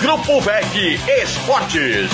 Grupo VEG Esportes.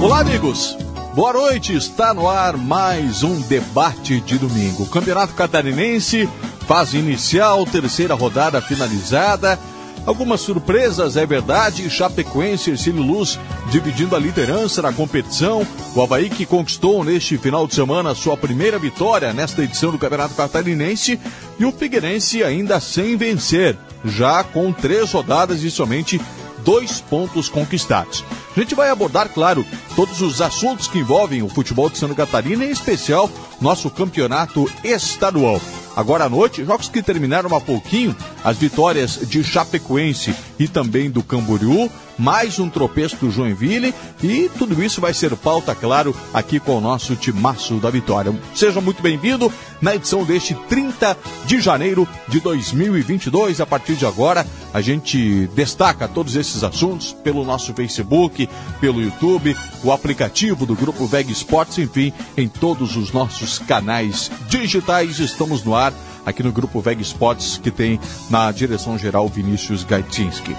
Olá, amigos. Boa noite. Está no ar mais um debate de domingo. Campeonato Catarinense, fase inicial, terceira rodada finalizada. Algumas surpresas, é verdade. Chapecoense e Ercílio Luz dividindo a liderança na competição. O Havaí que conquistou neste final de semana sua primeira vitória nesta edição do Campeonato Catarinense. E o Figueirense ainda sem vencer, já com três rodadas e somente dois pontos conquistados. A gente vai abordar, claro, todos os assuntos que envolvem o futebol de Santa Catarina, em especial nosso campeonato estadual. Agora à noite, jogos que terminaram há pouquinho, as vitórias de Chapecoense e também do Camboriú, mais um tropeço do Joinville e tudo isso vai ser pauta, claro, aqui com o nosso timaço da vitória. Seja muito bem-vindo na edição deste 30 de janeiro de 2022. A partir de agora, a gente destaca todos esses assuntos pelo nosso Facebook, pelo YouTube, o aplicativo do Grupo VEG Esportes, enfim, em todos os nossos canais digitais. Estamos no ar aqui no Grupo VEG Esportes, que tem na direção geral Vinícius Gaitinski.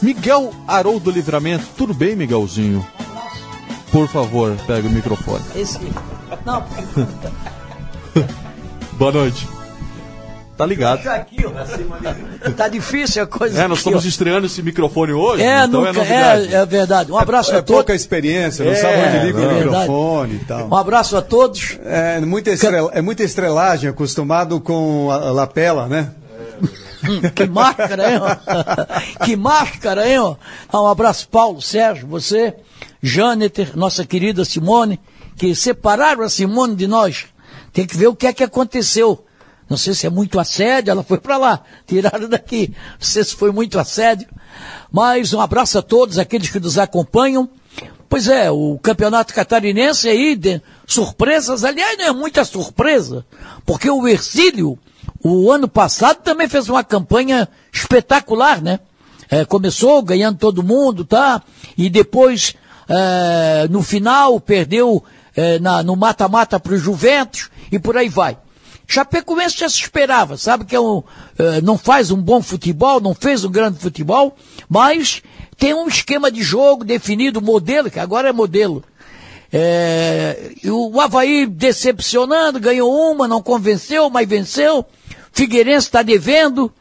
Miguel Haroldo Livramento, tudo bem, Miguelzinho? Por favor, pega o microfone. Esse. Não. Boa noite. Tá ligado. Aqui, ó, tá difícil a coisa. É, nós aqui, estamos ó. estreando esse microfone hoje. É, então nunca, é novidade. é, é verdade. Um abraço É a todos. pouca experiência, não É, sabe onde liga não. o Verdade. microfone e tal. Um abraço a todos. É muita, estrela- é muita estrelagem, acostumado com a, a lapela, né? Hum, que máscara, hein? ó. que máscara, hein? ó. Ah, Um abraço, Paulo, Sérgio, você, Jâneter, nossa querida Simone, que separaram a Simone de nós. Tem que ver o que é que aconteceu. Não sei se é muito assédio, ela foi para lá, tiraram daqui. Não sei se foi muito assédio. Mas um abraço a todos aqueles que nos acompanham. Pois é, o campeonato catarinense aí, de surpresas, aliás, não é muita surpresa, porque o Ercílio, o ano passado, também fez uma campanha espetacular, né? É, começou ganhando todo mundo, tá? E depois, é, no final, perdeu é, na- no mata-mata para o Juventus e por aí vai. Chapecoense já se esperava, sabe que é um, eh, não faz um bom futebol, não fez um grande futebol, mas tem um esquema de jogo definido, modelo, que agora é modelo. É, o Havaí decepcionando, ganhou uma, não convenceu, mas venceu. Figueirense está devendo.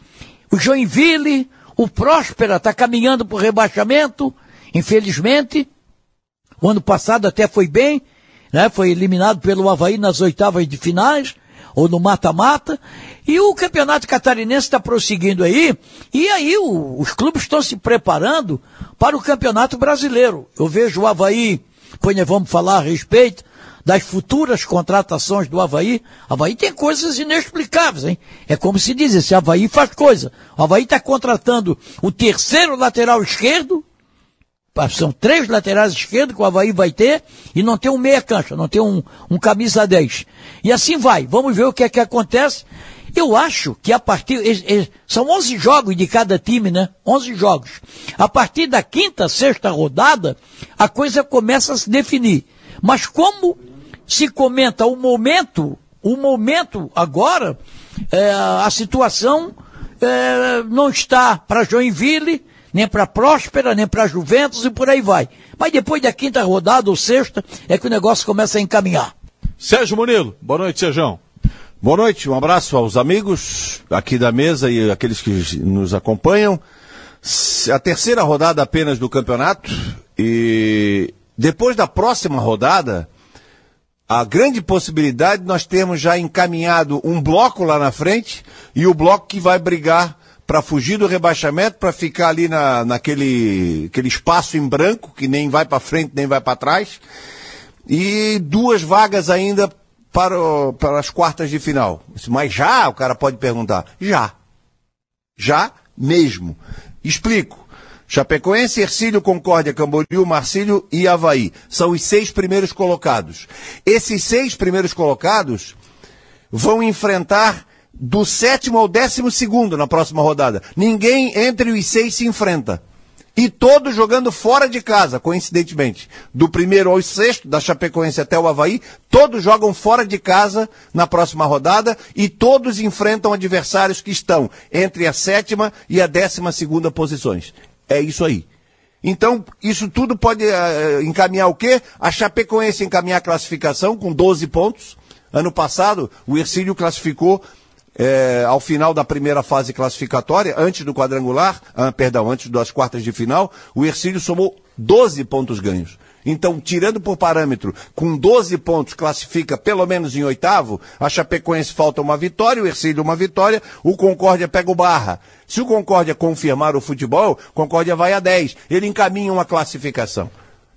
O Joinville, o Próspera está caminhando para o rebaixamento, infelizmente. O ano passado até foi bem, né? Foi eliminado pelo Havaí nas oitavas de finais, ou no mata-mata. E o campeonato catarinense está prosseguindo aí, e aí o- os clubes estão se preparando para o campeonato brasileiro. Eu vejo o Havaí, pois vamos falar a respeito das futuras contratações do Havaí. Havaí tem coisas inexplicáveis, hein? É como se diz, esse Havaí faz coisa. O Havaí está contratando o terceiro lateral esquerdo, são três laterais esquerdos que o Havaí vai ter e não tem um meia cancha, não tem um, um camisa 10. E assim vai. Vamos ver o que é que acontece. Eu acho que a partir. São 11 jogos de cada time, né? 11 jogos. A partir da quinta, sexta rodada, a coisa começa a se definir. Mas como se comenta o momento, o momento agora, é, a situação é, não está para Joinville, nem para Próspera, nem para Juventus e por aí vai. Mas depois da quinta rodada ou sexta é que o negócio começa a encaminhar. Sérgio Munilo, boa noite, Sérgio. Boa noite, um abraço aos amigos aqui da mesa e aqueles que nos acompanham. A terceira rodada apenas do campeonato e depois da próxima rodada, a grande possibilidade de nós termos já encaminhado um bloco lá na frente e o bloco que vai brigar para fugir do rebaixamento, para ficar ali na, naquele aquele espaço em branco que nem vai para frente nem vai para trás e duas vagas ainda para, o- para as quartas de final. Mas já, o cara pode perguntar. Já. Já mesmo. Explico. Chapecoense, Ercílio, Concórdia, Camboriú, Marcílio e Havaí. São os seis primeiros colocados. Esses seis primeiros colocados vão enfrentar do sétimo ao décimo segundo na próxima rodada. Ninguém entre os seis se enfrenta. E todos jogando fora de casa, coincidentemente. Do primeiro ao sexto, da Chapecoense até o Havaí, todos jogam fora de casa na próxima rodada e todos enfrentam adversários que estão entre a sétima e a décima segunda posições. É isso aí. Então, isso tudo pode uh, encaminhar o quê? A Chapecoense encaminhar a classificação com 12 pontos. Ano passado, o Ercílio classificou é, ao final da primeira fase classificatória, antes do quadrangular, ah, perdão, antes das quartas de final, o Ercílio somou 12 pontos ganhos. Então, tirando por parâmetro, com 12 pontos classifica pelo menos em oitavo, a Chapecoense falta uma vitória, o Ercílio uma vitória, o Concórdia pega o Barra. Se o Concórdia confirmar o futebol, Concórdia vai a 10. Ele encaminha uma classificação.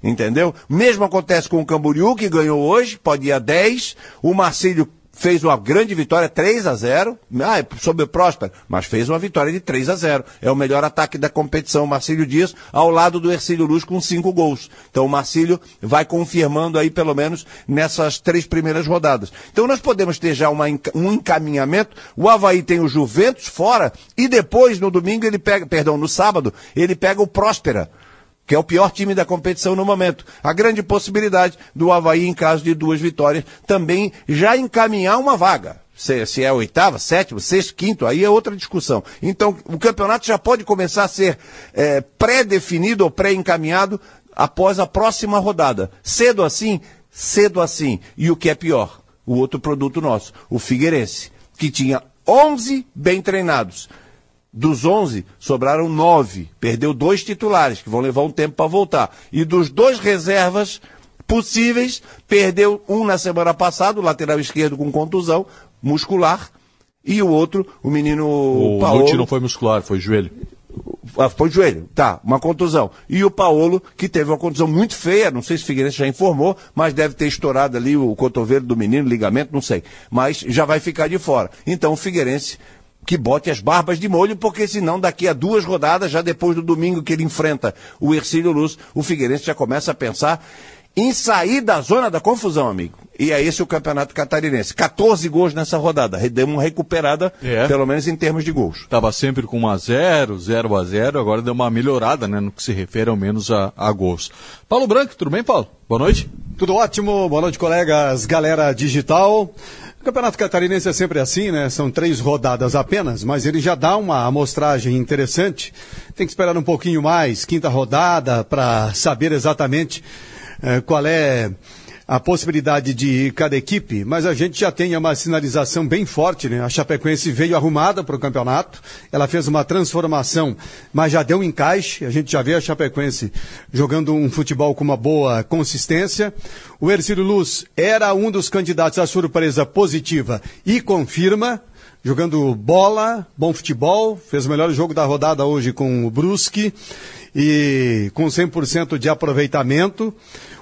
Entendeu? Mesmo acontece com o Camboriú, que ganhou hoje, pode ir a 10. O Marcílio fez uma grande vitória, 3 a 0 ah, sobre o Próspero, mas fez uma vitória de 3 a 0 É o melhor ataque da competição, Marcílio Dias, ao lado do Ercílio Luz com cinco gols. Então o Marcílio vai confirmando aí, pelo menos, nessas três primeiras rodadas. Então nós podemos ter já uma, um encaminhamento. O Havaí tem o Juventus fora e depois, no domingo, ele pega, perdão, no sábado, ele pega o Próspera que é o pior time da competição no momento. A grande possibilidade do Havaí, em caso de duas vitórias, também já encaminhar uma vaga. Se, se é oitava, sétimo, sexto, quinto, aí é outra discussão. Então, o campeonato já pode começar a ser é, pré-definido ou pré-encaminhado após a próxima rodada. Cedo assim, cedo assim. E o que é pior, o outro produto nosso, o Figueirense, que tinha 11 bem treinados dos 11, sobraram nove. Perdeu dois titulares, que vão levar um tempo para voltar. E dos dois reservas possíveis, perdeu um na semana passada, o lateral esquerdo com contusão muscular, e o outro, o menino o Paulo. não foi muscular, foi joelho. Ah, foi joelho, tá, uma contusão. E o Paulo, que teve uma contusão muito feia, não sei se o Figueirense já informou, mas deve ter estourado ali o cotovelo do menino, ligamento, não sei. Mas já vai ficar de fora. Então o Figueirense que bote as barbas de molho, porque senão daqui a duas rodadas, já depois do domingo que ele enfrenta o Ercílio Luz, o Figueirense já começa a pensar em sair da zona da confusão, amigo. E é esse o campeonato catarinense. 14 gols nessa rodada. Deu uma recuperada, é. pelo menos em termos de gols. Estava sempre com 1 a 0 0 a 0 agora deu uma melhorada, né, no que se refere ao menos a, a gols. Paulo Branco, tudo bem, Paulo? Boa noite. Tudo ótimo, boa noite, colegas. Galera digital. Campeonato Catarinense é sempre assim, né? São três rodadas apenas, mas ele já dá uma amostragem interessante. Tem que esperar um pouquinho mais, quinta rodada, para saber exatamente eh, qual é a possibilidade de cada equipe, mas a gente já tem uma sinalização bem forte, né? A Chapecoense veio arrumada para o campeonato, ela fez uma transformação, mas já deu um encaixe, a gente já vê a Chapecoense jogando um futebol com uma boa consistência. O Ercílio Luz era um dos candidatos à surpresa positiva e confirma, jogando bola, bom futebol, fez o melhor jogo da rodada hoje com o Brusque e com 100% de aproveitamento.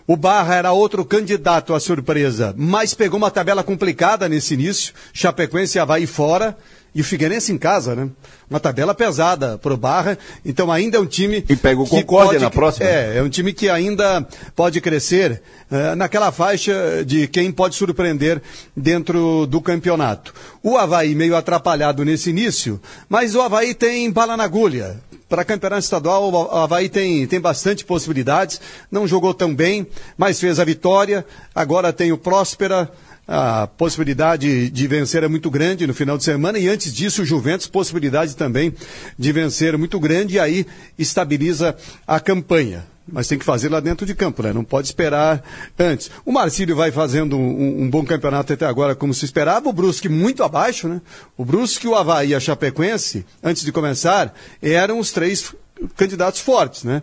O Barra era outro candidato à surpresa, mas pegou uma tabela complicada nesse início. Chapecoense e Havaí fora e o Figueirense em casa, né? Uma tabela pesada pro Barra, então ainda é um time e pega o Concórdia na próxima. É, é um time que ainda pode crescer é, naquela faixa de quem pode surpreender dentro do campeonato. O Havaí meio atrapalhado nesse início, mas o Havaí tem bala na agulha para campeonato estadual, o Havaí tem, tem bastante possibilidades. Não jogou tão bem, mas fez a vitória. Agora tem o Próspera. A possibilidade de vencer é muito grande no final de semana e antes disso o Juventus possibilidade também de vencer muito grande e aí estabiliza a campanha mas tem que fazer lá dentro de campo, né? Não pode esperar antes. O Marcílio vai fazendo um, um, bom campeonato até agora, como se esperava. O Brusque muito abaixo, né? O Brusque, o Havaí e a Chapecoense, antes de começar, eram os três candidatos fortes, né?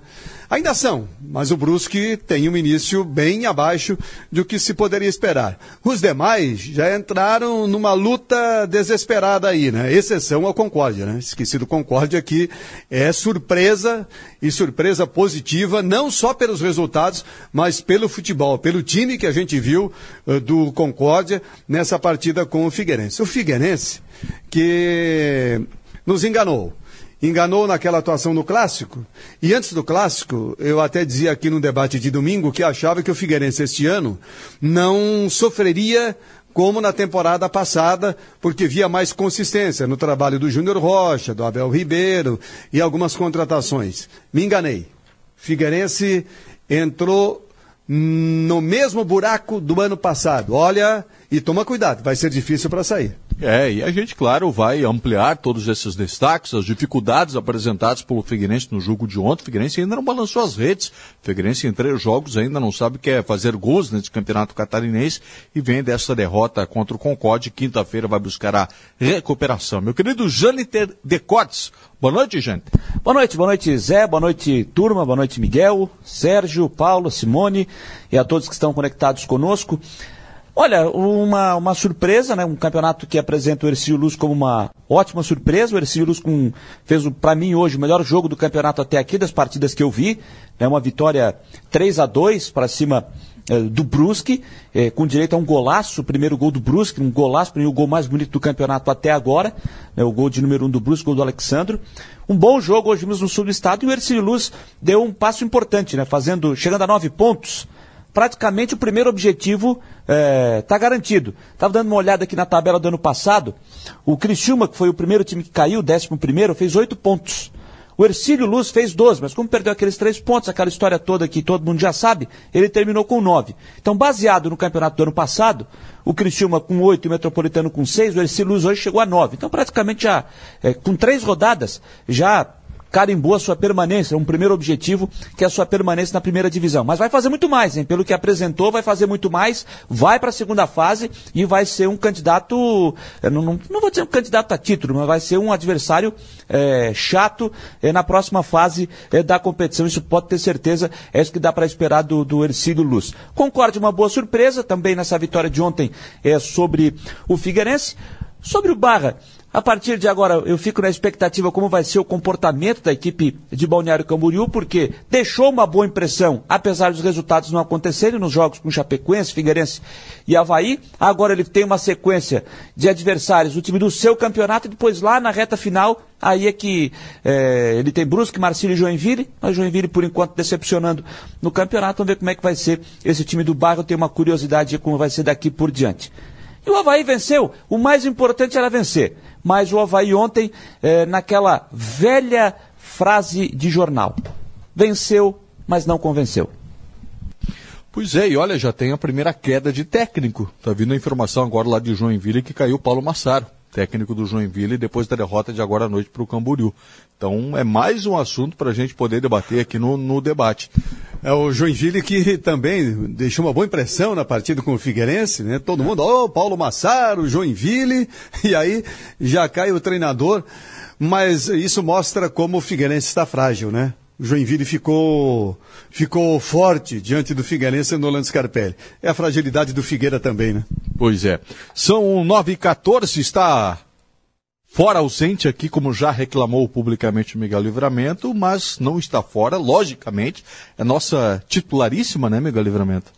Ainda são, mas o Brusque tem um início bem abaixo do que se poderia esperar. Os demais já entraram numa luta desesperada aí, né? Exceção ao Concórdia, né? Esqueci do Concórdia que é surpresa e surpresa positiva, não só pelos resultados, mas pelo futebol, pelo time que a gente viu uh, do Concórdia nessa partida com o Figueirense. O Figueirense que nos enganou enganou naquela atuação no clássico. E antes do clássico, eu até dizia aqui no debate de domingo que achava que o Figueirense este ano não sofreria como na temporada passada, porque via mais consistência no trabalho do Júnior Rocha, do Abel Ribeiro e algumas contratações. Me enganei. Figueirense entrou no mesmo buraco do ano passado. Olha, e toma cuidado, vai ser difícil para sair. É, e a gente, claro, vai ampliar todos esses destaques, as dificuldades apresentadas pelo Figueirense no jogo de ontem. O Figueirense ainda não balançou as redes. O Figueirense em três jogos ainda não sabe o que é fazer gols nesse campeonato catarinense e vem dessa derrota contra o Concorde. Quinta-feira vai buscar a recuperação. Meu querido Jâniter Decotes. Boa noite, gente. Boa noite, boa noite, Zé, boa noite, turma, boa noite, Miguel, Sérgio, Paulo, Simone e a todos que estão conectados conosco. Olha, uma, uma surpresa, né? Um campeonato que apresenta o Ercílio Luz como uma ótima surpresa. O Ercílio Luz com, fez, para mim, hoje, o melhor jogo do campeonato até aqui, das partidas que eu vi. Né? Uma vitória 3 a 2 para cima eh, do Brusque, eh, com direito a um golaço, primeiro gol do Brusque, um golaço, para mim, o gol mais bonito do campeonato até agora. Né? O gol de número 1 um do Brusque, gol do Alexandro. Um bom jogo hoje mesmo no sul do estado e o Ercílio Luz deu um passo importante, né? Fazendo, chegando a nove pontos praticamente o primeiro objetivo está é, tá garantido. Estava dando uma olhada aqui na tabela do ano passado. O Criciúma, que foi o primeiro time que caiu, décimo primeiro, fez oito pontos. O Ercílio Luz fez 12, mas como perdeu aqueles três pontos, aquela história toda que todo mundo já sabe, ele terminou com nove. Então, baseado no campeonato do ano passado, o Criciúma com oito e o Metropolitano com seis, o Ercílio Luz hoje chegou a nove. Então, praticamente já, é, com três rodadas, já carimbou a sua permanência, um primeiro objetivo, que é a sua permanência na primeira divisão. Mas vai fazer muito mais, hein? Pelo que apresentou, vai fazer muito mais, vai para a segunda fase e vai ser um candidato, não, não, não, vou dizer um candidato a título, mas vai ser um adversário é, chato é, na próxima fase é, da competição. Isso pode ter certeza, é isso que dá para esperar do, do Ercílio Luz. Concorde, uma boa surpresa também nessa vitória de ontem é, sobre o Figueirense. Sobre o Barra, a partir de agora, eu fico na expectativa como vai ser o comportamento da equipe de Balneário Camboriú, porque deixou uma boa impressão, apesar dos resultados não acontecerem nos jogos com Chapecoense, Figueirense e Havaí. Agora ele tem uma sequência de adversários, o time do seu campeonato, e depois lá na reta final, aí é que é, ele tem Brusque, Marcílio e Joinville, mas Joinville por enquanto decepcionando no campeonato. Vamos ver como é que vai ser esse time do bairro. Tenho uma curiosidade de como vai ser daqui por diante. E o Havaí venceu. O mais importante era vencer. Mas o Havaí ontem, eh, naquela velha frase de jornal, venceu, mas não convenceu. Pois é, e olha, já tem a primeira queda de técnico. Tá vindo a informação agora lá de Joinville que caiu Paulo Massaro, técnico do Joinville, depois da derrota de agora à noite para o Camboriú. Então é mais um assunto para a gente poder debater aqui no, no debate. É o Joinville que também deixou uma boa impressão na partida com o Figueirense, né? Todo mundo, ô, oh, Paulo Massaro, Joinville, e aí já cai o treinador, mas isso mostra como o Figueirense está frágil, né? O Joinville ficou, ficou forte diante do Figueirense no Orlando Scarpelli. É a fragilidade do Figueira também, né? Pois é. São 9 e 14 está fora ausente aqui, como já reclamou publicamente o Miguel Livramento, mas não está fora, logicamente, é nossa titularíssima, né, Miguel Livramento?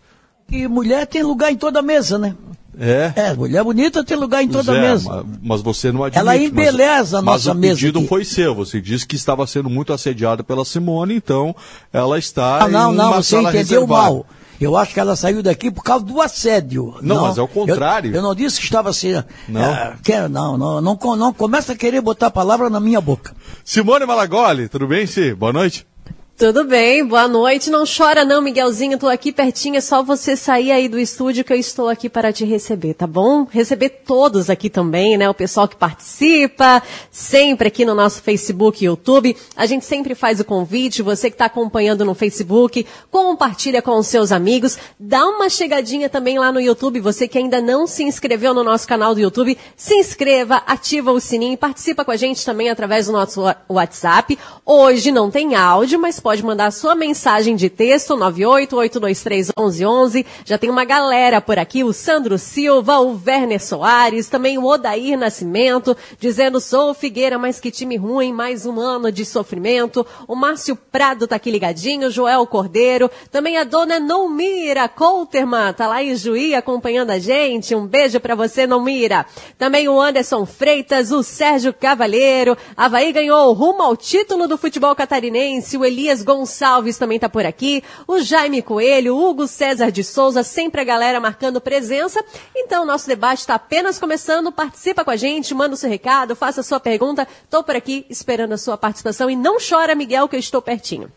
E mulher tem lugar em toda mesa, né? É. É, mulher bonita tem lugar em toda é, mesa. Mas, você não admite. Ela embeleza mas, a nossa mesa. Mas o pedido aqui. foi seu. Você disse que estava sendo muito assediada pela Simone, então ela está. Ah, não, não, você entendeu reservada. mal. Eu acho que ela saiu daqui por causa do assédio. Não, mas é o contrário. Eu, eu não disse que estava assim. Não. É, quer, não, não, não, não começa a querer botar a palavra na minha boca. Simone Malagoli, tudo bem, Si? Boa noite. Tudo bem, boa noite. Não chora não, Miguelzinho, tô aqui pertinho, é só você sair aí do estúdio que eu estou aqui para te receber, tá bom? Receber todos aqui também, né? O pessoal que participa, sempre aqui no nosso Facebook e YouTube. A gente sempre faz o convite, você que está acompanhando no Facebook, compartilha com os seus amigos, dá uma chegadinha também lá no YouTube, você que ainda não se inscreveu no nosso canal do YouTube, se inscreva, ativa o sininho, participa com a gente também através do nosso WhatsApp. Hoje não tem áudio, mas pode mandar sua mensagem de texto, 988231111. Já tem uma galera por aqui, o Sandro Silva, o Werner Soares, também o Odair Nascimento, dizendo sou Figueira, mas que time ruim, mais um ano de sofrimento. O Márcio Prado tá aqui ligadinho, Joel Cordeiro, também a dona Noumira Colterman, tá lá em Juí acompanhando a gente. Um beijo para você, Noumira. Também o Anderson Freitas, o Sérgio Cavalheiro, Havaí ganhou rumo ao título do futebol catarinense, o Elias Elias Gonçalves também tá por aqui, o Jaime Coelho, o Hugo César de Souza, sempre a galera marcando presença. Então, nosso debate está apenas começando. Participa com a gente, manda o seu recado, faça a sua pergunta. Tô por aqui esperando a sua participação e não chora, Miguel, que eu estou pertinho.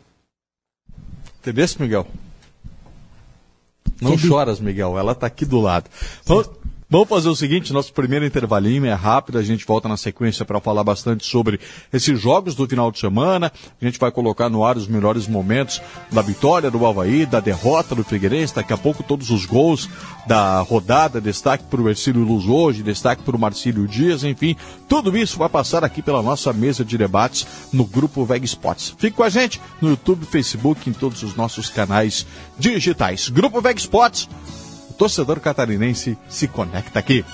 Entendesse, Miguel? Não choras, Miguel. Ela tá aqui do lado. Vamos, vamos fazer o seguinte: nosso primeiro intervalinho é rápido. A gente volta na sequência para falar bastante sobre esses jogos do final de semana. A gente vai colocar no ar os melhores momentos da vitória do Havaí, da derrota do Figueirense. Daqui a pouco, todos os gols da rodada. Destaque para o Ercílio Luz hoje, destaque para o Marcílio Dias. Enfim, tudo isso vai passar aqui pela nossa mesa de debates no grupo Veg Sports. Fique com a gente no YouTube, Facebook, em todos os nossos canais digitais. Grupo Veg Sports, torcedor catarinense se conecta aqui.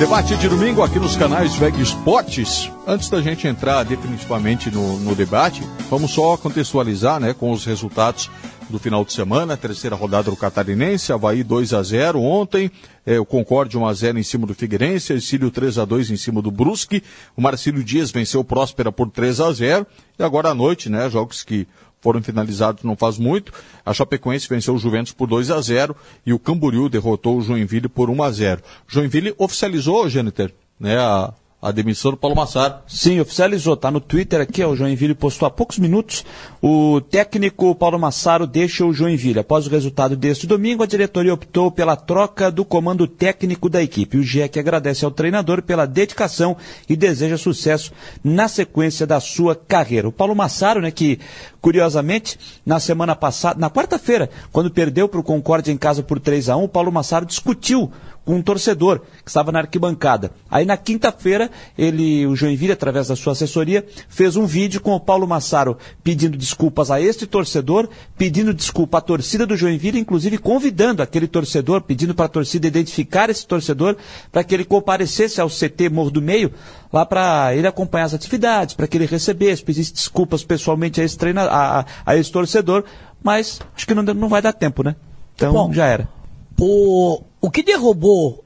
Debate de domingo aqui nos canais Veg Esportes. Antes da gente entrar definitivamente no, no, debate, vamos só contextualizar né, com os resultados do final de semana, terceira rodada do Catarinense, Havaí 2 a 0 ontem, é, o Concorde 1 a 0 em cima do Figueirense, Ercílio 3 a 2 em cima do Brusque, o Marcílio Dias venceu o Próspera por 3 a 0 e agora à noite, né, jogos que foram finalizados não faz muito. A Chapecoense venceu o Juventus por 2 a 0 e o Camboriú derrotou o Joinville por 1 a 0. Joinville oficializou, Jâniter, né, a, a demissão do Paulo Massaro. Sim, oficializou. Tá no Twitter aqui, ó, o Joinville postou há poucos minutos. O técnico Paulo Massaro deixa o Joinville. Após o resultado deste domingo, a diretoria optou pela troca do comando técnico da equipe. O GEC agradece ao treinador pela dedicação e deseja sucesso na sequência da sua carreira. O Paulo Massaro, né, que curiosamente, na semana passada, na quarta-feira, quando perdeu para o Concórdia em casa por 3 a 1 o Paulo Massaro discutiu com um torcedor que estava na arquibancada. Aí na quinta-feira, ele, o Joinville, através da sua assessoria, fez um vídeo com o Paulo Massaro pedindo desculpas a este torcedor, pedindo desculpa à torcida do Joinville, inclusive convidando aquele torcedor, pedindo para a torcida identificar esse torcedor, para que ele comparecesse ao CT Morro do Meio, lá para ele acompanhar as atividades, para que ele recebesse, pedisse desculpas pessoalmente a esse, treina, a, a, a esse torcedor, mas acho que não, não vai dar tempo, né? Então Bom, já era. O, o que derrubou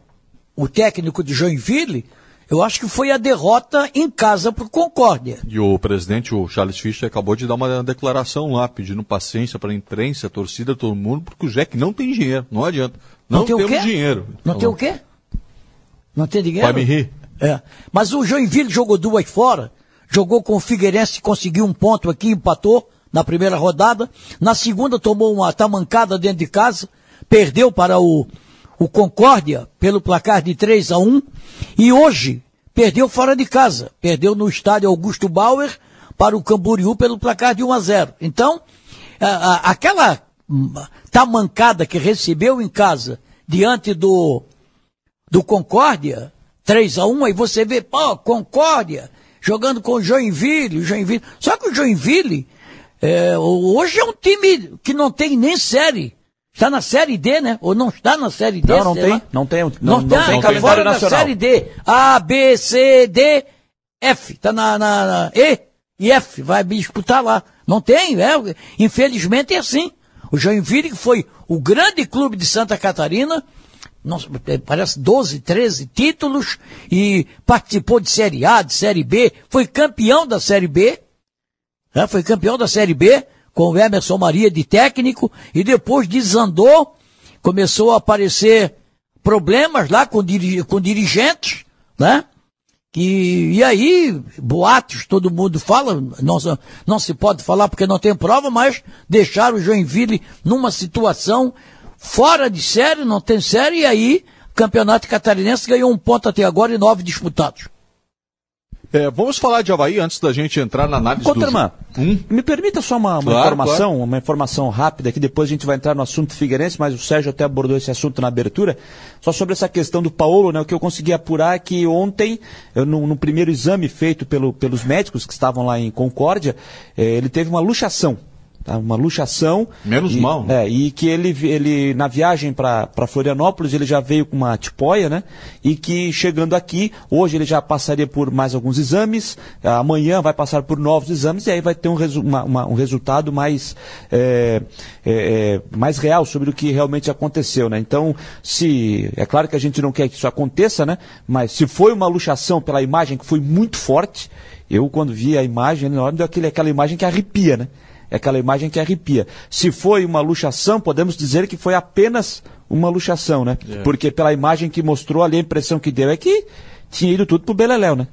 o técnico de Joinville, eu acho que foi a derrota em casa para o Concórdia. E o presidente, o Charles Fischer, acabou de dar uma declaração lá, pedindo paciência para a imprensa, a torcida, todo mundo, porque o Jack não tem dinheiro, não adianta. Não, Não tem o temos quê? dinheiro. Não tem o quê? Não tem dinheiro? Vai me rir. É. Mas o Joinville jogou duas fora, jogou com o Figueirense, conseguiu um ponto aqui, empatou na primeira rodada. Na segunda tomou uma tamancada dentro de casa, perdeu para o, o Concórdia pelo placar de 3 a 1 e hoje perdeu fora de casa, perdeu no estádio Augusto Bauer para o Camboriú pelo placar de 1 a 0. Então, a- a- aquela hum, tamancada que recebeu em casa diante do do Concórdia, 3 a 1 aí você vê, pô, Concórdia, jogando com o Joinville, Joinville. Só que o Joinville, é, hoje é um time que não tem nem série. Está na série D, né? Ou não está na série D? Não, não tem, não tem, não- Não, não tá, tem tá calendário fora da série D. A, B, C, D, F. Está na, na, na E e F. Vai disputar lá. Não tem, é. Infelizmente é assim. O Joinville, que foi o grande clube de Santa Catarina, é, parece 12, 13 títulos e participou de Série A, de Série B, foi campeão da Série B, né? foi campeão da Série B com o Emerson Maria de técnico e depois desandou, começou a aparecer problemas lá com, diri- com dirigentes, né? Que, e aí, boatos, todo mundo fala, não, não se pode falar porque não tem prova, mas deixaram o Joinville numa situação fora de série, não tem série, e aí, Campeonato Catarinense ganhou um ponto até agora e nove disputados. É, vamos falar de Havaí antes da gente entrar na análise Conterman, do... Hum? me permita só uma, uma Claro, informação, uma informação rápida, que depois a gente vai entrar no assunto Figueirense, mas o Sérgio até abordou esse assunto na abertura, só sobre essa questão do Paulo, né, o que eu consegui apurar é que ontem, eu, no, no primeiro exame feito pelo- pelos médicos que estavam lá em Concórdia, eh, ele teve uma luxação. Tá? uma luxação. Menos e, mal, né? É, e que ele, ele na viagem para Florianópolis, ele já veio com uma tipóia, né? E que chegando aqui, hoje ele já passaria por mais alguns exames, amanhã vai passar por novos exames, e aí vai ter um, resu uma, uma, um resultado mais, é, é, é, mais real sobre o que realmente aconteceu, né? Então, se. É claro que a gente não quer que isso aconteça, né? Mas se foi uma luxação pela imagem que foi muito forte, eu quando vi a imagem, na hora deu aquele, aquela imagem que arrepia, né? É aquela imagem que arrepia. Se foi uma luxação, podemos dizer que foi apenas uma luxação, né? É. Porque pela imagem que mostrou ali, a impressão que deu é que tinha ido tudo pro Beleléu, né?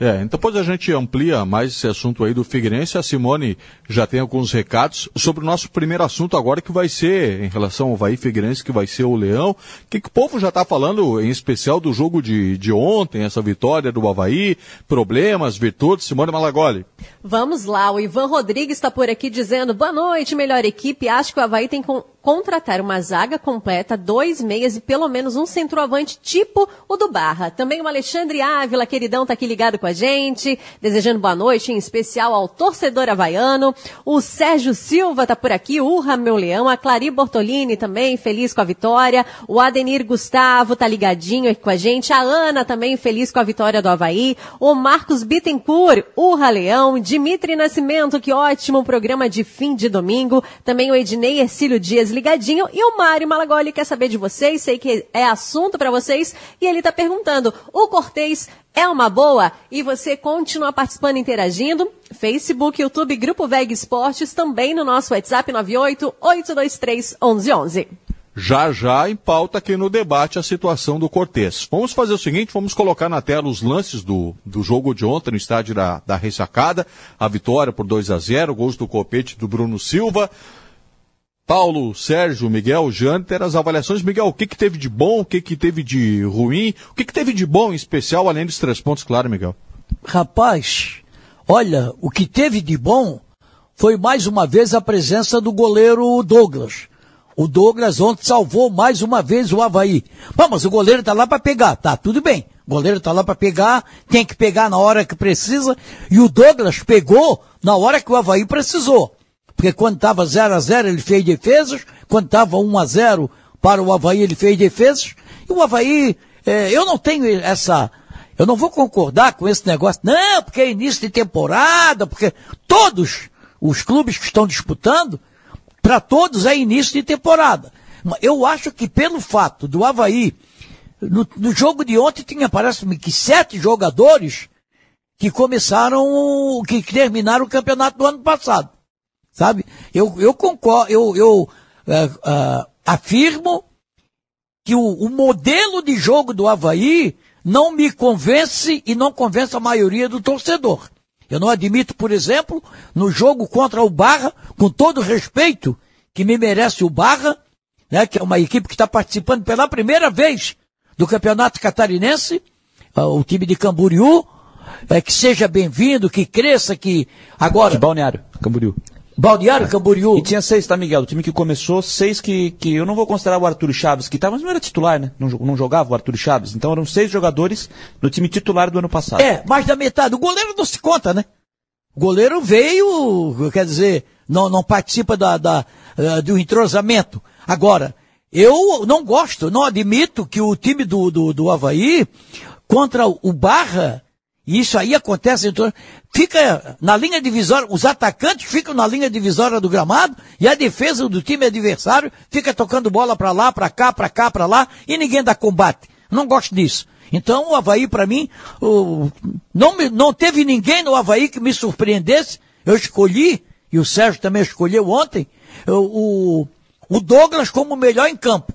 É, então depois a gente amplia mais esse assunto aí do Figueirense. A Simone já tem alguns recados sobre o nosso primeiro assunto agora, que vai ser em relação ao Havaí Figueirense, que vai ser o Leão. Que, que o povo já está falando, em especial do jogo de, de ontem, essa vitória do Havaí, problemas, virtudes, Simone Malagoli. Vamos lá, o Ivan Rodrigues está por aqui dizendo: boa noite, melhor equipe. Acho que o Havaí tem con- contratar uma zaga completa, dois meias e pelo menos um centroavante tipo o do Barra. Também o Alexandre Ávila, queridão, tá aqui ligado com a gente, desejando boa noite, em especial ao torcedor havaiano. O Sérgio Silva tá por aqui, urra meu leão. A Clari Bortolini também, feliz com a vitória. O Adenir Gustavo tá ligadinho aqui com a gente. A Ana também feliz com a vitória do Havaí. O Marcos Bittencourt, urra leão. Dimitri Nascimento, que ótimo programa de fim de domingo. Também o Ednei Ercílio Dias ligadinho. E o Mário Malagoli quer saber de vocês, sei que é assunto para vocês. E ele tá perguntando, o Cortez é uma boa? E você continua participando, interagindo. Facebook, YouTube, Grupo VEG Esportes, também no nosso WhatsApp 98 823 1111. Já já em pauta aqui no debate a situação do Cortez. Vamos fazer o seguinte, vamos colocar na tela os lances do, do jogo de ontem no estádio da, da Ressacada, a vitória por 2 a 0 gols do Copete do Bruno Silva. Paulo, Sérgio, Miguel, Janter, as avaliações. Miguel, o que, que teve de bom, o que, que teve de ruim, o que, que teve de bom em especial, além dos três pontos, claro, Miguel? Rapaz, olha, o que teve de bom foi mais uma vez a presença do goleiro Douglas. O Douglas ontem salvou mais uma vez o Havaí. Mas o goleiro tá lá para pegar, tá, tudo bem. O goleiro tá lá para pegar, tem que pegar na hora que precisa, e o Douglas pegou na hora que o Havaí precisou. Porque quando estava 0 a 0 ele fez defesas, quando estava 1 a 0 para o Havaí ele fez defesas, e o Havaí, eh, eu não tenho essa, eu não vou concordar com esse negócio, não, porque é início de temporada, porque todos os clubes que estão disputando, para todos é início de temporada. Eu acho que pelo fato do Havaí, no, no jogo de ontem tinha, parece-me que sete jogadores que começaram, que terminaram o campeonato do ano passado. Sabe? Eu, eu concordo, eu, eu eh, ah, afirmo que o, o modelo de jogo do Havaí não me convence e não convence a maioria do torcedor. Eu não admito, por exemplo, no jogo contra o Barra, com todo o respeito que me merece o Barra, né, que é uma equipe que está participando pela primeira vez do Campeonato Catarinense, ah, o time de Camboriú, é, que seja bem-vindo, que cresça, que agora De Balneário, Camboriú. Balneário Camboriú E tinha seis, tá, Miguel? O time que começou, seis que, que eu não vou considerar o Arthur Chaves, que tava, mas não era titular, né? Não, não jogava o Arthur Chaves. Então eram seis jogadores no time titular do ano passado. É, mais da metade. O goleiro não se conta, né? O goleiro veio, quer dizer, não, não participa da, da, eh, do entrosamento. Agora, eu não gosto, não admito que o time do, do, do Havaí contra o Barra, e isso aí acontece, então, fica na linha divisória, os atacantes ficam na linha divisória do gramado e a defesa do time adversário fica tocando bola pra lá, pra cá, pra cá, pra lá e ninguém dá combate. Não gosto disso. Então o Havaí, para mim, o- não, me- não teve ninguém no Havaí que me surpreendesse. Eu escolhi, e o Sérgio também escolheu ontem, o- o Douglas como o melhor em campo.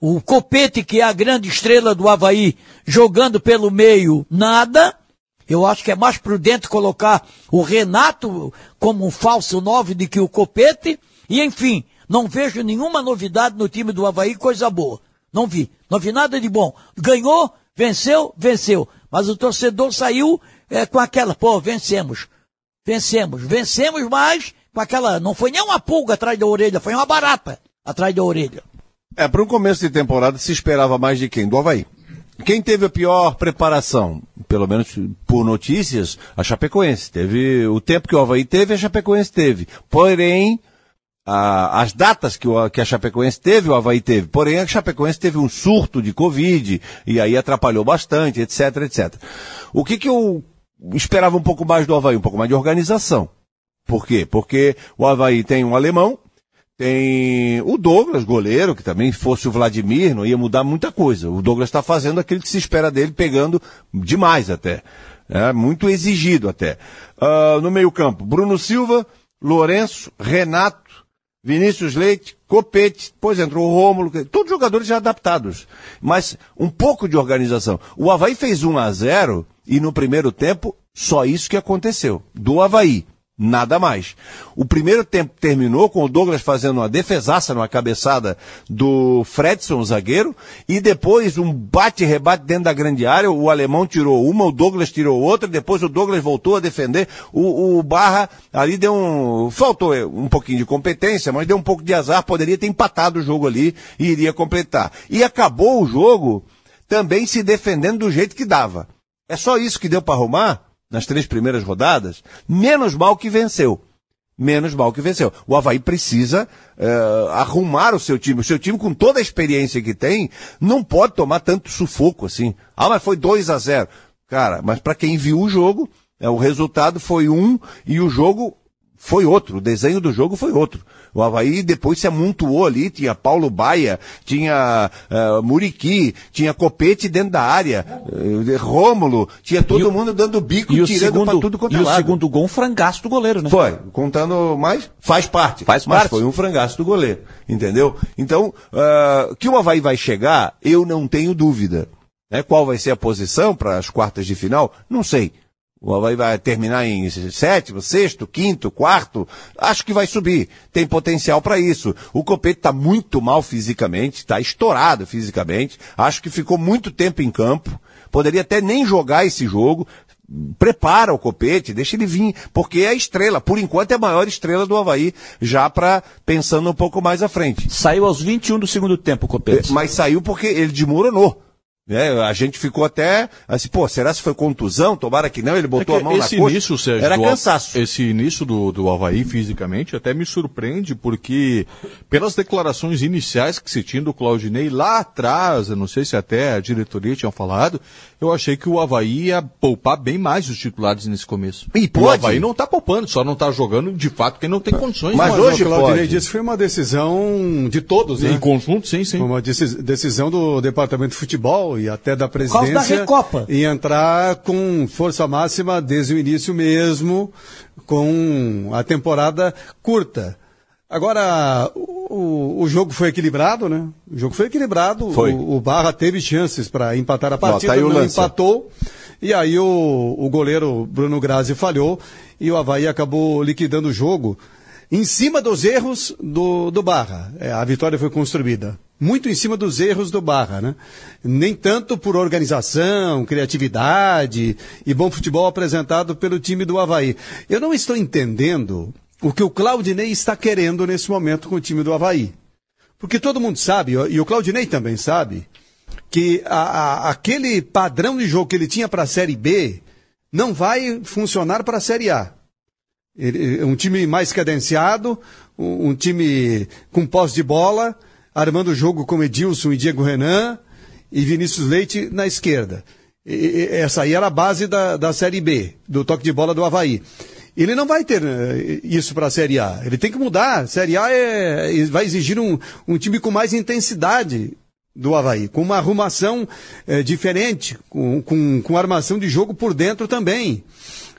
O Copete, que é a grande estrela do Havaí, jogando pelo meio, nada. Eu acho que é mais prudente colocar o Renato como um falso nove do que o Copete. E enfim, não vejo nenhuma novidade no time do Havaí, coisa boa. Não vi. Não vi nada de bom. Ganhou, venceu, venceu. Mas o torcedor saiu eh, com aquela, pô, vencemos. Vencemos, vencemos, mas com aquela, não foi nem uma pulga atrás da orelha, foi uma barata atrás da orelha. É, para um começo de temporada se esperava mais de quem? Do Havaí. Quem teve a pior preparação? Pelo menos por notícias, a Chapecoense. Teve o tempo que o Havaí teve, a Chapecoense teve. Porém, a- as datas que, o- que a Chapecoense teve, o Havaí teve. Porém, a Chapecoense teve um surto de Covid e aí atrapalhou bastante, etc, etc. O que, que eu esperava um pouco mais do Havaí? Um pouco mais de organização. Por quê? Porque o Havaí tem um alemão, tem o Douglas, goleiro, que também fosse o Vladimir, não ia mudar muita coisa. O Douglas está fazendo aquilo que se espera dele, pegando demais até. É, muito exigido até. Ah, no meio campo, Bruno Silva, Lourenço, Renato, Vinícius Leite, Copete, depois entrou o Rômulo, todos jogadores já adaptados. Mas um pouco de organização. O Havaí fez 1 a 0 e no primeiro tempo, só isso que aconteceu. Do Havaí. Nada mais. O primeiro tempo terminou com o Douglas fazendo uma defesaça numa cabeçada do Fredson, zagueiro, e depois um bate-rebate dentro da grande área. O alemão tirou uma, o Douglas tirou outra, depois o Douglas voltou a defender. O, o Barra ali deu um. Faltou um pouquinho de competência, mas deu um pouco de azar, poderia ter empatado o jogo ali e iria completar. E acabou o jogo também se defendendo do jeito que dava. É só isso que deu para arrumar nas três primeiras rodadas, menos mal que venceu. Menos mal que venceu. O Havaí precisa eh, arrumar o seu time. O seu time, com toda a experiência que tem, não pode tomar tanto sufoco assim. Ah, mas foi 2 a 0 Cara, mas para quem viu o jogo, eh, o resultado foi um e o jogo foi outro. O desenho do jogo foi outro. O Havaí depois se amontoou ali, tinha Paulo Baia, tinha eh, Muriqui, tinha Copete dentro da área, eh, Rômulo, tinha todo mundo dando bico, E o tirando pra segundo, tudo quanto e é o lado. segundo gol, um frangaço do goleiro, né? Foi, contando mais, faz parte. Faz mas parte. foi um frangaço do goleiro, entendeu? Então, ah, que o Havaí vai chegar, eu não tenho dúvida. Né? Qual vai ser a posição para as quartas de final? Não sei. O Havaí vai terminar em sétimo, sexto, quinto, quarto. Acho que vai subir. Tem potencial para isso. O Copete está muito mal fisicamente, está estourado fisicamente. Acho que ficou muito tempo em campo. Poderia até nem jogar esse jogo. Prepara o Copete, deixa ele vir, porque é a estrela. Por enquanto é a maior estrela do Havaí, já para pensando um pouco mais à frente. Saiu aos 21 do segundo tempo, o Copete. Mas saiu porque ele desmoronou. Né? a gente ficou até assim, pô, será se foi contusão? Tomara que não, ele botou É a mão na coxa. início, Sérgio, Era do- cansaço. Esse início do, do Havaí fisicamente até me surpreende, porque pelas declarações iniciais que se tinha do Claudinei lá atrás, eu não sei se até a diretoria tinha falado, eu achei que o Havaí ia poupar bem mais os titulares nesse começo. E o pode. Havaí não está poupando, só não está jogando de fato porque não tem condições. Mas Mas hoje o Claudinei disse foi uma decisão de todos, né? em conjunto, sim, sim. Foi uma decis- decisão do Departamento de Futebol e até da causa da presidência Recopa. em entrar com força máxima desde o início mesmo, com a temporada curta. Agora, o, o jogo foi equilibrado, né? O jogo foi equilibrado. Foi. O, o Barra teve chances para empatar a partida, tá aí o não empatou. E aí o, o goleiro Bruno Grazi falhou e o Havaí acabou liquidando o jogo em cima dos erros do, do Barra. É, a vitória foi construída. Muito em cima dos erros do Barra, né? Nem tanto por organização, criatividade e bom futebol apresentado pelo time do Havaí. Eu não estou entendendo o que o Claudinei está querendo nesse momento com o time do Havaí. Porque todo mundo sabe, e o Claudinei também sabe, que a- a- aquele padrão de jogo que ele tinha para a Série B não vai funcionar para a Série A. Ele- um time mais cadenciado, um, um time com posse de bola, armando o jogo com Edilson e Diego Renan e Vinícius Leite na esquerda. E- essa aí era a base da, da Série B, do toque de bola do Havaí. Ele não vai ter eh, isso para a Série A. Ele tem que mudar. A Série A é, vai exigir um, um time com mais intensidade do Havaí, com uma arrumação eh, diferente, com, com, com armação de jogo por dentro também.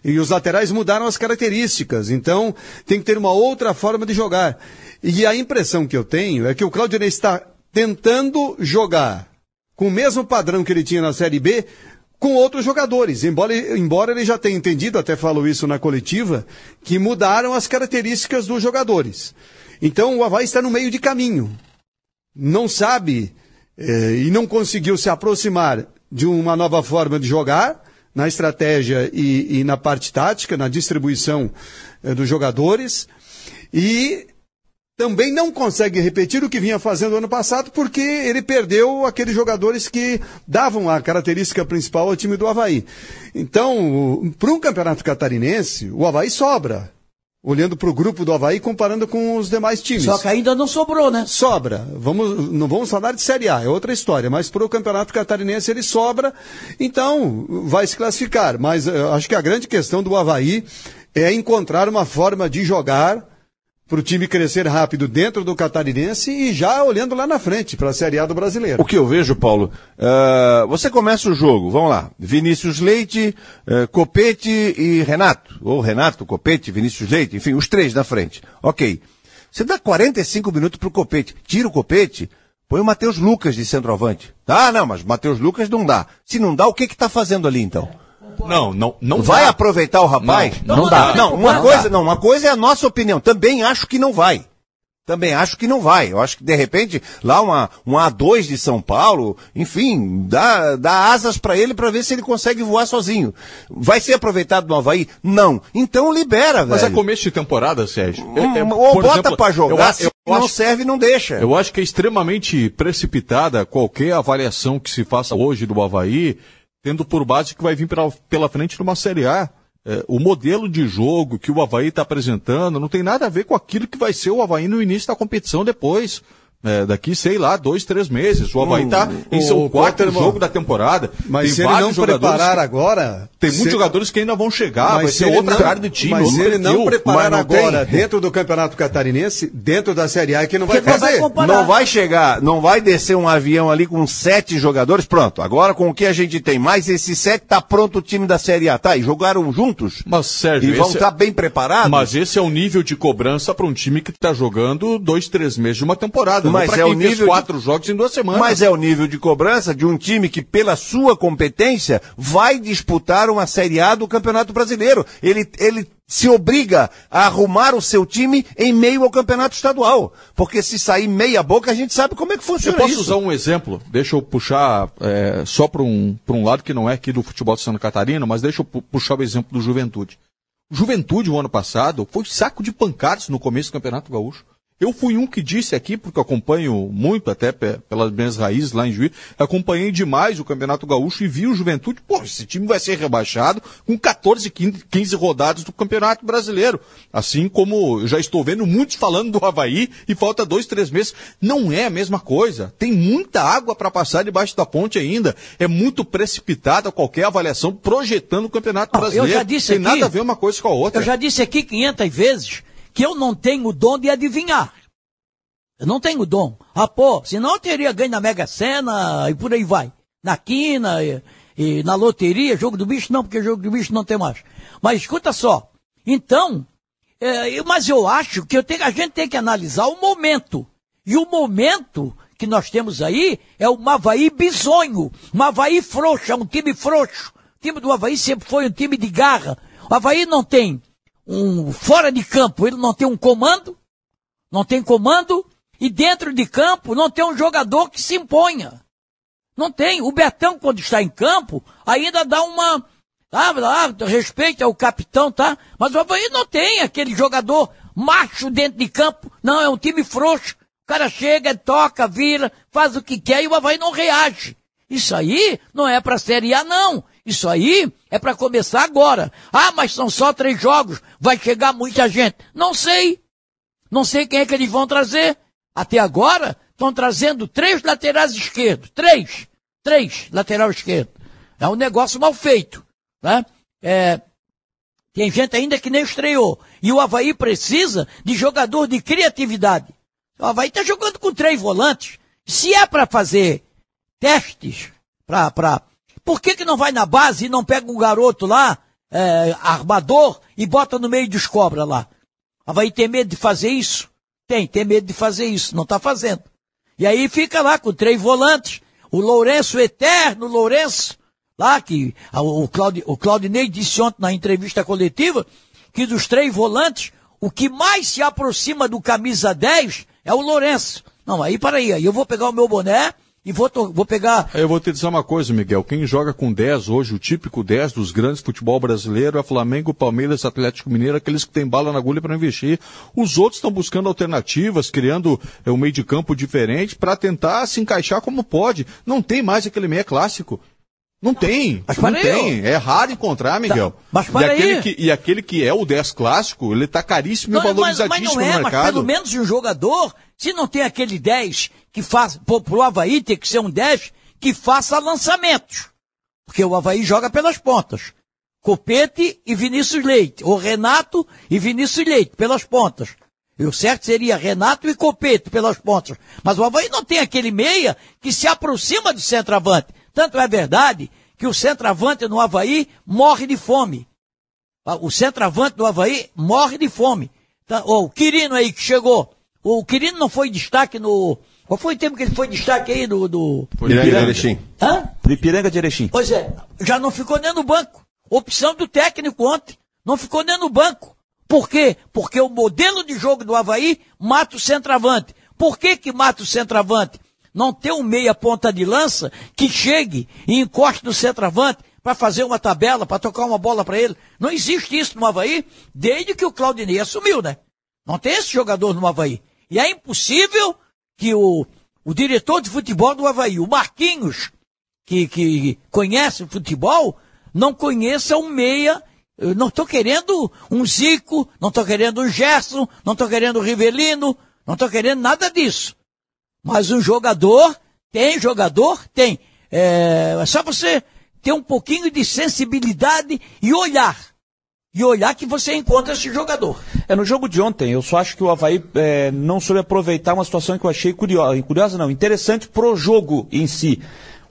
E os laterais mudaram as características, então tem que ter uma outra forma de jogar. E a impressão que eu tenho é que o Claudinei está tentando jogar com o mesmo padrão que ele tinha na Série B, com outros jogadores. Embora, embora ele já tenha entendido, até falou isso na coletiva, que mudaram as características dos jogadores. Então o Havaí está no meio de caminho. Não sabe eh, e não conseguiu se aproximar de uma nova forma de jogar na estratégia e, e na parte tática, na distribuição eh, dos jogadores. E também não consegue repetir o que vinha fazendo ano passado, porque ele perdeu aqueles jogadores que davam a característica principal ao time do Havaí. Então, para um campeonato catarinense, o Havaí sobra. olhando para o grupo do Havaí, comparando com os demais times. Só que ainda não sobrou, né? Sobra. Vamos, não vamos falar de Série A, é outra história. Mas para o Campeonato Catarinense ele sobra, então vai se classificar. Mas eu acho que a grande questão do Havaí é encontrar uma forma de jogar para o time crescer rápido dentro do catarinense e já olhando lá na frente para a Série A do brasileiro. O que eu vejo, Paulo, uh, você começa o jogo, vamos lá, Vinícius Leite, uh, Copete e Renato, ou Renato, Copete, Vinícius Leite, enfim, os três na frente. Ok. Você dá 45 minutos para o Copete, tira o Copete, põe o Matheus Lucas de centroavante. Ah, não, mas Matheus Lucas não dá. Se não dá, o que que tá fazendo ali então? Não, não, não vai dá. aproveitar o rapaz? Não, não dá. Não, uma Não coisa, dá. não, uma coisa é a nossa opinião. Também acho que não vai. Também acho que não vai. Eu acho que de repente lá uma um A2 de São Paulo, enfim, dá, dá asas para ele para ver se ele consegue voar sozinho. Vai ser aproveitado no Havaí? Não. Então libera, velho. Mas é começo de temporada, Sérgio. É- é- Ou bota pra jogar, eu se eu não acho- serve, não deixa. Eu acho que é extremamente precipitada qualquer avaliação que se faça hoje do Havaí, tendo por base que vai vir pela, pela frente numa Série A. É, o modelo de jogo que o Havaí está apresentando não tem nada a ver com aquilo que vai ser o Havaí no início da competição depois. É, daqui, sei lá, dois, três meses. O Havaí está em seu o quarto Potter, jogo da temporada. Mas tem se ele não preparar que- agora. Tem se- muitos jogadores que ainda vão chegar, mas vai se ser ele outra não- cara de time. Mas se ele não perfil. preparar não agora tem. dentro do Campeonato Catarinense, dentro da Série A, é que não vai Porque não vai fazer. Não vai chegar, não vai descer um avião ali com sete jogadores. Pronto, agora com o que a gente tem, mais esses sete, tá pronto o time da Série A. Tá, e jogaram juntos? Mas, Sérgio, e vão estar bem preparados? Mas esse é o nível de cobrança para um time que está jogando dois, três meses de uma temporada. Mas não é o nível de- quatro jogos em duas semanas. Mas é o nível de cobrança de um time que, pela sua competência, vai disputar uma Série A do Campeonato Brasileiro. Ele, ele se obriga a arrumar o seu time em meio ao Campeonato Estadual. Porque se sair meia boca, a gente sabe como é que Eu funciona posso isso. usar um exemplo, deixa eu puxar é, só para um, pra um lado que não é aqui do futebol de Santa Catarina, mas deixa eu pu- puxar o exemplo do Juventude. Juventude, o ano passado, foi saco de pancadas no começo do Campeonato Gaúcho. Eu fui um que disse aqui, porque acompanho muito, até pe- pelas minhas raízes lá em Juiz, acompanhei demais o Campeonato Gaúcho e vi o Juventude, pô, esse time vai ser rebaixado com 14, 15, 15 rodadas do Campeonato Brasileiro. Assim como eu já estou vendo muitos falando do Havaí e falta dois, três meses. Não é a mesma coisa. Tem muita água para passar debaixo da ponte ainda. É muito precipitada qualquer avaliação projetando o Campeonato Não, eu Brasileiro. já disse Tem aqui- nada a ver uma coisa com a outra. Eu já disse aqui 500 vezes que eu não tenho o dom de adivinhar. Eu não tenho o dom. Ah, pô, senão eu teria ganho na Mega Sena e por aí vai. Na quina e, e na loteria, jogo do bicho não, porque jogo do bicho não tem mais. Mas escuta só. Então, é, mas eu acho que eu tenho- a gente tem que analisar o momento. E o momento que nós temos aí é o Havaí bizonho. Um Havaí frouxo, é um time frouxo. O time do Havaí sempre foi um time de garra. O Havaí não tem um fora de campo, ele não tem um comando, não tem comando, e dentro de campo não tem um jogador que se imponha. Não tem. O Betão, quando está em campo, ainda dá uma. Ah, ah, respeito ao capitão, tá? Mas o Havaí não tem aquele jogador macho dentro de campo. Não, é um time frouxo. O cara chega, toca, vira, faz o que quer e o Havaí não reage. Isso aí não é para Série A, não. Isso aí é para começar agora. Ah, mas são só três jogos, vai chegar muita gente. Não sei. Não sei quem é que eles vão trazer. Até agora, estão trazendo três laterais esquerdos. Três. Três lateral esquerdo. É um negócio mal feito. Né? É, tem gente ainda que nem estreou. E o Havaí precisa de jogador de criatividade. O Havaí está jogando com três volantes. Se é para fazer testes, pra... por que, que não vai na base e não pega um garoto lá, é, armador, e bota no meio dos cobras lá? O Havaí tem medo de fazer isso? Tem, tem medo de fazer isso, não está fazendo. E aí fica lá com três volantes, o Lourenço, o eterno Lourenço, lá que a- o, Claudi, o Claudinei disse ontem na entrevista coletiva que dos três volantes, o que mais se aproxima do camisa 10 é o Lourenço. Não, aí para aí, aí eu vou pegar o meu boné e vou, vou pegar Eu vou te dizer uma coisa, Miguel. Quem joga com 10 hoje, o típico 10 dos grandes futebol brasileiro é Flamengo, Palmeiras, Atlético Mineiro, aqueles que têm bala na agulha para investir. Os outros estão buscando alternativas, criando é, um meio de campo diferente para tentar se encaixar como pode. Não tem mais aquele meia clássico. Não tem, Mas não tem. É raro encontrar, Miguel. mas e, para aquele aí. que, e aquele que é o 10 clássico, ele tá caríssimo e Não, mas, mas valorizadíssimo não é, no mas mercado. pelo menos um jogador, se não tem aquele 10 que faz, pô, pro Havaí tem que ser um 10 que faça lançamentos. Porque o Havaí joga pelas pontas. Copete e Vinícius Leite. Ou Renato e Vinícius Leite, pelas pontas. E o certo seria Renato e Copete pelas pontas. Mas o Havaí não tem aquele meia que se aproxima do centroavante. Tanto é verdade que o centroavante no Havaí morre de fome. Ah, O centroavante do Havaí morre de fome. Tá, o Quirino aí que chegou. O Quirino não foi destaque no. Qual foi o tempo que ele foi destaque aí do. do... Ipiranga. Erechim. Hã? Ipiranga de Erechim. Pois é, já não ficou nem no banco. Opção do técnico ontem. Não ficou nem no banco. Por quê? Porque o modelo de jogo do Havaí mata o centroavante. Por que que mata o centroavante? Não tem um meia ponta de lança que chegue e encoste no centroavante para fazer uma tabela, para tocar uma bola para ele. Não existe isso no Havaí desde que o Claudinei assumiu, né? Não tem esse jogador no Havaí. E é impossível que o, o diretor de futebol do Havaí, o Marquinhos, que, que conhece futebol, não conheça um meia. Eu não estou querendo um Zico, não estou querendo um Gerson, não estou querendo um Rivelino, não estou querendo nada disso. Mas um jogador, tem jogador, tem. É, é só você ter um pouquinho de sensibilidade e olhar. E olhar que você encontra esse jogador. É, no jogo de ontem, eu só acho que o Havaí é, não soube aproveitar uma situação que eu achei curiosa, curiosa não, interessante pro jogo em si.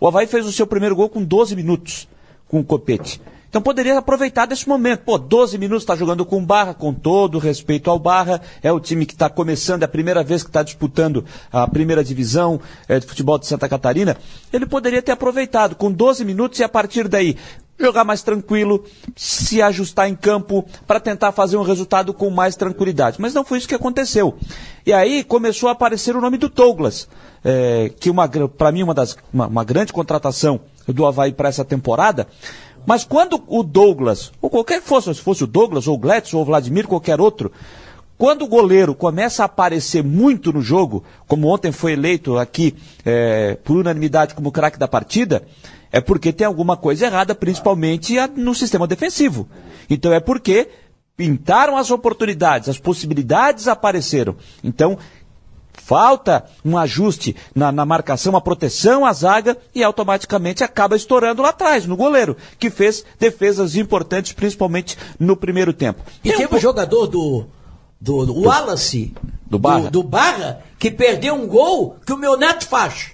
O Havaí fez o seu primeiro gol com 12 minutos, com o Copete. Então poderia aproveitar desse momento. Pô, 12 minutos está jogando com o Barra, com todo respeito ao Barra. É o time que está começando, é a primeira vez que está disputando a primeira divisão é, de futebol de Santa Catarina. Ele poderia ter aproveitado com 12 minutos e a partir daí jogar mais tranquilo, se ajustar em campo para tentar fazer um resultado com mais tranquilidade. Mas não foi isso que aconteceu. E aí começou a aparecer o nome do Douglas, é, que para mim uma das uma, uma grande contratação do Havaí para essa temporada. Mas quando o Douglas, ou qualquer que fosse, se fosse o Douglas, ou o Gletson, ou o Vladimir, qualquer outro, quando o goleiro começa a aparecer muito no jogo, como ontem foi eleito aqui é, por unanimidade como craque da partida, é porque tem alguma coisa errada, principalmente no sistema defensivo. Então é porque pintaram as oportunidades, as possibilidades apareceram. Então, falta um ajuste na, na, marcação, uma proteção à zaga e automaticamente acaba estourando lá atrás, no goleiro, que fez defesas importantes, principalmente no primeiro tempo. E teve um jogador do, do, do Wallace, do Barra. Do, do Barra, que perdeu um gol que o meu neto faz.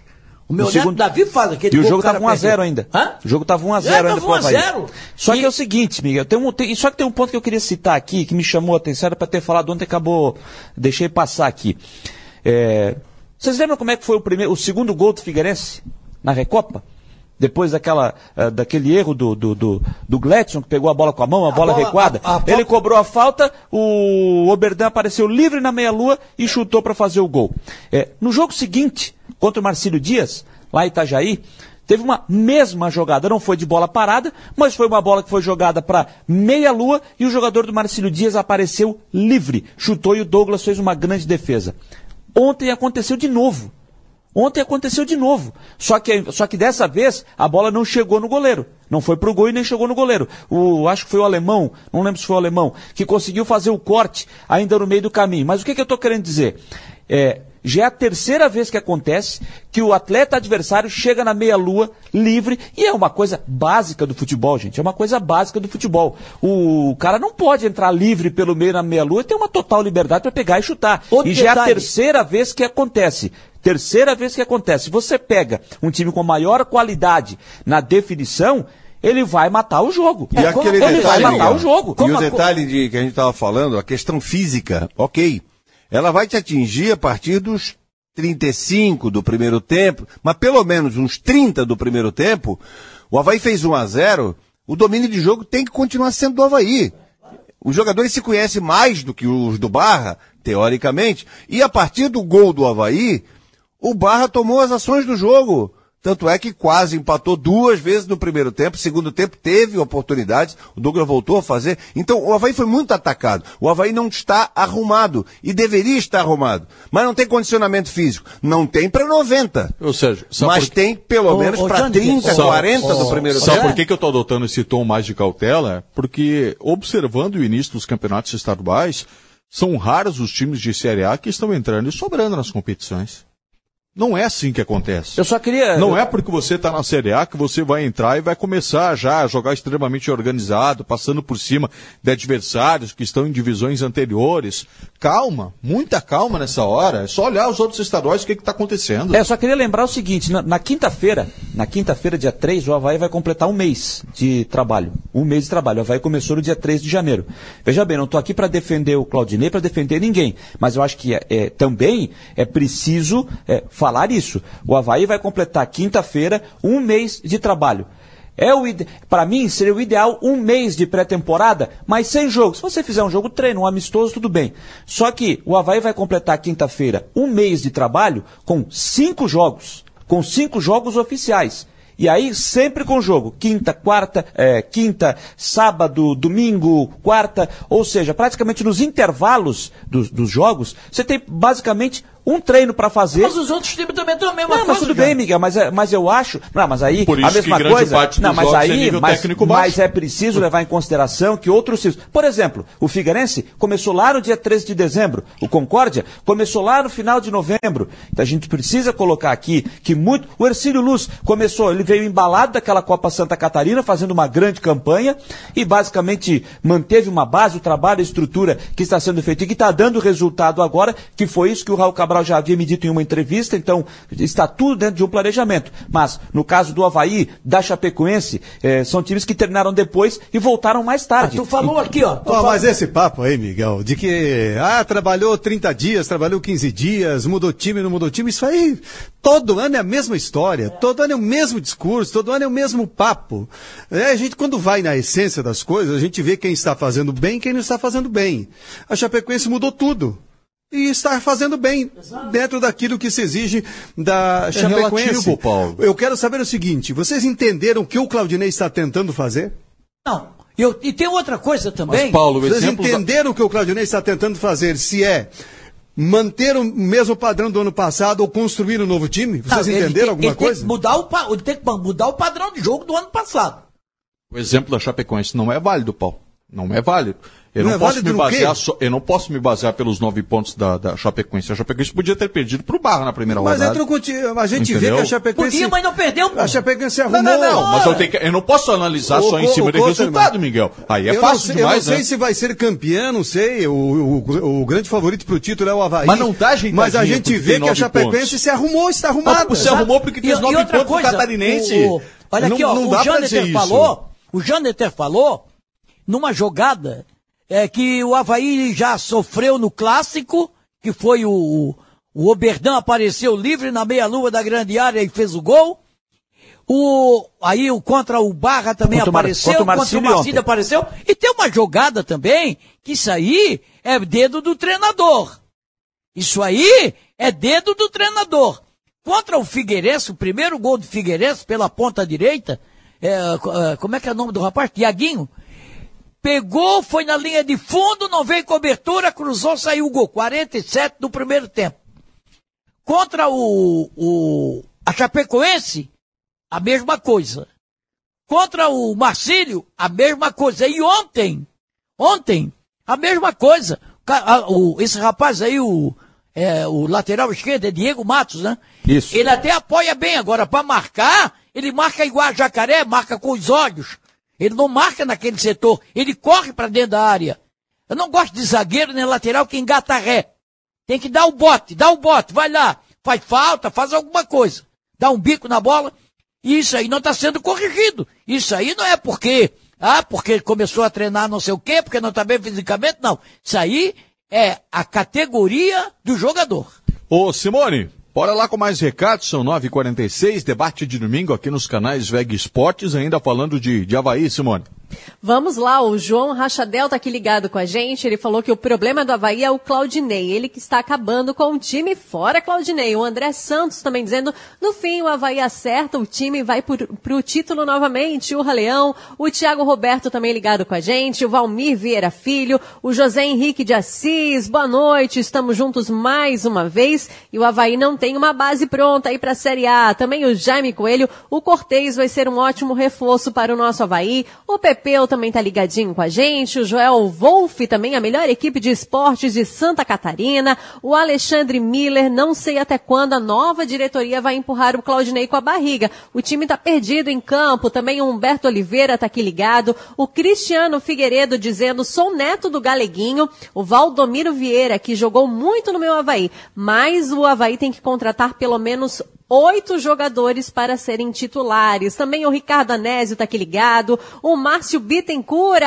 O meu No neto segundo- Davi faz aquele E o jogo o estava 1x0 perdeu. ainda. Hã? O jogo estava 1x0 É, ainda pro Havaí. 1 a 0. Só E- que é o seguinte, Miguel, tem um, tem- só que tem um ponto que eu queria citar aqui, que me chamou a atenção, era para ter falado ontem, acabou, deixei passar aqui. É, vocês lembram como é que foi o, primeiro, o segundo gol do Figueirense na Recopa? Depois daquela, eh, daquele erro do, do, do, do Gletson, que pegou a bola com a mão, a, bola, bola- recuada. a- a- Ele cobrou a falta, o Oberdan apareceu livre na meia-lua e chutou para fazer o gol. É, no jogo seguinte, contra o Marcílio Dias, lá em Itajaí, teve uma mesma jogada. Não foi de bola parada, mas foi uma bola que foi jogada para meia-lua e o jogador do Marcílio Dias apareceu livre. Chutou e o Douglas fez uma grande defesa. Ontem aconteceu de novo. Ontem aconteceu de novo. Só que, só que dessa vez a bola não chegou no goleiro. Não foi pro gol e nem chegou no goleiro. O, acho que foi o alemão, não lembro se foi o alemão, que conseguiu fazer o corte ainda no meio do caminho. Mas o que, que eu estou querendo dizer? É, já é a terceira vez que acontece que o atleta adversário chega na meia-lua livre e é uma coisa básica do futebol, gente. É uma coisa básica do futebol. O cara não pode entrar livre pelo meio na meia-lua e ter uma total liberdade para pegar e chutar. Outro e já é a detalhe. terceira vez que acontece. Terceira vez que acontece. Você pega um time com maior qualidade na definição, ele vai matar o jogo. E como- aquele ele vai detalhe, matar Miguel, o jogo. E Como o detalhe de, que a gente estava falando, a questão física, ok. Ela vai te atingir a partir dos 35 do primeiro tempo, mas pelo menos uns 30 do primeiro tempo. O Havaí fez 1 a 0 o domínio de jogo tem que continuar sendo do Havaí. Os jogadores se conhecem mais do que os do Barra, teoricamente, e a partir do gol do Havaí, o Barra tomou as ações do jogo. Tanto é que quase empatou duas vezes no primeiro tempo, segundo tempo teve oportunidades, o Douglas voltou a fazer. Então o Havaí foi muito atacado. O Havaí não está arrumado e deveria estar arrumado. Mas não tem condicionamento físico. Não tem para 90. Ou seja, sabe Mas por- tem pelo menos para Jandir, 30, Sabe- 40 no primeiro Sabe tempo. por que, que eu estou adotando esse tom mais de cautela? Porque, observando o início dos campeonatos estaduais, são raros os times de Série A que estão entrando e sobrando nas competições. Não é assim que acontece. Eu só queria. Não é porque você está na Série A que você vai entrar e vai começar já a jogar extremamente organizado, passando por cima de adversários que estão em divisões anteriores. Calma, muita calma nessa hora. É só olhar os outros estaduais o que está acontecendo. É, eu só queria lembrar o seguinte, na, quinta-feira, na quinta-feira, dia 3, o Havaí vai completar um mês de trabalho. Um mês de trabalho. O Havaí começou no dia 3 de janeiro. Veja bem, não estou aqui para defender o Claudinei, para defender ninguém. Mas eu acho que é, é, também é preciso é, falar isso. O Havaí vai completar quinta-feira um mês de trabalho. É o. Para mim, seria o ideal um mês de pré-temporada, mas sem jogo. Se você fizer um jogo treino, um amistoso, tudo bem. Só que o Havaí vai completar quinta-feira um mês de trabalho com cinco jogos. Com cinco jogos oficiais. E aí, sempre com jogo. Quinta, quarta, é, quinta, sábado, domingo, quarta. Ou seja, praticamente nos intervalos dos, dos jogos, você tem basicamente um treino para fazer. Mas os outros times também estão a mesma Não, coisa. mas tudo cara. bem, Miguel, mas, é- mas eu acho. Não, mas aí Por a isso mesma que coisa. parte não, mas é aí, nível mas, mas é preciso levar em consideração que outros times. Por exemplo, o Figueirense começou lá no dia 13 de dezembro. O Concórdia começou lá no final de novembro. Então a gente precisa colocar aqui que muito. O Ercílio Luz começou, ele veio embalado daquela Copa Santa Catarina, fazendo uma grande campanha e basicamente manteve uma base, o trabalho, a estrutura que está sendo feito e que está dando resultado agora, que foi isso que o Raul Cabral já havia me dito em uma entrevista, então está tudo dentro de um planejamento. Mas, no caso do Havaí, da Chapecoense, eh, são times que terminaram depois e voltaram mais Ah, tarde. tu falou aqui, ó. falou- mas esse papo aí, Miguel, de que ah, trabalhou 30 dias, trabalhou 15 dias, mudou time, não mudou time, isso aí todo ano é a mesma história, todo ano é o mesmo discurso, todo ano é o mesmo papo. É, a gente, quando vai na essência das coisas, a gente vê quem está fazendo bem e quem não está fazendo bem. A Chapecoense mudou tudo. E está fazendo bem dentro daquilo que se exige da Chapecoense. relativo, Paulo. Eu quero saber o seguinte: vocês entenderam o que o Claudinei está tentando fazer? Não. Eu, e tem outra coisa também. Mas, Paulo, Vocês exemplo da- entenderam o que o Claudinei está tentando fazer? Se é manter o mesmo padrão do ano passado ou construir um novo time? Vocês Não, entenderam tem- alguma ele tem coisa? que mudar o, ele tem que mudar o padrão de jogo do ano passado. O exemplo da Chapecoense não é válido, Paulo. Não é válido. Eu Não não, é posso me basear só, eu não posso me basear pelos nove pontos da, da Chapecoense. A Chapecoense podia ter perdido pro Barra na primeira Mas rodada. entrou contigo. A gente vê Entendeu? que a Chapecoense. Podia, mas não perdeu, pô. A Chapecoense Não, arrumou. não, não. Mas eu, tenho que- eu não posso analisar Ô, só em ô, cima do resultado, irmão. Miguel. Aí é eu fácil não sei, demais, Eu não sei né? se vai ser campeão, não sei. O, o, o grande favorito pro título é o Havaí. Mas não tá ajeitadinho Mas a gente vê que a Chapecoense pontos. se arrumou, está arrumada. Você arrumou porque tem os nove outra pontos do coisa, catarinense. o- o- olha Não- aqui, ó, não o dá pra dizer Janeter isso. falou, o Janeter falou numa jogada é, que o Havaí já sofreu no clássico, que foi o, o Oberdan apareceu livre na meia-lua da grande área e fez o gol. O, aí o contra o Barra também Contra o apareceu, contra o contra o Marcílio Marcílio ontem. apareceu. E tem uma jogada também, que isso aí é dedo do treinador. Isso aí é dedo do treinador. Contra o Figueirense, o primeiro gol do Figueirense pela ponta direita, é, é, como é que é o nome do rapaz? Tiaguinho. Pegou, foi na linha de fundo, não veio cobertura, cruzou, saiu o gol. 47 do primeiro tempo. Contra o, o a Chapecoense, a mesma coisa. Contra o Marcílio, a mesma coisa. E ontem, ontem, a mesma coisa. O- esse rapaz aí, o, é, o lateral esquerdo, é Diego Matos, né? Isso. Ele até apoia bem agora. Para marcar, ele marca igual a jacaré, marca com os olhos. Ele não marca naquele setor, ele corre para dentro da área. Eu não gosto de zagueiro nem lateral que engata ré. Tem que dar o bote, dá o bote, vai lá, faz falta, faz alguma coisa. Dá um bico na bola. Isso aí não está sendo corrigido. Isso aí não é porque, ah, porque começou a treinar não sei o quê, porque não está bem fisicamente, não. Isso aí é a categoria do jogador. Ô, Simone, bora lá com mais recados, são 9h46, debate de domingo aqui nos canais VEG Esportes, ainda falando de, de Havaí, Simone. Vamos lá, o João Rachadel tá aqui ligado com a gente. Ele falou que o problema do Havaí é o Claudinei. Ele que está acabando com o time fora Claudinei. O André Santos também dizendo, no fim o Havaí acerta, o time vai para o título novamente. O Raleão, o Thiago Roberto também ligado com a gente. O Valmir Vieira Filho, o José Henrique de Assis. Boa noite, estamos juntos mais uma vez. E o Havaí não tem uma base pronta aí para a Série A. Também o Jaime Coelho. O Cortez vai ser um ótimo reforço para o nosso Havaí. O Pepeu também tá ligadinho com a gente, o Joel Wolff também, a melhor equipe de esportes de Santa Catarina, o Alexandre Miller, não sei até quando a nova diretoria vai empurrar o Claudinei com a barriga. O time tá perdido em campo, também o Humberto Oliveira tá aqui ligado, o Cristiano Figueiredo dizendo, sou neto do Galeguinho, o Valdomiro Vieira, que jogou muito no meu Havaí, mas o Havaí tem que contratar pelo menos oito jogadores para serem titulares. Também o Ricardo Anésio está aqui ligado. O Márcio Bittencourt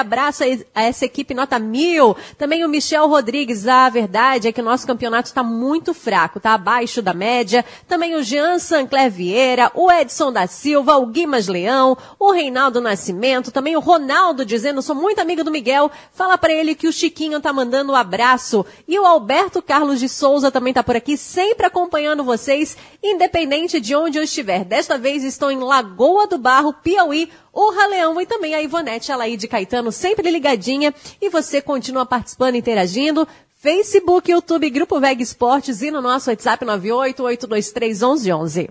a essa equipe nota mil. Também o Michel Rodrigues. A verdade é que o nosso campeonato está muito fraco, está abaixo da média. Também o Jean Sancler Vieira, o Edson da Silva, o Guimas Leão, o Reinaldo Nascimento, também o Ronaldo dizendo, sou muito amigo do Miguel. Fala para ele que o Chiquinho tá mandando um abraço. E o Alberto Carlos de Souza também está por aqui, sempre acompanhando vocês, independente independente de onde eu estiver. Desta vez estou em Lagoa do Barro, Piauí, o Raleão e também a Ivonete Alaide Caetano, sempre ligadinha. E você continua participando, interagindo. Facebook, YouTube, Grupo Veg Esportes e no nosso WhatsApp 988231111.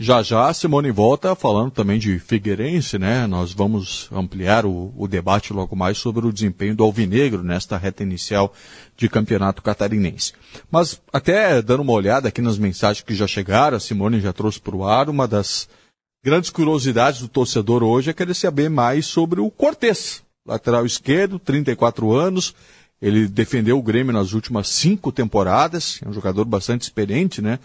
Já já Simone volta falando também de Figueirense, né? Nós vamos ampliar o, o, debate logo mais sobre o desempenho do Alvinegro nesta reta inicial de campeonato catarinense. Mas até dando uma olhada aqui nas mensagens que já chegaram, a Simone já trouxe para o ar, uma das grandes curiosidades do torcedor hoje é querer saber mais sobre o Cortez, lateral esquerdo, 34 anos, ele defendeu o Grêmio nas últimas cinco temporadas, é um jogador bastante experiente, né?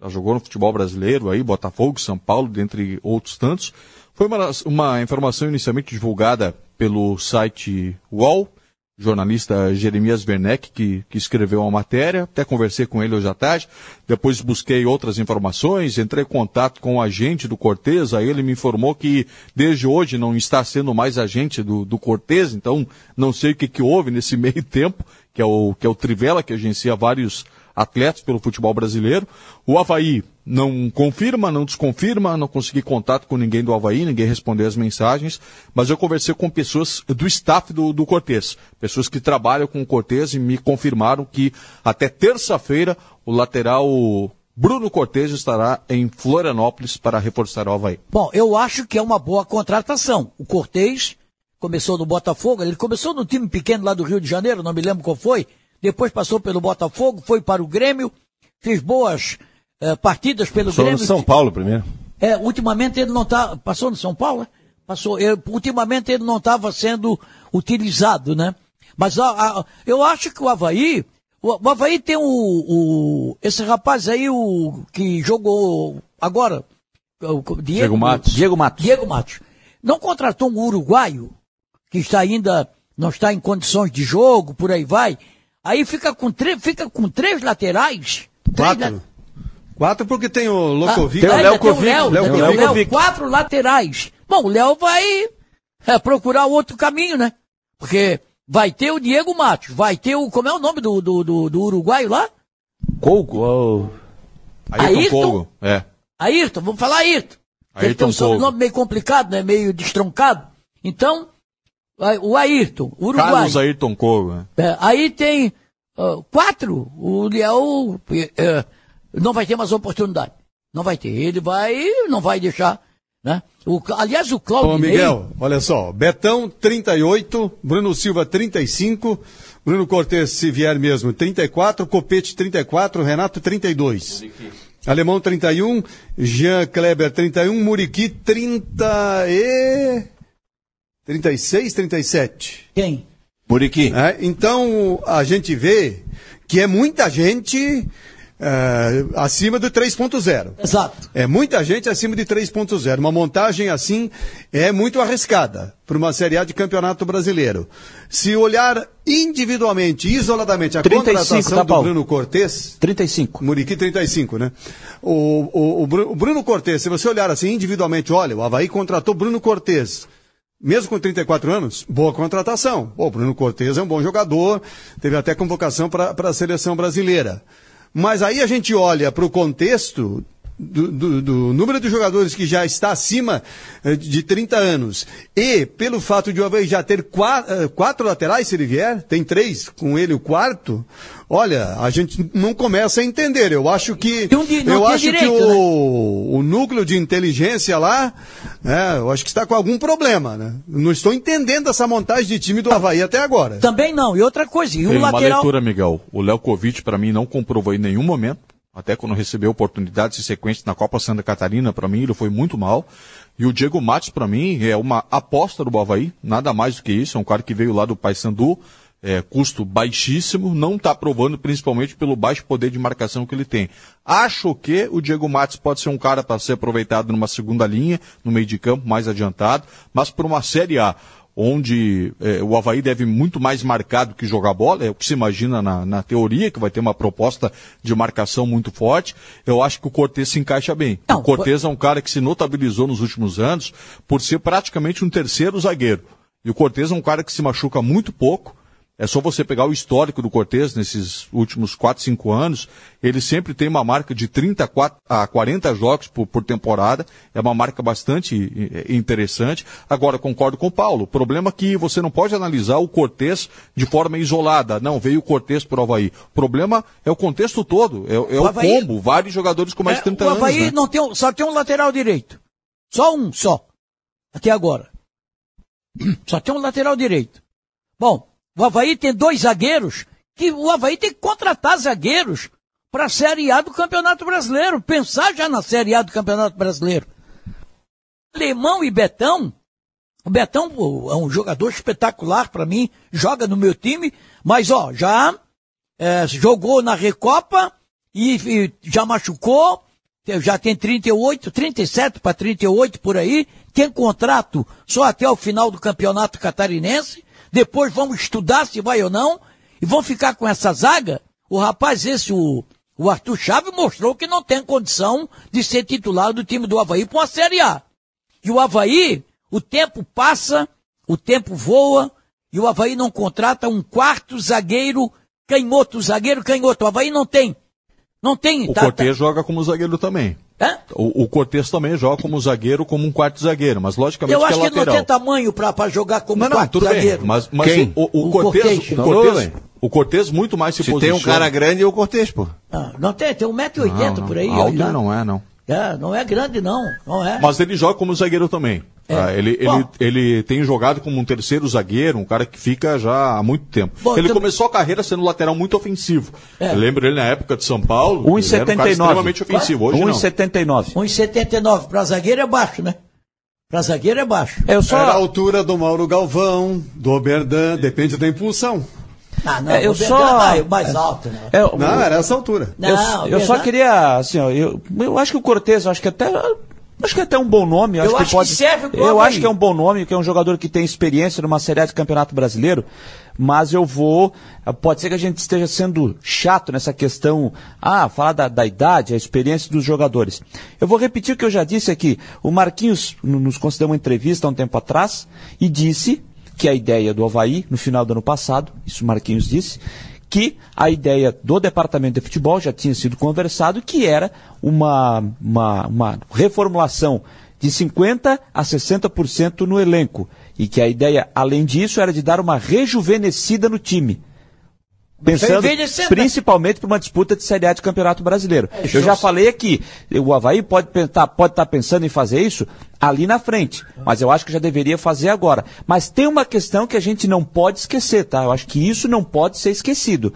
Já jogou no futebol brasileiro aí, Botafogo, São Paulo, dentre outros tantos. Foi uma, uma informação inicialmente divulgada pelo site UOL, jornalista Jeremias Werneck, que, que escreveu a matéria. Até conversei com ele hoje à tarde. Depois busquei outras informações, entrei em contato com o agente do Cortez. Aí ele me informou que desde hoje não está sendo mais agente do, do Cortez, então não sei o que, que houve nesse meio tempo, que é o, que é o Trivela, que agencia vários atletas pelo futebol brasileiro. O Havaí não confirma, não desconfirma, não consegui contato com ninguém do Havaí, ninguém respondeu as mensagens, mas eu conversei com pessoas do staff do, do Cortez, pessoas que trabalham com o Cortez e me confirmaram que até terça-feira o lateral Bruno Cortez estará em Florianópolis para reforçar o Havaí. Bom, eu acho que é uma boa contratação. O Cortez começou no Botafogo, ele começou no time pequeno lá do Rio de Janeiro, não me lembro qual foi, depois passou pelo Botafogo, foi para o Grêmio, fez boas uh, partidas pelo passou Grêmio. no São Paulo primeiro. É, ultimamente ele não está. Passou no São Paulo? Passou. Eu, ultimamente ele não estava sendo utilizado, né? Mas a, a, eu acho que o Havaí. O, o Havaí tem o, o. Esse rapaz aí, o que jogou agora. Diego, Diego Matos. Diego Matos. Diego Matos. Não contratou um uruguaio que está ainda. Não está em condições de jogo, por aí vai. Aí fica com, fica com três laterais. Quatro. Três la... Quatro porque tem o Lokovic. Ah, tem o Léo Kovic. Léo, Léo Léo, Kovic. Léo, quatro laterais. Bom, o Léo vai é, procurar outro caminho, né? Porque vai ter o Diego Matos, vai ter o. Como é o nome do, do, do, do uruguaio lá? Colgo. Oh. Ayrton, Ayrton? Colgo. É. Ayrton, vamos falar Ayrton. Ele Ayrton tem um sobrenome meio complicado, né? Meio destroncado. Então, o Ayrton, uruguaio. Carlos Ayrton Colgo. né? É, aí tem uh, quatro. O Léo uh, não vai ter mais oportunidade. Não vai ter. Ele vai, não vai deixar. Né? O, aliás, o Ô, Claudinei... Miguel, olha só. Betão, 38. Bruno Silva, 35. Bruno Cortes, se vier mesmo, 34. Copete, 34. Renato, 32. Alemão, 31. Jean Kleber, 31. Muriqui, 30 e... 36, 37. Quem? Muriqui. É, então, a gente vê que é muita gente é, acima do 3.0. Exato. É muita gente acima de 3.0. Uma montagem assim é muito arriscada para uma Série A de Campeonato Brasileiro. Se olhar individualmente, isoladamente, a 35, contratação tá, do? Bruno Cortes, 35. Muriqui 35, né? O, o, o, Bru- o Bruno Cortes, se você olhar assim individualmente, olha, o Havaí contratou Bruno Cortes. Mesmo com 34 anos, boa contratação. O Bruno Cortes é um bom jogador, teve até convocação para a seleção brasileira. Mas aí a gente olha para o contexto do, do, do, número de jogadores que já está acima eh, de 30 anos e pelo fato de o Havaí já ter quatro, eh, quatro, laterais, se ele vier, tem três, com ele o quarto, olha, a gente não começa a entender. Eu acho que um, eu acho direito, que o, né? o núcleo de inteligência lá, né, eu acho que está com algum problema, né? Não estou entendendo essa montagem de time do Havaí até agora. Também não. E outra coisa, e o tem lateral... uma leitura, Miguel. O Léo Kovic, para mim, não comprovou em nenhum momento até quando recebeu oportunidades sequências na Copa Santa Catarina, para mim ele foi muito mal. E o Diego Matos, para mim, é uma aposta do Havaí, nada mais do que isso. É um cara que veio lá do Paysandu, é, custo baixíssimo, não está provando principalmente pelo baixo poder de marcação que ele tem. Acho que o Diego Matos pode ser um cara para ser aproveitado numa segunda linha, no meio de campo, mais adiantado, mas por uma Série A onde é, o Havaí deve muito mais marcar do que jogar bola, é o que se imagina na, na, teoria, que vai ter uma proposta de marcação muito forte, eu acho que o Cortez se encaixa bem. Não, o Cortez é um cara que se notabilizou nos últimos anos por ser praticamente um terceiro zagueiro. E o Cortez é um cara que se machuca muito pouco, é só você pegar o histórico do Cortez nesses últimos 4, 5 anos. Ele sempre tem uma marca de 30 a 40 jogos por, por, temporada. É uma marca bastante interessante. Agora, concordo com o Paulo. O problema é que você não pode analisar o Cortez de forma isolada. Não, veio o Cortez para o Havaí. O problema é o contexto todo. É, é o, o combo. Vários jogadores com mais de 30 é, anos. O Havaí né? não tem, só tem um lateral direito. Só um, só. Até agora. Só tem um lateral direito. Bom, o Havaí tem dois zagueiros, que o Havaí tem que contratar zagueiros para a Série A do Campeonato Brasileiro, pensar já na Série A do Campeonato Brasileiro. Alemão e Betão, o Betão é um jogador espetacular para mim, joga no meu time, mas ó, já é, jogou na Recopa e, e já machucou, já tem 38, 37 para 38 por aí, tem contrato só até o final do Campeonato Catarinense depois vamos estudar se vai ou não, e vão ficar com essa zaga. O rapaz, esse, o, o Arthur Chaves, mostrou que não tem condição de ser titular do time do Havaí para uma Série A. E o Havaí, o tempo passa, o tempo voa, e o Havaí não contrata um quarto zagueiro canhoto, zagueiro canhoto. O Havaí não tem. Não tem. O tá, Cortez tá... joga como zagueiro também. Hã? O, o Cortez também joga como zagueiro, como um quarto zagueiro, mas logicamente Eu acho que, é que não tem tamanho para jogar como não, quarto não, tudo zagueiro. Bem, mas, mas Quem? o, o, o Cortez, o Cortez, o Cortez muito mais se, se posiciona. tem um cara grande é o Cortez, pô. Não, não tem, tem 1,80m por aí. Alto não é, não. É, não é grande não, não é. Mas ele joga como zagueiro também. É. Ah, ele, ele, ele tem jogado como um terceiro zagueiro, um cara que fica já há muito tempo. Bom, ele começou a carreira sendo lateral muito ofensivo. É. Lembro ele na época de São Paulo. 1,79. Um extremamente ofensivo. Hoje 1,79. 1,79. Para zagueiro é baixo, né? Para zagueiro é baixo. Eu só... Era a altura do Mauro Galvão, do Oberdan, depende da impulsão. Ah, não, é, eu só é mais alto, né? É, não, era essa altura. Não, eu, eu só queria, assim, ó, eu, eu acho que o Cortez, acho que até Acho que é até um bom nome. Eu acho, acho que, pode... que serve pro Eu acho que é um bom nome, que é um jogador que tem experiência numa série de campeonato brasileiro. Mas eu vou. Pode ser que a gente esteja sendo chato nessa questão. Ah, falar da, da idade, a experiência dos jogadores. Eu vou repetir o que eu já disse aqui. O Marquinhos nos concedeu uma entrevista há um tempo atrás e disse que a ideia do Havaí, no final do ano passado, isso o Marquinhos disse, que a ideia do departamento de futebol já tinha sido conversado, que era uma, uma, uma reformulação de 50% a 60% no elenco. E que a ideia, além disso, era de dar uma rejuvenescida no time. Pensando principalmente para uma disputa de Série A de Campeonato Brasileiro. É, Eu já falei aqui, o Havaí pode estar pode tá pensando em fazer isso ali na frente, mas eu acho que já deveria fazer agora. Mas tem uma questão que a gente não pode esquecer, tá? Eu acho que isso não pode ser esquecido.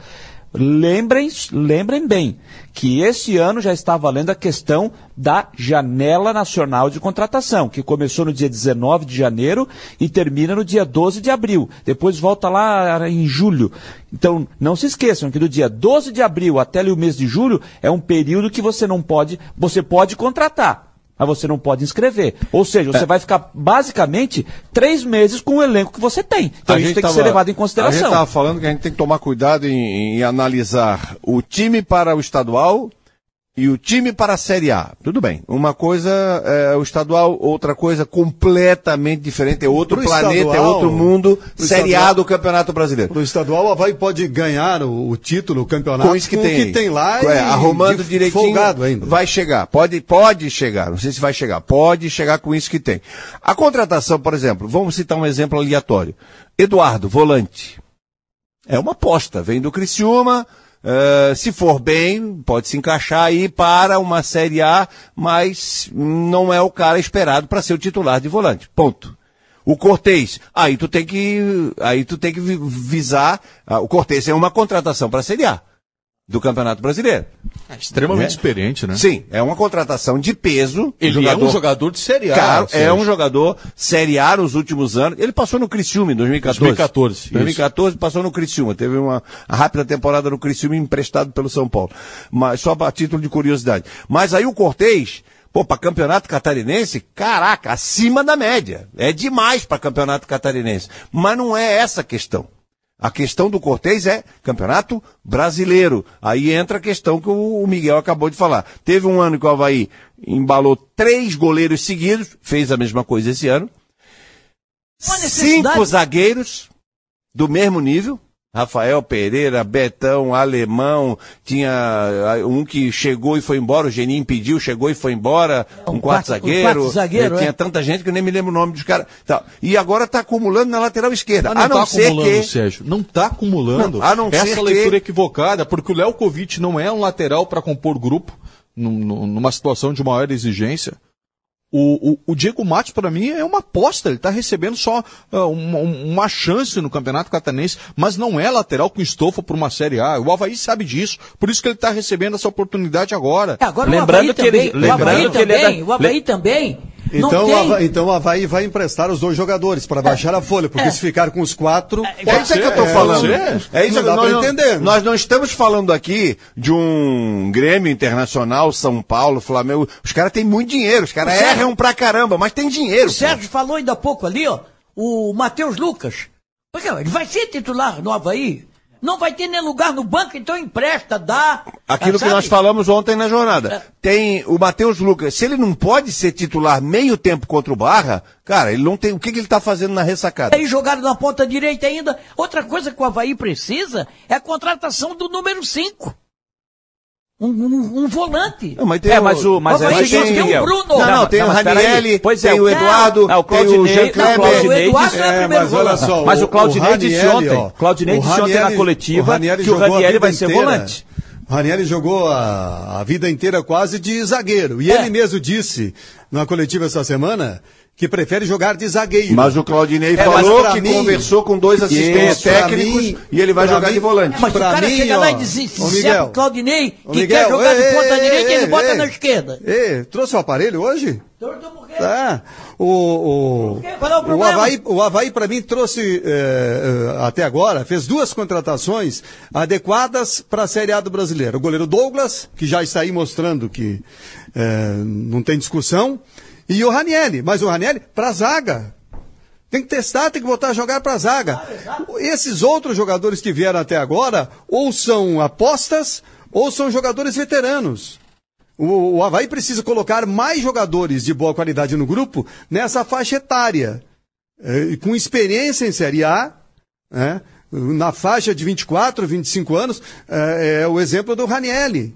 Lembrem, lembrem bem que esse ano já está valendo a questão da janela nacional de contratação, que começou no dia 19 de janeiro e termina no dia 12 de abril. Depois volta lá em julho. Então, não se esqueçam que do dia 12 de abril até o mês de julho é um período que você não pode, você pode contratar mas você não pode inscrever. Ou seja, você é. vai ficar basicamente três meses com o elenco que você tem. Então a isso tem tava, que ser levado em consideração. A gente estava falando que a gente tem que tomar cuidado em, em, analisar o time para o estadual e o time para a Série A. Tudo bem. Uma coisa é o estadual, outra coisa completamente diferente. É outro Pro planeta, é estadual, outro mundo. Série A estadual- do Campeonato Brasileiro. No estadual, o Havaí pode ganhar o, o título, o campeonato, Com isso que tem, o que tem lá é, e arrumando de direitinho, folgado ainda. vai chegar. Pode, pode chegar. Não sei se vai chegar. Pode chegar com isso que tem. A contratação, por exemplo, vamos citar um exemplo aleatório. Eduardo, volante. É uma aposta. Vem do Criciúma. Eh, se for bem, pode se encaixar aí para uma Série A, mas não é o cara esperado para ser o titular de volante. Ponto. O Cortez, aí tu tem que, aí tu tem que vi- visar, ah, o Cortez é uma contratação para a Série A do Campeonato Brasileiro. Extremamente É. experiente, né? Sim, é uma contratação de peso. Ele é um jogador de Série A. É um jogador Série A nos últimos anos. Ele passou no Criciúma em 2014. 2014, isso. 2014 passou no Criciúma. Teve uma rápida temporada no Criciúma emprestado pelo São Paulo. Mas só a título de curiosidade. Mas aí o Cortez, pô, para campeonato catarinense, caraca, acima da média. É demais para campeonato catarinense. Mas não é essa a questão. A questão do Cortez é campeonato brasileiro. Aí entra a questão que o Miguel acabou de falar. Teve um ano que o Havaí embalou três goleiros seguidos, fez a mesma coisa esse ano. Cinco zagueiros do mesmo nível. Rafael Pereira, Betão, Alemão, tinha ah, um que chegou e foi embora, o Geninho pediu, chegou e foi embora, um, Um quarto, quarto- um zagueiro. quarto zagueiro, eh, é. Tinha tanta gente que eu nem me lembro o nome dos caras. Tá. E agora está acumulando na lateral esquerda. Mas não a não tá ser acumulando, que. Sérgio. Não tá acumulando. Não, a não Essa ser leitura que- equivocada, porque o Léo Kovic não é um lateral para compor grupo num- numa situação de maior exigência. O, o, o Diego Matos, para mim, é uma aposta. Ele está recebendo só ah, uma, uma chance no Campeonato Catarinense, mas não é lateral com estofa para uma Série A. O Havaí sabe disso. Por isso que ele está recebendo essa oportunidade agora. É, agora Lembrando o Havaí que ele- também, o Havaí lembrando que ele é também, da- o Havaí também. Então, o. Havaí, então o Havaí vai emprestar os dois jogadores para baixar a folha, porque É. se ficar com os quatro. É isso que eu tô É, falando. é, É isso que dá não- entender. Nós não estamos falando aqui de um Grêmio Internacional, São Paulo, Flamengo. Os caras têm muito dinheiro, os caras erram pra caramba, mas tem dinheiro. O Sérgio falou ainda há pouco ali, ó, o Matheus Lucas. Porque ele vai ser titular no Havaí. Não vai ter nem lugar no banco, então empresta, dá. Aquilo que sabe? nós falamos ontem na jornada. É. Tem o Matheus Lucas. Se ele não pode ser titular meio tempo contra o Barra, cara, ele não tem. O que, que ele tá fazendo na ressacada? Aí jogaram na ponta direita ainda. Outra coisa que o Havaí precisa é a contratação do número 5. Um, um- um volante. Não, mas tem É, mas o- mas é o mas seguinte, tem- tem o. Bruno. Não, não, tem Não, o. Ranielli, Pois é, tem o o- Eduardo, Não, o tem o Claudinei- Jean não, o Kleber. Claudinei o Eduardo não é o É, primeiro mas olha volante. só, Mas o Claudinei Ranielli, disse ontem, ó, Claudinei o disse ontem na coletiva o que o vida vai ser inteira. volante. Ranielli jogou a, a vida inteira quase de zagueiro. E É. ele mesmo disse, na coletiva essa semana, que prefere jogar de zagueiro. Mas o Claudinei É, falou que mim- conversou com dois assistentes técnicos mim- e ele vai jogar mim- de volante. Mas Pra o cara mim, chega lá ó, e diz, disser Miguel, Claudinei que Miguel, quer jogar de ei, ponta ei, direita, ei, ele bota ei. na esquerda. Ei, trouxe o aparelho hoje? Tá. O, o, Qual é o o problema? Havaí, o Havaí para mim, trouxe eh, eh, até agora, fez duas contratações adequadas para a Série A do Brasileiro. O goleiro Douglas, que já está aí mostrando que eh, não tem discussão, e o Ranielli. Mas o Ranielli para zaga. Tem que testar, tem que botar a jogar para zaga. Esses outros jogadores que vieram até agora, ou são apostas, ou são jogadores veteranos. O, o Havaí precisa colocar mais jogadores de boa qualidade no grupo nessa faixa etária. Eh, com experiência em Série A, né? na faixa de 24, 25 anos, eh, é o exemplo do Ranielli.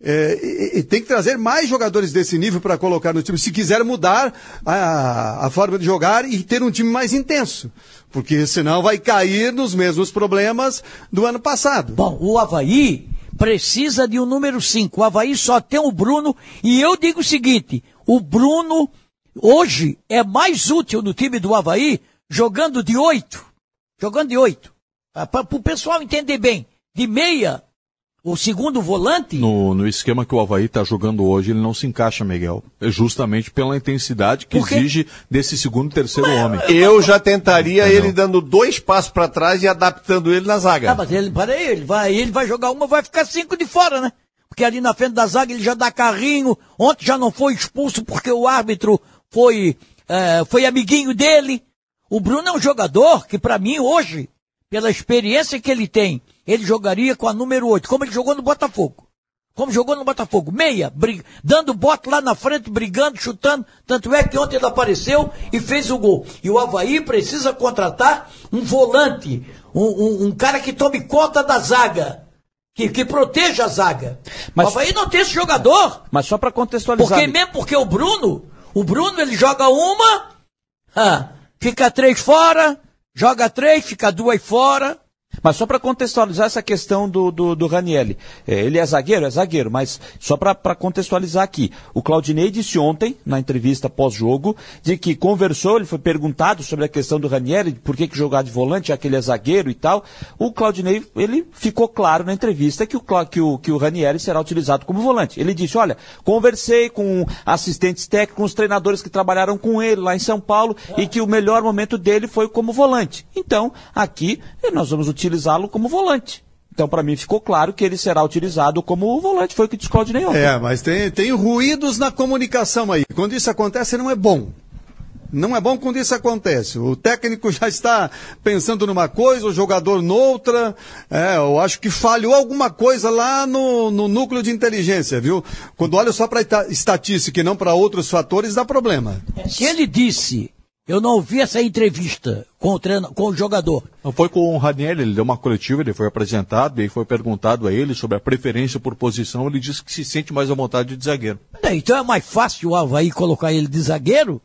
É, e, e tem que trazer mais jogadores desse nível para colocar no time, se quiser mudar a, a forma de jogar e ter um time mais intenso. Porque senão vai cair nos mesmos problemas do ano passado. Bom, o Havaí precisa de um número 5. O Havaí só tem o Bruno. E eu digo o seguinte: o Bruno hoje é mais útil no time do Havaí jogando de 8. Jogando de 8. Para o pessoal entender bem. De meia, o segundo volante. No, no esquema que o Havaí está jogando hoje, ele não se encaixa, Miguel. É justamente pela intensidade que exige desse segundo e terceiro homem. Eu já tentaria ele dando dois passos para trás e adaptando ele na zaga. Ah, mas ele, para aí, ele vai, ele vai jogar uma, vai ficar cinco de fora, né? Porque ali na frente da zaga ele já dá carrinho. Ontem já não foi expulso porque o árbitro foi, eh, foi amiguinho dele. O Bruno é um jogador que, para mim, hoje, pela experiência que ele tem, ele jogaria com a número 8, como ele jogou no Botafogo. como jogou no Botafogo. Meia, brig... dando bote lá na frente, brigando, chutando. Tanto é que ontem ele apareceu e fez o gol. E o Havaí precisa contratar um volante, um, um, um cara que tome conta da zaga. Que, que proteja a zaga. Mas- o Havaí não tem esse jogador. Mas só para contextualizar. Porque mesmo porque o Bruno, o Bruno ele joga uma, ah, fica três fora, joga três, fica duas fora. Mas só para contextualizar essa questão do, do, do Ranielli. É, ele é zagueiro? É zagueiro, mas só para contextualizar aqui. O Claudinei disse ontem, na entrevista pós-jogo, de que conversou, ele foi perguntado sobre a questão do Ranielli, por que, que jogar de volante, já que ele é zagueiro e tal. O Claudinei, ele ficou claro na entrevista que o, que o, que o Ranielli será utilizado como volante. Ele disse, olha, conversei com assistentes técnicos, com os treinadores que trabalharam com ele lá em São Paulo, e que o melhor momento dele foi como volante. Então, aqui, nós vamos utilizá-lo como volante. Então, para mim, ficou claro que ele será utilizado como volante. Foi o que disse Claudinei ontem. É, mas tem, tem ruídos na comunicação aí. Quando isso acontece, não é bom. Não é bom quando isso acontece. O técnico já está pensando numa coisa, o jogador noutra. É, eu acho que falhou alguma coisa lá no, no núcleo de inteligência, viu? Quando olha só para estatística e não para outros fatores, dá problema. Se ele disse, eu não ouvi essa entrevista com o, treino, com o jogador. Não foi com o Raniel, ele deu uma coletiva, ele foi apresentado, e aí foi perguntado a ele sobre a preferência por posição, ele disse que se sente mais à vontade de zagueiro. É, Então é mais fácil o Havaí colocar ele de zagueiro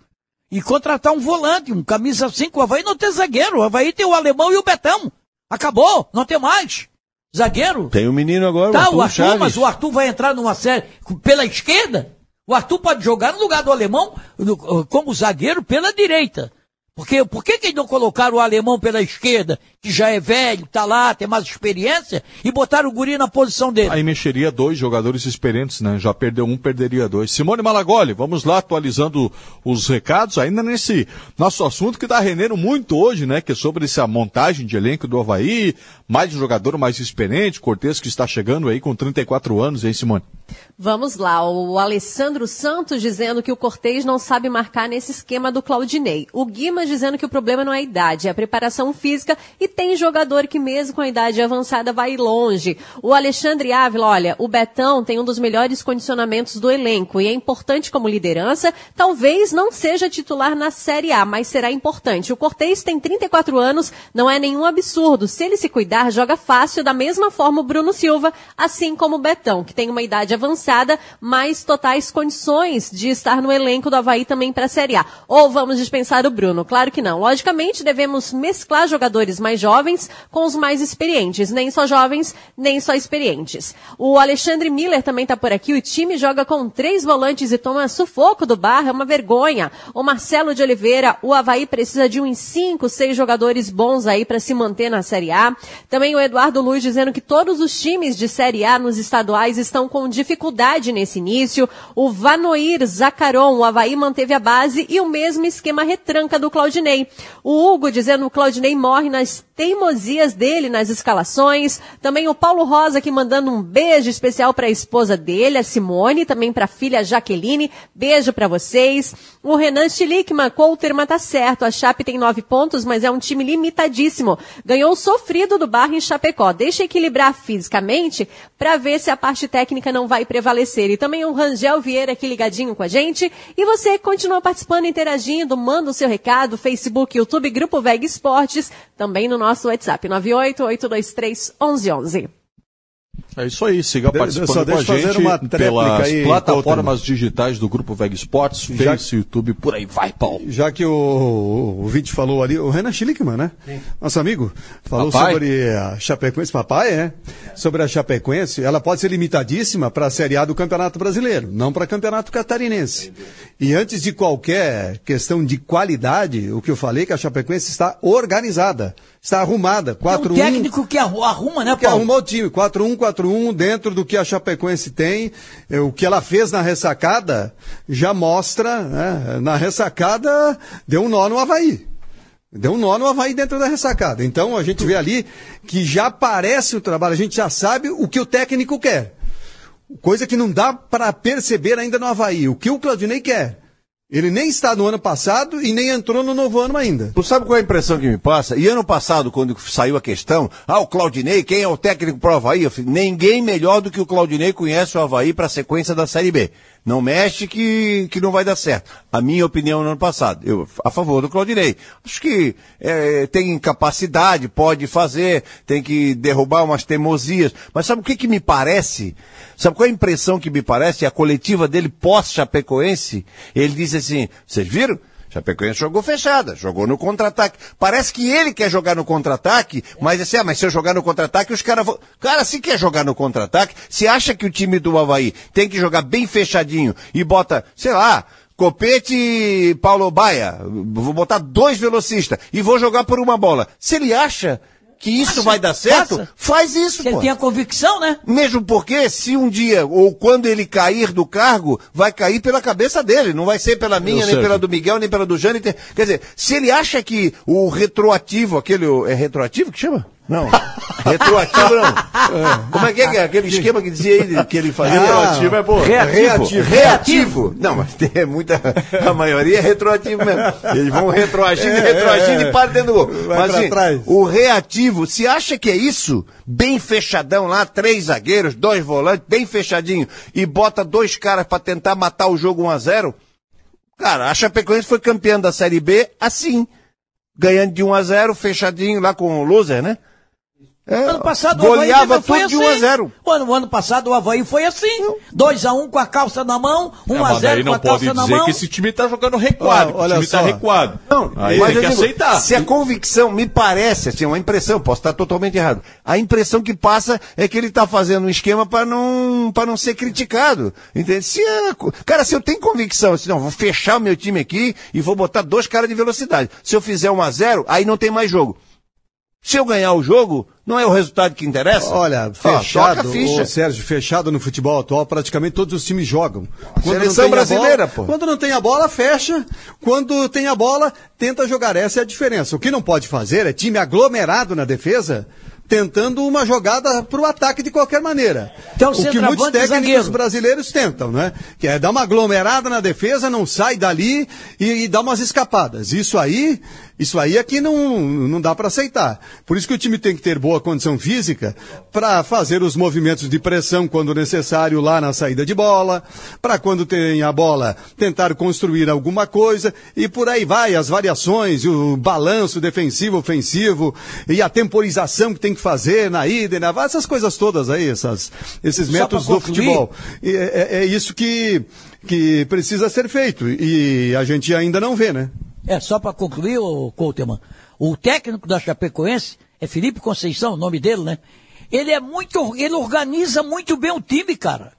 e contratar um volante, um camisa 5. O Havaí não tem zagueiro, o Havaí tem o alemão e o Betão. Acabou, não tem mais. Zagueiro? Tem um menino agora, Tá, Arthur o Arthur, Chaves. mas o Arthur vai entrar numa série pela esquerda. O Arthur pode jogar no lugar do alemão no- como zagueiro pela direita. Porque, por que, que eles não colocaram o alemão pela esquerda, que já é velho, tá lá, tem mais experiência, e botaram o guri na posição dele? Aí mexeria dois jogadores experientes, né? Já perdeu um, perderia dois. Simone Malagoli, vamos lá atualizando os recados, ainda nesse nosso assunto que está rendendo muito hoje, né? Que é sobre essa montagem de elenco do Havaí, mais um jogador mais experiente, Cortez que está chegando aí com 34 anos, hein, Simone? Vamos lá, o Alessandro Santos dizendo que o Cortez não sabe marcar nesse esquema do Claudinei. O Dizendo que o problema não é a idade, é a preparação física e tem jogador que mesmo com a idade avançada vai longe. O Alexandre Ávila, olha, o Betão tem um dos melhores condicionamentos do elenco e é importante como liderança, talvez não seja titular na Série A, mas será importante. O Cortez tem 34 anos, não é nenhum absurdo. Se ele se cuidar, joga fácil, da mesma forma o Bruno Silva, assim como o Betão, que tem uma idade avançada, mas totais condições de estar no elenco do Havaí também para a Série A. Ou vamos dispensar o Bruno? Claro que não. Logicamente, devemos mesclar jogadores mais jovens com os mais experientes. Nem só jovens, nem só experientes. O Alexandre Miller também está por aqui. O time joga com três volantes e toma sufoco do Barra. É uma vergonha. O Marcelo de Oliveira, o Havaí precisa de uns cinco, seis jogadores bons aí para se manter na Série A. Também o Eduardo Luiz dizendo que todos os times de Série A nos estaduais estão com dificuldade nesse início. O Vanoir Zacaron, o Havaí manteve a base e o mesmo esquema retranca do Claudinei. O Hugo dizendo que o Claudinei morre nas teimosias dele nas escalações. Também o Paulo Rosa aqui mandando um beijo especial para a esposa dele, a Simone, também para a filha Jaqueline. Beijo para vocês. O Renan Schlickman, Couterma tá certo. A Chape tem nove pontos, mas é um time limitadíssimo. Ganhou sofrido do Barra em Chapecó. Deixa equilibrar fisicamente para ver se a parte técnica não vai prevalecer. E também o Rangel Vieira aqui ligadinho com a gente. E você continua participando, interagindo, manda o seu recado, Facebook, YouTube, Grupo Veg Esportes, também no nosso WhatsApp, 988231111. É isso aí, siga De- participando só com a deixa eu fazer gente uma pelas aí, plataformas digitais do Grupo Veg Esportes, Já- Face, YouTube, por aí vai, Paulo. Já que o, o Vinte falou ali, o Renan Schlickman, né? Nosso amigo, falou Papai? sobre a Chapecoense, papai, é? Sobre a Chapecoense, ela pode ser limitadíssima para a Série A do Campeonato Brasileiro, não para Campeonato Catarinense. E antes de qualquer questão de qualidade, o que eu falei é que a Chapecoense está organizada, está arrumada, Tem um 4-1. técnico que arru- arruma, né, que Paulo? arrumou o time, 4-1, 4-1, dentro do que a Chapecoense tem, eh, o que ela fez na ressacada, já mostra, né, na ressacada, deu um nó no Havaí. Deu um nó no Havaí dentro da ressacada. Então a gente vê ali que já aparece o trabalho, a gente já sabe o que o técnico quer. Coisa que não dá para perceber ainda no Havaí. O que o Claudinei quer. Ele nem está no ano passado e nem entrou no novo ano ainda. Tu sabe qual é a impressão que me passa? E ano passado, quando saiu a questão, ah, o Claudinei, quem é o técnico pro Havaí? Eu falei, ninguém melhor do que o Claudinei conhece o Havaí para a sequência da Série B. Não mexe que, que não vai dar certo. A minha opinião no ano passado. Eu, a favor do Claudinei. Acho que é, tem capacidade, pode fazer, tem que derrubar umas teimosias. Mas sabe o que, que me parece? Sabe qual é a impressão que me parece? A coletiva dele pós-Chapecoense, ele disse assim, vocês viram? Chapecoense jogou fechada, jogou no contra-ataque. Parece que ele quer jogar no contra-ataque, mas assim, ah, mas se eu jogar no contra-ataque, os caras vão. Cara, se quer jogar no contra-ataque, se acha que o time do Havaí tem que jogar bem fechadinho e bota, sei lá, Copete e Paulo Baia, vou botar dois velocistas e vou jogar por uma bola. Se ele acha que isso vai dar certo, faça. faz isso, Se ele pô. tem a convicção, né? Mesmo porque, se um dia, ou quando ele cair do cargo, vai cair pela cabeça dele, não vai ser pela minha, nem Sérgio. pela do Miguel, nem pela do Jâniter. Quer dizer, se ele acha que o retroativo, aquele, é retroativo que chama? Não. Retroativo não. Como é que é, é aquele esquema que dizia ele, que ele fazia? Retroativo é bom. Reativo. Reativo. Não, mas tem muita, a maioria é retroativo mesmo. Eles vão retroagindo, retroagindo e param dentro do gol. Vai Mas assim, trás. o reativo, se acha que é isso, bem fechadão lá, três zagueiros, dois volantes, bem fechadinho, e bota dois caras pra tentar matar o jogo 1 a 0 cara, a Chapecoense foi campeã da Série B assim, ganhando de 1 a 0 fechadinho lá com o loser, né? É, Ano passado o Havaí goleava também foi tudo de 1 a assim. 0 O ano, o ano passado o Havaí foi assim. 2x1 com a calça na mão, É, mas 1x0 daí com a não pode calça na dizer mão. que esse time tá jogando recuado, Ó, que o olha time tá só. recuado. Não, Aí mas tem eu que digo, aceitar. Se a convicção me parece, assim, uma impressão, posso estar totalmente errado. A impressão que passa é que ele está fazendo um esquema para não, para não ser criticado. Entende? Se é, cara, se eu tenho convicção, assim, não, vou fechar o meu time aqui e vou botar dois caras de velocidade. Se eu fizer 1 a 0 aí não tem mais jogo. Se eu ganhar o jogo, não é o resultado que interessa? Olha, fechado, ficha. ô, Sérgio, fechado no futebol atual, praticamente todos os times jogam. Quando Seleção não tem a brasileira, bola, pô. Quando não tem a bola, fecha. Quando tem a bola, tenta jogar. Essa é a diferença. O que não pode fazer é time aglomerado na defesa, tentando uma jogada para o ataque de qualquer maneira. Então, o que muitos técnicos zagueiro. brasileiros tentam, né? Que é dar uma aglomerada na defesa, não sai dali e, e dá umas escapadas. Isso aí, isso aí é que não, não dá para aceitar. Por isso que o time tem que ter boa condição física para fazer os movimentos de pressão quando necessário lá na saída de bola, para quando tem a bola tentar construir alguma coisa e por aí vai as variações, o balanço defensivo, ofensivo e a temporização que tem que fazer na ida e na volta, essas coisas todas aí, essas, esses Só métodos do futebol. É, é- é isso que, que precisa ser feito e a gente ainda não vê, né? É, só para concluir, o Couteman, o técnico da Chapecoense é Felipe Conceição, o nome dele, né? Ele é muito, ele organiza muito bem o time, cara.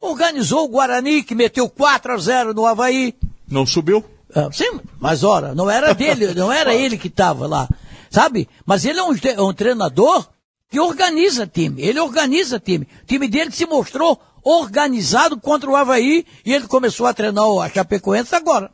Organizou o Guarani, que meteu 4 a 0 no Havaí. Não subiu? Ah, sim, mas ora, não era dele, não era ele que estava lá, sabe? Mas ele é um, é um treinador que organiza time, ele organiza time. O time dele se mostrou organizado contra o Havaí e ele começou a treinar o- Chapecoense agora.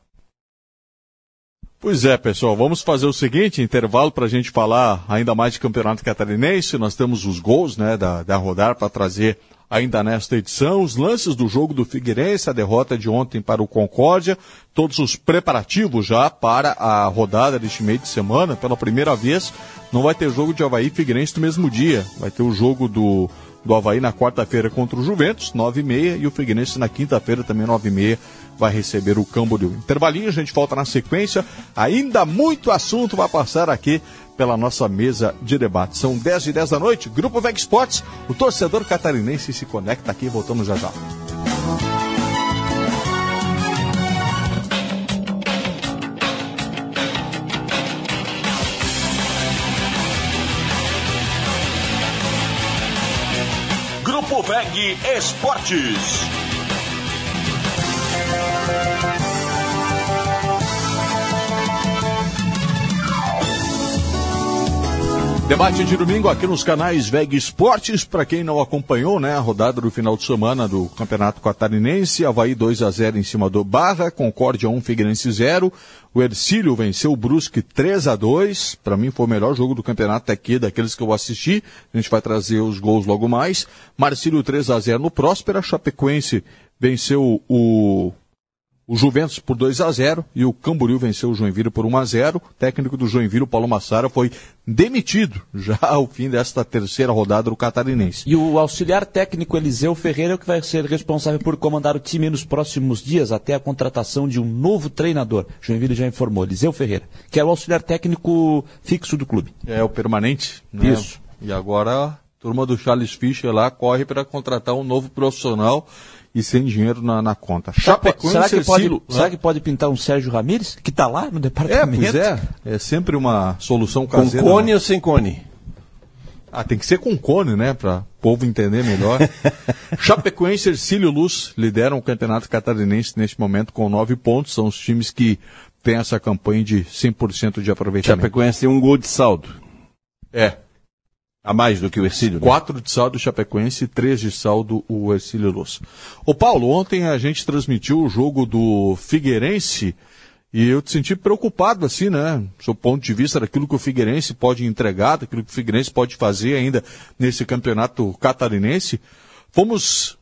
Pois é, pessoal, vamos fazer o seguinte, intervalo para a gente falar ainda mais de campeonato catarinense. Nós temos os gols né, da, da rodada para trazer ainda nesta edição, os lances do jogo do Figueirense, a derrota de ontem para o Concórdia, todos os preparativos já para a rodada deste meio de semana. Pela primeira vez, não vai ter jogo de Havaí e Figueirense no mesmo dia. Vai ter o jogo do, do Havaí na quarta-feira contra o Juventus, 9h30, e o Figueirense na quinta-feira também, 9h30 vai receber o Camboriú. Intervalinho, a gente volta na sequência. Ainda muito assunto vai passar aqui pela nossa mesa de debate. São 10 e 10 da noite, Grupo Veg Sports, o torcedor catarinense se conecta aqui, voltamos já já. Grupo VEG Esportes. Debate de domingo aqui nos canais VEG Esportes. Para quem não acompanhou, né, a rodada do final de semana do Campeonato Catarinense, Havaí 2 a 0 em cima do Barra, Concórdia 1, Figueirense 0. O Ercílio venceu o Brusque 3 a 2. Para mim foi o melhor jogo do campeonato aqui, daqueles que eu assisti. A gente vai trazer os gols logo mais. Marcílio 3 a 0 no Próspera, Chapecoense venceu o o Juventus por 2 a 0 e o Camboriú venceu o Joinville por 1 a 0. O técnico do Joinville, Paulo Massara, foi demitido já ao fim desta terceira rodada do Catarinense. E o auxiliar técnico Eliseu Ferreira é o que vai ser responsável por comandar o time nos próximos dias até a contratação de um novo treinador. Joinville já informou, Eliseu Ferreira, que é o auxiliar técnico fixo do clube. É o permanente, né? Isso. E agora a turma do Charles Fischer lá corre para contratar um novo profissional e sem dinheiro na, na conta. Chapecoense, será, que pode, Ercílio- será que pode pintar um Sérgio Ramírez, que está lá no É, departamento? pois é. É sempre uma solução Com caseira. cone né? ou sem cone? Ah, tem que ser com cone, né? Para o povo entender melhor. Chapecoense e Ercílio Luz lideram o campeonato catarinense neste momento com nove pontos. São os times que têm essa campanha de 100% de aproveitamento. Chapecoense tem um gol de saldo. É. A mais do que o Ercílio, né? Quatro de saldo Chapecoense e três de saldo o Ercílio Luz. Ô Paulo, ontem a gente transmitiu o jogo do Figueirense e eu te senti preocupado assim, né? Do seu ponto de vista daquilo que o Figueirense pode entregar, daquilo que o Figueirense pode fazer ainda nesse campeonato catarinense. Fomos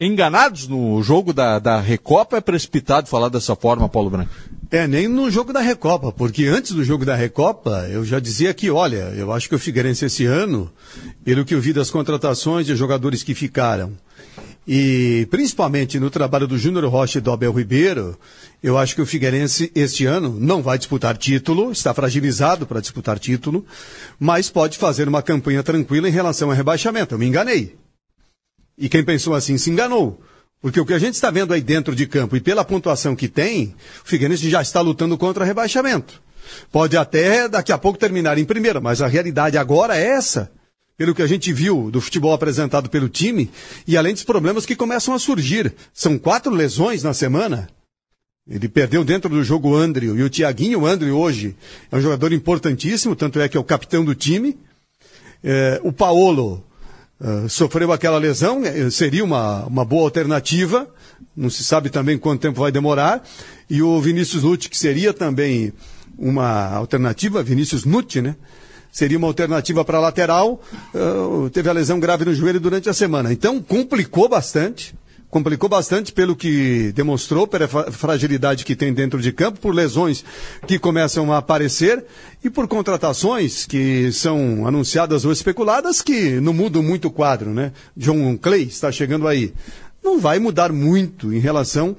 enganados no jogo da, da Recopa, é precipitado falar dessa forma, Paulo Branco. É, nem no jogo da Recopa, porque antes do jogo da Recopa, eu já dizia que, olha, eu acho que o Figueirense esse ano, pelo que eu vi das contratações de jogadores que ficaram, e principalmente no trabalho do Júnior Rocha e do Abel Ribeiro, eu acho que o Figueirense este ano não vai disputar título, está fragilizado para disputar título, mas pode fazer uma campanha tranquila em relação ao rebaixamento. Eu me enganei. E quem pensou assim se enganou. Porque o que a gente está vendo aí dentro de campo e pela pontuação que tem, o Figueirense já está lutando contra rebaixamento. Pode até daqui a pouco terminar em primeira, mas a realidade agora é essa. Pelo que a gente viu do futebol apresentado pelo time, e além dos problemas que começam a surgir. São quatro lesões na semana. Ele perdeu dentro do jogo o Andrew, e o Tiaguinho Andrew hoje é um jogador importantíssimo, tanto é que é o capitão do time. É, o Paolo Uh, sofreu aquela lesão, eh, seria uma, uma boa alternativa, não se sabe também quanto tempo vai demorar, e o Vinícius Nutti, que seria também uma alternativa, Vinícius Nutti, né? Seria uma alternativa para lateral, uh, teve a lesão grave no joelho durante a semana. Então, complicou bastante, complicou bastante pelo que demonstrou, pela fra- fragilidade que tem dentro de campo, por lesões que começam a aparecer e por contratações que são anunciadas ou especuladas que não mudam muito o quadro, né? John Clay está chegando aí. Não vai mudar muito em relação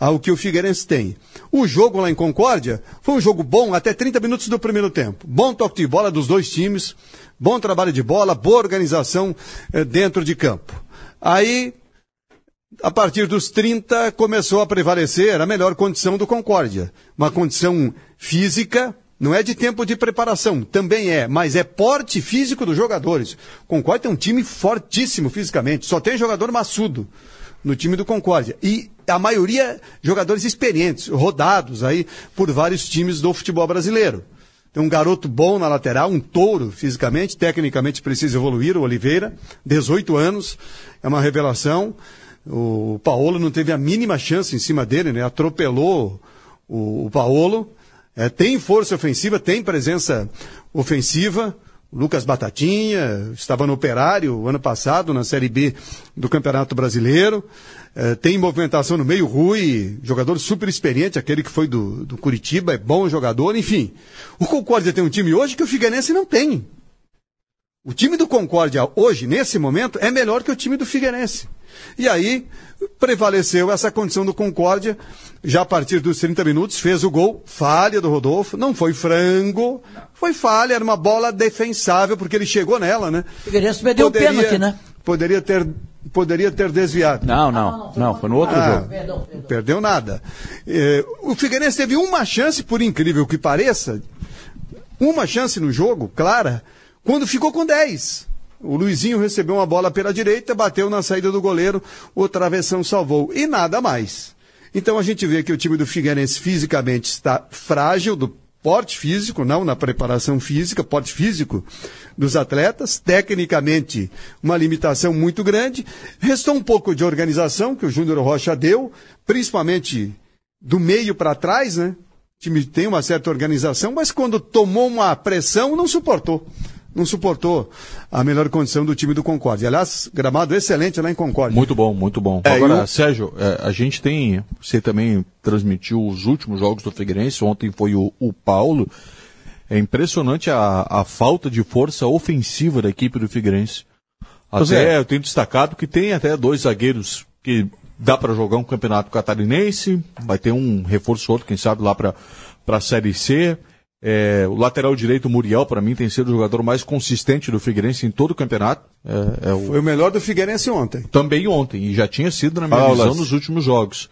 ao que o Figueirense tem. O jogo lá em Concórdia foi um jogo bom até 30 minutos do primeiro tempo. Bom toque de bola dos dois times, bom trabalho de bola, boa organização eh, dentro de campo. Aí a partir dos 30 começou a prevalecer a melhor condição do Concórdia. Uma condição física, não é de tempo de preparação, também é, mas é porte físico dos jogadores. Concórdia tem um time fortíssimo fisicamente, só tem jogador maçudo no time do Concórdia. E a maioria jogadores experientes, rodados aí por vários times do futebol brasileiro. Tem um garoto bom na lateral, um touro fisicamente, tecnicamente precisa evoluir, o Oliveira, 18 anos, é uma revelação. O Paolo não teve a mínima chance em cima dele, né? Atropelou o, o Paolo. É, tem força ofensiva, tem presença ofensiva. Lucas Batatinha estava no Operário ano passado, na Série B do Campeonato Brasileiro. É, tem movimentação no meio, Rui, jogador super experiente, aquele que foi do, do Curitiba, é bom jogador, enfim. O Concórdia tem um time hoje que o Figueirense não tem. O time do Concórdia hoje, nesse momento, é melhor que o time do Figueirense. E aí prevaleceu essa condição do Concórdia, já a partir dos 30 minutos, fez o gol, falha do Rodolfo, não foi frango, foi falha, era uma bola defensável, porque ele chegou nela, né? O Figueirense perdeu o pênalti, né? Poderia ter, poderia ter desviado. Não, não, não, foi no outro Ah, jogo. Perdão, perdão. Perdeu nada. Eh, o Figueirense teve uma chance, por incrível que pareça, uma chance no jogo, clara, quando ficou com 10. O Luizinho recebeu uma bola pela direita, bateu na saída do goleiro, o travessão salvou. E nada mais. Então a gente vê que o time do Figueirense fisicamente está frágil, do porte físico, não na preparação física, porte físico dos atletas, tecnicamente uma limitação muito grande. Restou um pouco de organização que o Júnior Rocha deu, principalmente do meio para trás, né? O time tem uma certa organização, mas quando tomou uma pressão, não suportou. Não suportou a melhor condição do time do Concórdia. Aliás, gramado excelente lá em Concórdia. Muito bom, muito bom. É, Agora, eu- Sérgio, é, a gente tem. Você também transmitiu os últimos jogos do Figueirense. Ontem foi o, o Paulo. É impressionante a, a falta de força ofensiva da equipe do Figueirense. Até é. eu tenho destacado que tem até dois zagueiros que dá para jogar um campeonato catarinense. Vai ter um reforço outro, quem sabe, lá para a Série C. É, o lateral direito, Muriel, para mim, tem sido o jogador mais consistente do Figueirense em todo o campeonato. É, é o, Foi o melhor do Figueirense ontem. também ontem, e já tinha sido na minha Fala, visão nos últimos jogos.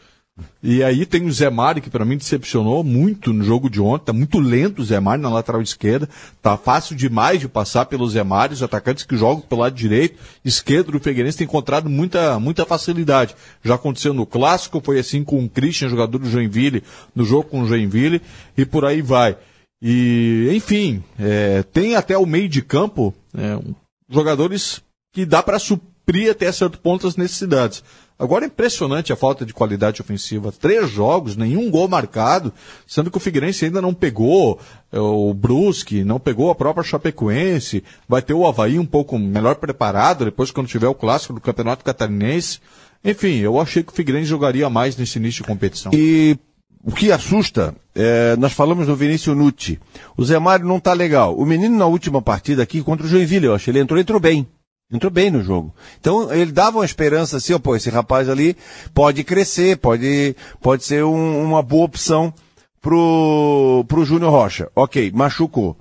E aí tem o Zé Mari, que para mim decepcionou muito no jogo de ontem. Tá muito lento o Zé Mari na lateral esquerda. Tá fácil demais de passar pelo Zé Mari. Os atacantes que jogam pelo lado direito, esquerdo do Figueirense tem encontrado muita, muita facilidade. Já aconteceu no Clássico, foi assim com o Christian, jogador do Joinville, no jogo com o Joinville, e por aí vai. E, enfim, é, tem até o meio de campo é, jogadores que dá para suprir até certo ponto as necessidades. Agora impressionante a falta de qualidade ofensiva. Três jogos, nenhum gol marcado, sendo que o Figueirense ainda não pegou é, o Brusque, não pegou a própria Chapecoense, vai ter o Havaí um pouco melhor preparado depois quando tiver o clássico do Campeonato Catarinense. Enfim, eu achei que o Figueirense jogaria mais nesse início de competição. E o que assusta, é, nós falamos do Vinícius Nucci. O Zé Mário não tá legal. O menino na última partida aqui contra o Joinville, eu acho, ele entrou, entrou bem. Entrou bem no jogo. Então, ele dava uma esperança assim, ó, pô, esse rapaz ali pode crescer, pode, pode ser um- uma boa opção pro, pro Júnior Rocha. Ok, machucou.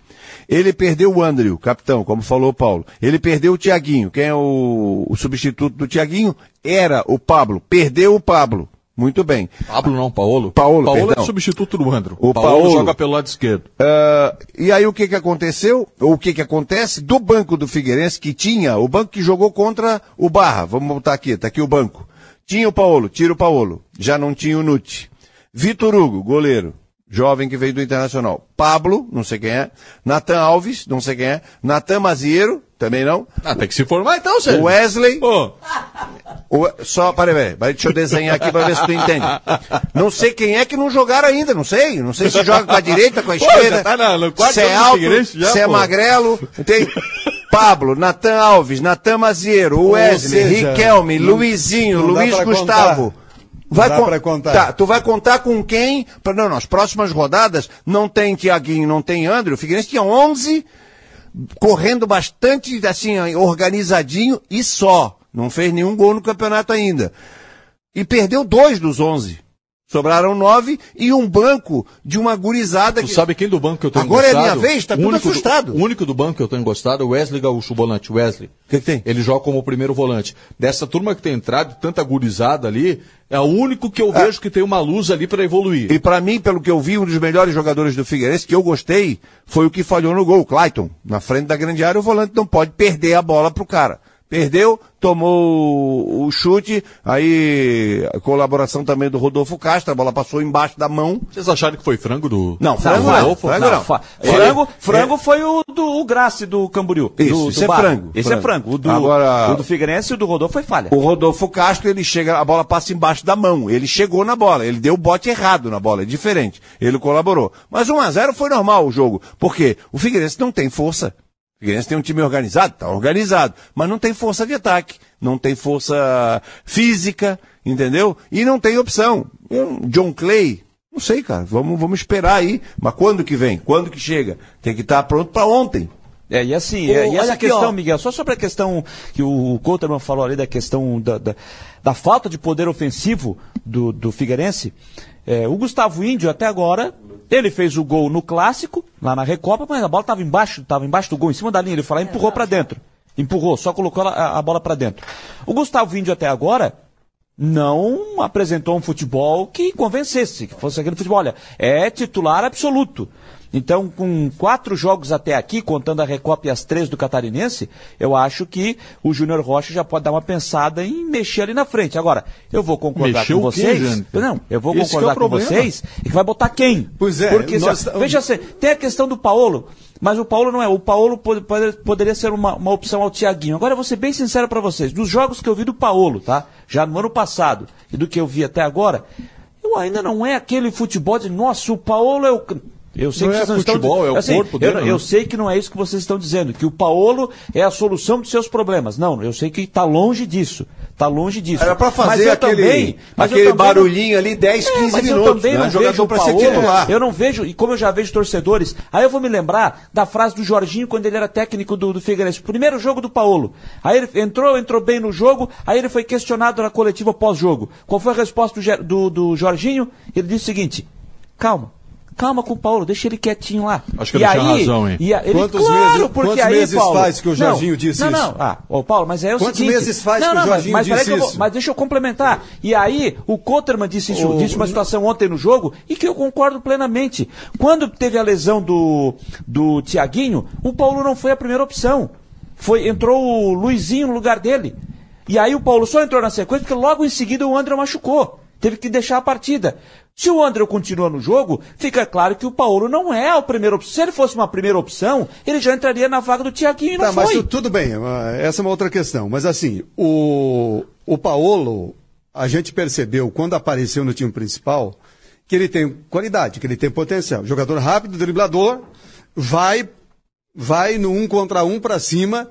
Ele perdeu o Andrew, capitão, como falou o Paulo. Ele perdeu o Tiaguinho. Quem é o, o substituto do Tiaguinho? Era o Pablo. Perdeu o Pablo. Muito bem. Pablo não, Paulo. Paulo, Paulo é perdão. substituto do Andro. O Paulo, Paulo. joga pelo lado esquerdo. Ah, e aí o que que aconteceu? O que que acontece? Do banco do Figueirense que tinha, o banco que jogou contra o Barra, vamos botar aqui, tá aqui o banco. Tinha o Paulo, tira o Paulo. Já não tinha o Nuti. Vitor Hugo, goleiro, jovem que veio do Internacional. Pablo, não sei quem é. Natan Alves, não sei quem é. Natan Mazieiro, também não. Ah, tem que se formar então, Sérgio. Wesley, Pô, o- só, peraí, peraí, vai, deixa eu desenhar aqui pra ver se tu entende. Não sei quem é que não jogaram ainda, não sei. Não sei se joga com a direita, com a Pô, esquerda. já tá no quarto se é alto, já, se é pô. magrelo. Tem Pablo, Natan Alves, Natan Maziero, Ou Wesley, seja, Riquelme, Luizinho, Luiz Gustavo. contar. Vai dá contar. Tá, tu vai contar com quem? Pra- Não, nas próximas rodadas não tem Tiaguinho, não tem André. O Figueirense tinha 11 correndo bastante, assim, organizadinho e só. Não fez nenhum gol no campeonato ainda. E perdeu dois dos 11. Sobraram nove e um banco de uma gurizada tu que... sabe quem do banco que eu tenho Agora é gostado? minha vez? Tá tudo único do- assustado. O único do banco que eu tenho gostado é o Wesley Gaúcho, o volante, Wesley. O que, que tem? Ele joga como o primeiro volante. Dessa turma que tem entrado, tanta gurizada ali, é o único que eu vejo que tem uma luz ali para evoluir. E pra mim, pelo que eu vi, um dos melhores jogadores do Figueirense, que eu gostei, foi o que falhou no gol, o Clayton. Na frente da grande área, o volante não pode perder a bola pro cara. Perdeu, tomou o chute, aí colaboração também do Rodolfo Castro, a bola passou embaixo da mão. Vocês acharam que foi frango do. Não, frango não. Rodolfo? Frango não. Ele- frango é- frango foi o do o Grace do Camboriú. Isso, do, isso do é Barra. frango, Esse frango. é frango. O do, Agora- o do Figueirense e o do Rodolfo foi falha. O Rodolfo Castro, ele chega, a bola passa embaixo da mão. Ele chegou na bola, ele deu o bote errado na bola, é diferente. Ele colaborou. Mas 1 a 0 foi normal o jogo. Por quê? O Figueirense não tem força. Figueirense tem um time organizado, tá organizado, mas não tem força de ataque, não tem força física, entendeu? E não tem opção. John Clay, não sei, cara, vamos, vamos esperar aí. Mas quando que vem? Quando que chega? Tem que estar pronto para ontem. É, e assim, Ô, é, e essa aqui, questão, ó. Miguel, só sobre a questão que o Couterman falou ali da questão da, da, da falta de poder ofensivo do, do Figueirense, é, o Gustavo Índio até agora, ele fez o gol no clássico, lá na Recopa, mas a bola estava embaixo, estava embaixo do gol, em cima da linha, ele e empurrou para dentro. Empurrou, só colocou a, a bola para dentro. O Gustavo Índio até agora não apresentou um futebol que convencesse, que fosse aquele futebol, olha, é titular absoluto. Então, com quatro jogos até aqui, contando a Recopa e as três do Catarinense, eu acho que o Júnior Rocha já pode dar uma pensada em mexer ali na frente. Agora, eu vou concordar com quê, vocês. Jânio? não, eu vou Esse é concordar com problema. vocês e que vai botar quem? Pois é, Porque, nós se- veja assim, tem a questão do Paulo, mas o Paulo não é. O Paulo pode- pode- poderia ser uma, uma opção ao Tiaguinho. Agora eu vou ser bem sincero para vocês. Dos jogos que eu vi do Paulo, tá? Já no ano passado e do que eu vi até agora, eu ainda não é aquele futebol de, nossa, o Paulo é o. Eu sei Não que é vocês não futebol, estão é o assim, corpo eu, dele, né? eu sei que não é isso que vocês estão dizendo, que o Paulo é a solução dos seus problemas. Não, eu sei que está longe disso. Está longe disso. Era pra Mas fazer eu aquele, também- eu aquele também não- barulhinho ali 10, 15 mas minutos. eu também né? não Jogador vejo o pra ser titular. Eu não vejo, e como eu já vejo torcedores, aí eu vou me lembrar da frase do Jorginho quando ele era técnico do, do Figueirense. Primeiro jogo do Paulo. Aí ele entrou, entrou bem no jogo, aí ele foi questionado na coletiva pós-jogo. Qual foi a resposta do, do, do Jorginho? Ele disse o seguinte: calma. Calma com o Paulo, deixa ele quietinho lá. Acho que ele tinha razão, hein? e a- ele, Quantos claro, meses- porque quantos aí, meses Paulo, faz que o Jorginho não, disse não, isso? Não, ah, ô Paulo, mas é o Quantos seguinte... meses faz não, que o não, mas- Jorginho mas, peraí disse vou- isso? mas deixa eu complementar. E aí, o Kotterman disse, isso, O- disse uma situação ontem no jogo e que eu concordo plenamente. Quando teve a lesão do, do Tiaguinho, o Paulo não foi a primeira opção. Foi, entrou o Luizinho no lugar dele. E aí o Paulo só entrou na sequência porque logo em seguida o André machucou. Teve que deixar a partida. Se o André continua no jogo, fica claro que o Paulo não é a primeira opção. Se ele fosse uma primeira opção, ele já entraria na vaga do Tiaguinho e não Tá, foi. mas tudo bem, ah, essa é uma outra questão. Mas assim, o, o Paolo, a gente percebeu quando apareceu no time principal que ele tem qualidade, que ele tem potencial. Jogador rápido, driblador, vai, vai no um contra um para cima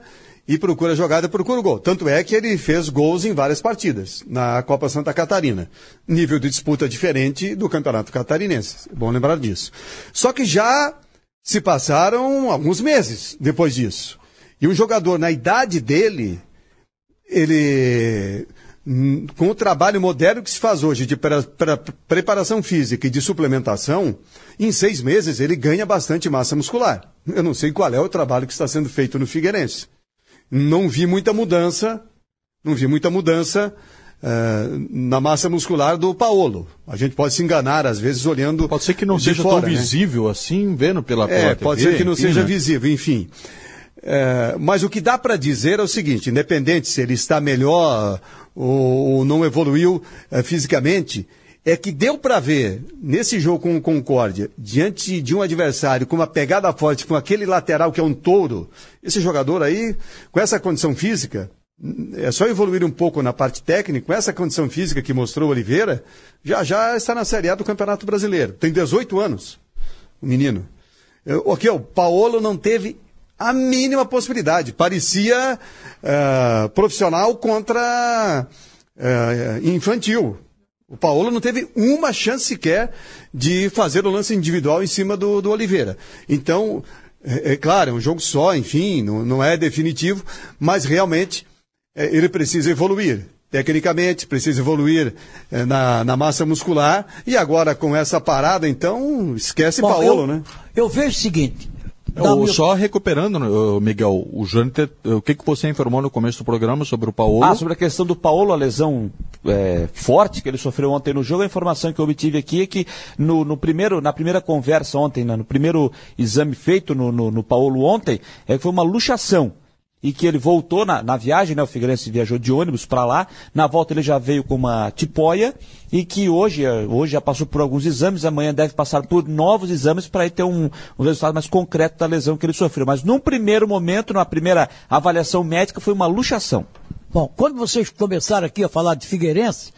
e procura jogada, procura o gol. Tanto é que ele fez gols em várias partidas na Copa Santa Catarina. Nível de disputa diferente do Campeonato Catarinense. É bom lembrar disso. Só que já se passaram alguns meses depois disso. E um jogador na idade dele, ele hum, com o trabalho moderno que se faz hoje de pre- pre- preparação física e de suplementação, em seis meses ele ganha bastante massa muscular. Eu não sei qual é o trabalho que está sendo feito no Figueirense. Não vi muita mudança, não vi muita mudança eh, na massa muscular do Paolo. A gente pode se enganar às vezes olhando Pode ser que não seja fora, tão né? visível assim, vendo pela, pela É, TV, pode ser que não enfim, seja né? visível, enfim. É, mas o que dá para dizer é o seguinte: independente se ele está melhor ou, ou não evoluiu é, fisicamente, é que deu para ver nesse jogo com o Concórdia, diante de um adversário com uma pegada forte, com aquele lateral que é um touro, esse jogador aí, com essa condição física, é só evoluir um pouco na parte técnica, com essa condição física que mostrou o Oliveira, já já está na Série A do Campeonato Brasileiro. Tem 18 anos, o menino. Eu- Ok, o Paolo não teve a mínima possibilidade. Parecia eh, profissional contra eh, infantil. O Paolo não teve uma chance sequer de fazer o lance individual em cima do, do Oliveira. Então, é, é claro, é um jogo só, enfim, não, não é definitivo, mas realmente eh, ele precisa evoluir. Tecnicamente, precisa evoluir eh, na, na massa muscular. E agora, com essa parada, então, esquece Bom, Paolo, eu, né? Eu vejo o seguinte. É, Só recuperando, né, Miguel, o Jâniter, o que, que você informou no começo do programa sobre o Paulo? Ah, sobre a questão do Paulo, a lesão é, forte que ele sofreu ontem no jogo, a informação que eu obtive aqui é que no, no primeiro, na primeira conversa ontem, né, no primeiro exame feito no, no, no Paulo ontem, é que foi uma luxação. E que ele voltou na, na viagem, né? O Figueirense viajou de ônibus para lá. Na volta ele já veio com uma tipóia e que hoje, eh, hoje já passou por alguns exames, amanhã deve passar por novos exames para ter um, um resultado mais concreto da lesão que ele sofreu. Mas num primeiro momento, na primeira avaliação médica, foi uma luxação. Bom, quando vocês começaram aqui a falar de Figueirense,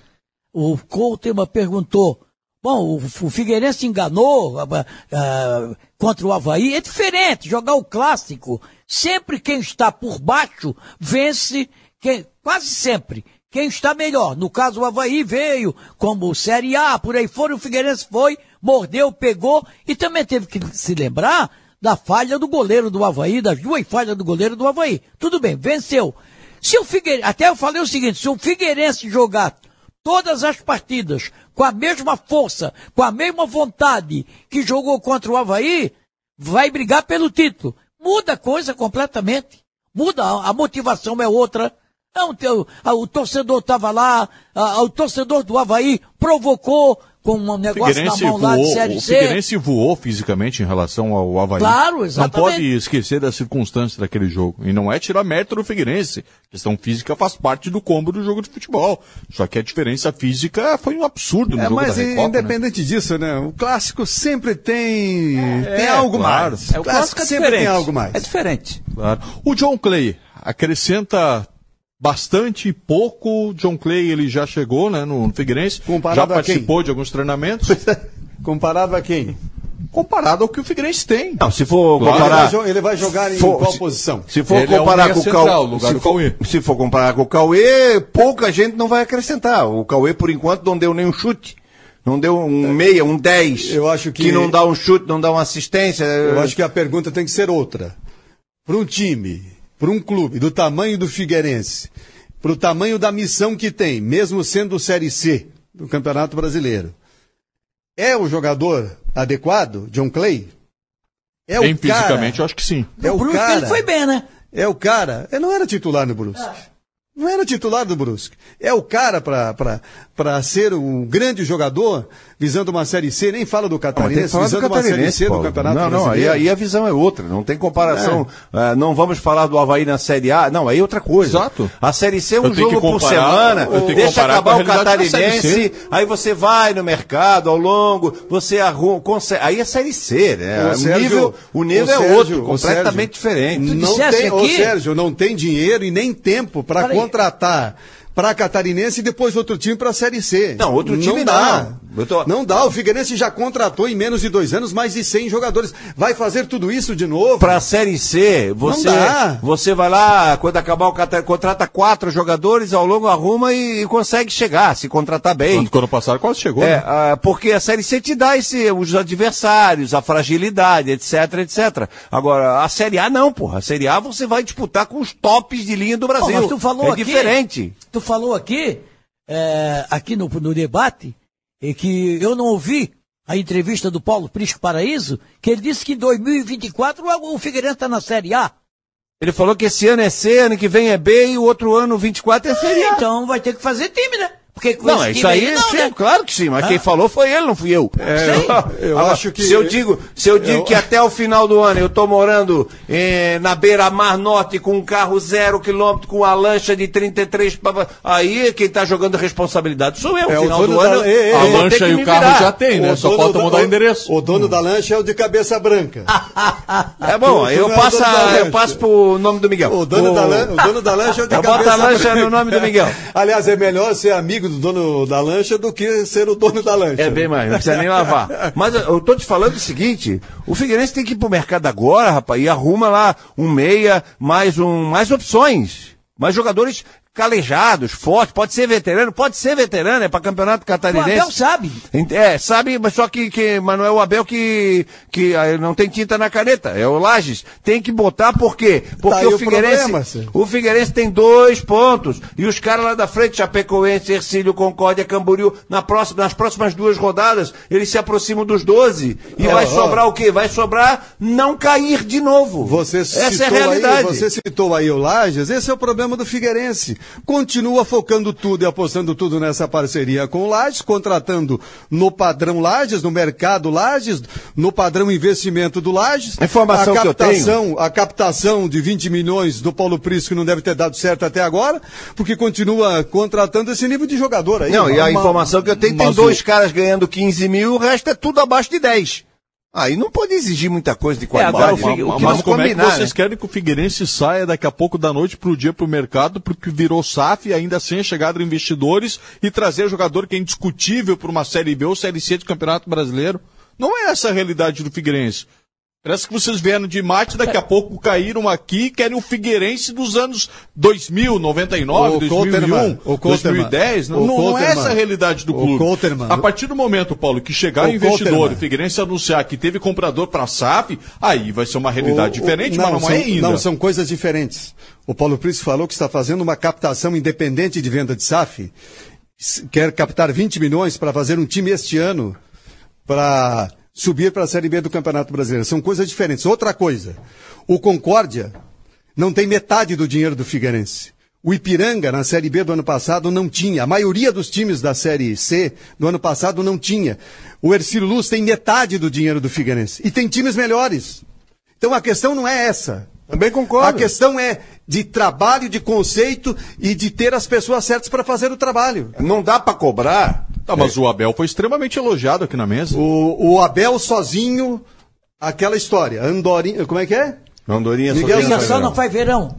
o Couteman perguntou, bom, o, Figueirense enganou ah, ah, contra o Havaí, é diferente, jogar o clássico, sempre quem está por baixo vence, quem, quase sempre, quem está melhor. No caso, o Havaí veio como Série A, por aí fora, o Figueirense foi, mordeu, pegou, e também teve que se lembrar da falha do goleiro do Havaí, das duas falhas do goleiro do Havaí. Tudo bem, venceu. Se o Figueirense, até eu falei o seguinte, se o Figueirense jogar todas as partidas com a mesma força, com a mesma vontade que jogou contra o Havaí, vai brigar pelo título. Muda a coisa completamente. Muda, a, a motivação é outra. Não, a- o torcedor estava lá, a- o torcedor do Havaí provocou com um O negócio na Figueirense, mão lá de voou, Série o C. Figueirense voou fisicamente em relação ao Havaí. Claro, Não exatamente. pode esquecer das circunstâncias daquele jogo. E não é tirar mérito do Figueirense. A questão física faz parte do combo do jogo de futebol. Só que a diferença física foi um absurdo no É, jogo mas da Recopa, né? independente disso, né? O clássico sempre tem, tem algo claro. mais. É, o clássico é sempre diferente. tem algo mais. É diferente. Claro. O John Clay acrescenta bastante e pouco. O John Clay ele já chegou né, no Figueirense, Comparado já a quem? participou de alguns treinamentos. Comparado a quem? comparado ao que o Figueirense tem. Não, se for Claro. Ele vai, comparar. ele vai jogar em For- qual se- posição? Se for Ele é o comparar meia com o Cauê, se, Cauê. se for comparar com o Cauê, pouca gente não vai acrescentar. O Cauê, por enquanto, não deu nenhum chute. Não deu um meia, um 10. Eu acho que- não dá um chute, não dá uma assistência. Eu acho que a pergunta tem que ser outra. Para um time, para um clube do tamanho do Figueirense, para o tamanho da missão que tem, mesmo sendo Série C do Campeonato Brasileiro, é o jogador adequado, John Clay? É Bem o cara, fisicamente, eu acho que sim. é o Brusque cara, ele foi bem, né? é o cara. Ele não era titular no Brusque. Não era titular do Brusque. É o cara para ser um grande jogador, visando uma Série C, nem fala do Catarinense, do visando uma Série C do Paulo. Campeonato Não, não, aí, Brasileiro. aí a visão é outra, não tem comparação. Ah, não vamos falar do Havaí na Série A, não, aí é outra coisa. Exato. A Série C é Eu um que jogo por comparar- semana, eu tenho que deixa acabar o Catarinense, aí você vai no mercado ao longo, você arruma, consegue, aí é Série C, né? Ô, o Sérgio, nível, o nível ô, é Sérgio, outro, ô, completamente Sérgio, diferente. Não tem, ô, aqui- Sérgio, não tem dinheiro e nem tempo para. Contratar para Catarinense e depois outro time para a Série C. Não, outro time dá. não. Eu tô- Não dá. O Figueirense já contratou em menos de dois anos mais de 100 jogadores. Vai fazer tudo isso de novo? Pra Série C, você, você vai lá, quando acabar o cata- contrata quatro jogadores, ao longo arruma e, e consegue chegar, se contratar bem. Tanto que ano passado quase chegou, É, né? ah, porque a Série C te dá esse, os adversários, a fragilidade, etc, etc. Agora, a Série A não, porra. A Série A você vai disputar com os tops de linha do Pô, Brasil. mas tu falou é aqui, diferente. Tu falou aqui, é, aqui no, no debate, é que eu não ouvi a entrevista do Paulo Prisco Paraíso, que ele disse que em 2024 o, o Figueirense está na Série A. Ele falou que esse ano é C, ano que vem é B e o outro ano, 24, é Série A. Então vai ter que fazer time, né? Porque com Não, é isso aí, não, sim, né? claro que sim, mas Ah. quem falou foi ele, não fui eu. Sei. eu Agora, acho que- Se eu digo, se eu digo eu- que até o final do ano eu tô morando eh, na beira-mar norte com um carro zero quilômetro, com uma lancha de 33, pa- aí quem tá jogando responsabilidade sou eu. É, No final dono do da- ano, Ei, ei, eu A lancha e o carro virar. já tem, né? O Só dono falta da- mudar o endereço. O dono da lancha é o de cabeça branca. É bom, eu é passo, a- eu passo pro nome do Miguel. O dono, O- da, lan- o dono da lancha é o de Eu cabeça boto a lancha branca. no nome do Miguel. Aliás, é melhor ser amigo do dono da lancha do que ser o dono da lancha. É bem mais, não precisa nem lavar. Mas eu tô te falando o seguinte: o Figueirense tem que ir pro mercado agora, rapaz, e arruma lá um meia, mais um, mais opções. Mais jogadores calejados, fortes, pode ser veterano, pode ser veterano, é para campeonato O catarinense. Abel sabe. É, sabe, mas só que, que mas não é o Abel que, que ah, não tem tinta na caneta, é o Lages. Tem que botar por quê? Porque Tá o o Figueirense, problema, senhor. o Figueirense tem dois pontos. E os caras lá da frente, Chapecoense, Ercílio, Concórdia, Camboriú, na próxima, nas próximas duas rodadas, eles se aproximam dos 12. E Ó, vai ó. sobrar o quê? Vai sobrar não cair de novo. Você Essa é a citou realidade. Aí, você citou aí o Lages, esse é o problema do Figueirense. Continua focando tudo e apostando tudo nessa parceria com o Lages, contratando no padrão Lages, no mercado Lages, no padrão investimento do Lages. A informação a que eu captação, A captação de 20 milhões do Paulo Prisco não deve ter dado certo até agora, porque continua contratando esse nível de jogador aí. Não, e a Uma- informação que eu tenho, tem dois caras ganhando 15 mil, o resto é tudo abaixo de 10. Aí não pode exigir muita coisa de qualidade. agora o o mas como é que combinar, vocês né? querem que o Figueirense saia daqui a pouco da noite pro dia pro mercado, porque virou SAF, ainda sem a chegada de investidores, e trazer jogador que é indiscutível para uma Série B ou Série C de Campeonato Brasileiro? Não é essa a realidade do Figueirense. Parece que vocês vieram de mate, daqui a pouco caíram aqui e querem o Figueirense dos anos 2000, 99, O 2001, Coulterman, o Coulterman, 2010. Não, o não é Coulterman, essa a realidade do clube. A partir do momento, Paulo, que chegar O investidor e o Figueirense anunciar que teve comprador para a SAF, aí vai ser uma realidade diferente, mas não são, é ainda. Não, são coisas diferentes. O Paulo Prisco falou que está fazendo uma captação independente de venda de SAF. Quer captar 20 milhões para fazer um time este ano para subir para a Série B do Campeonato Brasileiro. São coisas diferentes. Outra coisa, o Concórdia não tem metade do dinheiro do Figueirense. O Ipiranga, na Série B do ano passado, não tinha. A maioria dos times da Série C do ano passado não tinha. O Ercílio Luz tem metade do dinheiro do Figueirense. E tem times melhores. Então a questão não é essa. Também concordo. A questão é de trabalho, de conceito e de ter as pessoas certas para fazer o trabalho. Não dá pra cobrar. Tá, mas o Abel foi extremamente elogiado aqui na mesa. O, o Abel sozinho, aquela história. Andorinha, como é que é? Andorinha Miguel sozinho não faz verão.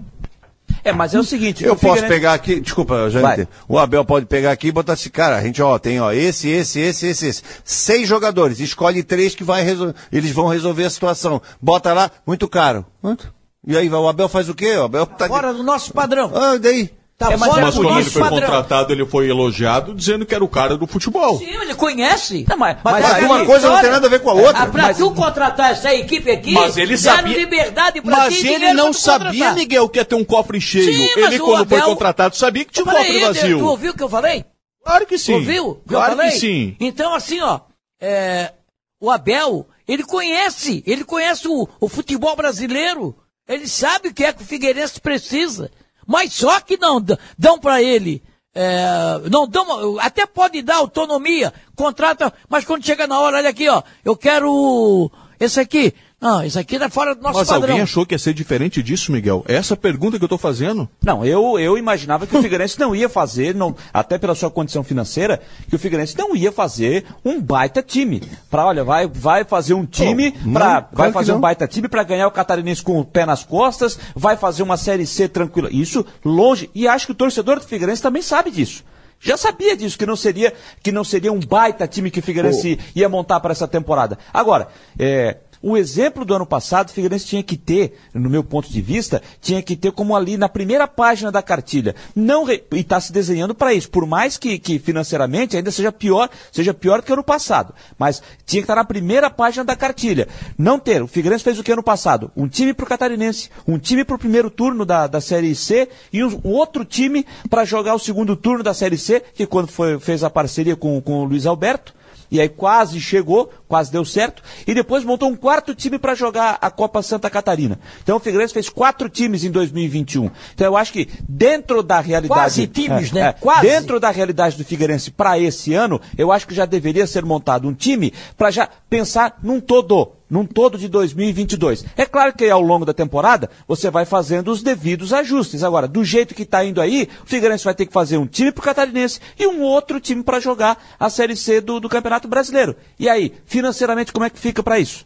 É, mas é o seguinte. Eu o posso Figueirense- pegar aqui, desculpa, Janete. O Abel pode pegar aqui e botar esse cara. A gente, ó, tem, ó, esse, esse, esse, esse, esse. Seis jogadores. Escolhe três que vai resol... eles vão resolver a situação. Bota lá, muito caro. Quanto? E aí, o Abel faz o quê? O Abel tá. Fora do nosso padrão. Ah, daí? Tá É, mas fora Mas do quando ele foi padrão. contratado, ele foi elogiado dizendo que era o cara do futebol. Sim, ele conhece. Não, mas- Mas, mas é aí- uma coisa não tem nada a ver com a outra. Ah, pra Mas- tu contratar essa equipe aqui, Mas ele sabia- liberdade pra Mas ti, ele não sabia, contratar. Miguel, que ia ter um cofre cheio. Sim, ele, o quando foi Abel- contratado, sabia que tinha um cofre vazio. Tu ouviu o que eu falei? Claro que sim. Ouviu? Claro falei? que sim. Então, assim, ó, é, o Abel, ele conhece, ele conhece o, o futebol brasileiro. Ele sabe o que é que o Figueirense precisa. Mas só que não dão pra ele. é, não dão, até pode dar autonomia, contrata, mas quando chega na hora, olha aqui, ó, eu quero esse aqui. Não, esse aqui tá fora do nosso Mas padrão. alguém achou que ia ser diferente disso, Miguel? É essa pergunta que eu tô fazendo. Não, eu, eu imaginava que o Figueirense não ia fazer, não, até pela sua condição financeira, que o Figueirense não ia fazer um baita time. Pra, olha, vai, vai fazer um time, não, pra, claro vai que fazer não. um baita time para ganhar o Catarinense com o pé nas costas, vai fazer uma Série C tranquila. Isso longe. E acho que o torcedor do Figueirense também sabe disso. Já sabia disso, que não seria, que não seria um baita time que o Figueirense ia montar para essa temporada. Agora, é, o exemplo do ano passado, o Figueirense tinha que ter, no meu ponto de vista, tinha que ter como ali na primeira página da cartilha. Não re- e está se desenhando para isso. Por mais que, que financeiramente ainda seja pior, seja pior do que ano passado. Mas tinha que estar na primeira página da cartilha. Não ter. O Figueirense fez o que ano passado? Um time para o Catarinense, um time para o primeiro turno da, da Série C e um, um outro time para jogar o segundo turno da Série C, que quando foi, fez a parceria com, com o Luiz Alberto. E aí quase chegou, quase deu certo. E depois montou um quarto time para jogar a Copa Santa Catarina. Então o Figueirense fez quatro times em 2021. Então eu acho que dentro da realidade... Quase times, É, né? é, Quase. Dentro da realidade do Figueirense para esse ano, eu acho que já deveria ser montado um time para já pensar num todo num todo de 2022. É claro que ao longo da temporada você vai fazendo os devidos ajustes. Agora, do jeito que está indo aí, o Figueirense vai ter que fazer um time para o Catarinense e um outro time para jogar a Série C do, do Campeonato Brasileiro. E aí, financeiramente, como é que fica para isso?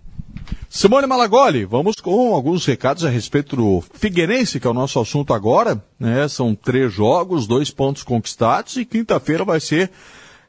Simone Malagoli, vamos com alguns recados a respeito do Figueirense, que é o nosso assunto agora. Né? São três jogos, dois pontos conquistados e quinta-feira vai ser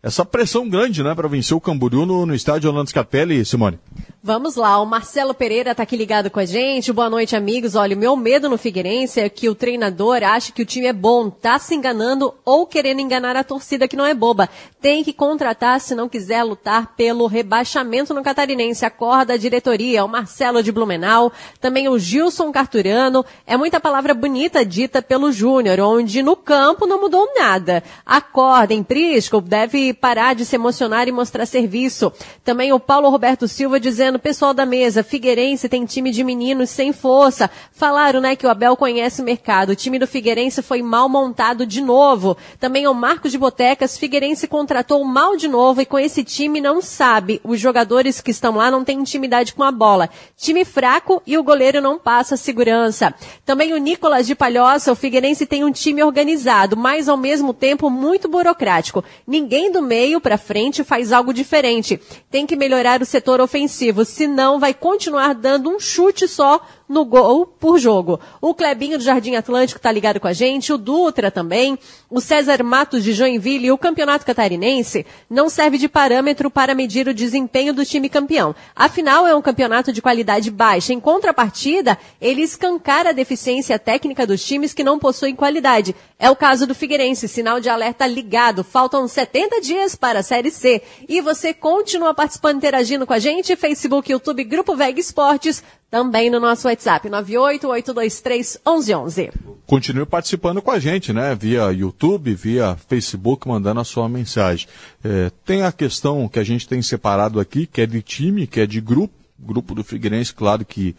essa pressão grande né, para vencer o Camboriú no, no estádio Orlando Scapelli, Simone. Vamos lá, o Marcelo Pereira está aqui ligado com a gente. Boa noite, amigos. Olha, o meu medo no Figueirense é que o treinador ache que o time é bom, tá se enganando ou querendo enganar a torcida que não é boba. Tem que contratar se não quiser lutar pelo rebaixamento no Catarinense. Acorda a diretoria, o Marcelo de Blumenau, também o Gilson Carturano. É muita palavra bonita dita pelo Júnior, onde no campo não mudou nada. Acordem, Prisco, deve parar de se emocionar e mostrar serviço. Também o Paulo Roberto Silva dizendo, pessoal da mesa, Figueirense tem time de meninos sem força. Falaram, né, que o Abel conhece o mercado. O time do Figueirense foi mal montado de novo. Também o Marcos de Botecas, Figueirense contratou mal de novo e com esse time não sabe. Os jogadores que estão lá não têm intimidade com a bola. Time fraco e o goleiro não passa segurança. Também o Nicolas de Palhoça, o Figueirense tem um time organizado, mas ao mesmo tempo muito burocrático. Ninguém do meio para frente faz algo diferente. Tem que melhorar o setor ofensivo, senão vai continuar dando um chute só no gol por jogo. O Clebinho do Jardim Atlântico está ligado com a gente, o Dutra também, o César Matos de Joinville e o Campeonato Catarinense não serve de parâmetro para medir o desempenho do time campeão. Afinal, é um campeonato de qualidade baixa. Em contrapartida, ele escancara a deficiência técnica dos times que não possuem qualidade. É o caso do Figueirense, sinal de alerta ligado. Faltam 70 dias para a Série C. E você continua participando, interagindo com a gente, Facebook, YouTube, Grupo Veg Esportes, também no nosso WhatsApp, 988231111. Continue participando com a gente, né? Via YouTube, via Facebook, mandando a sua mensagem. É, tem a questão que a gente tem separado aqui, que é de time, que é de grupo. Grupo do Figueirense, claro que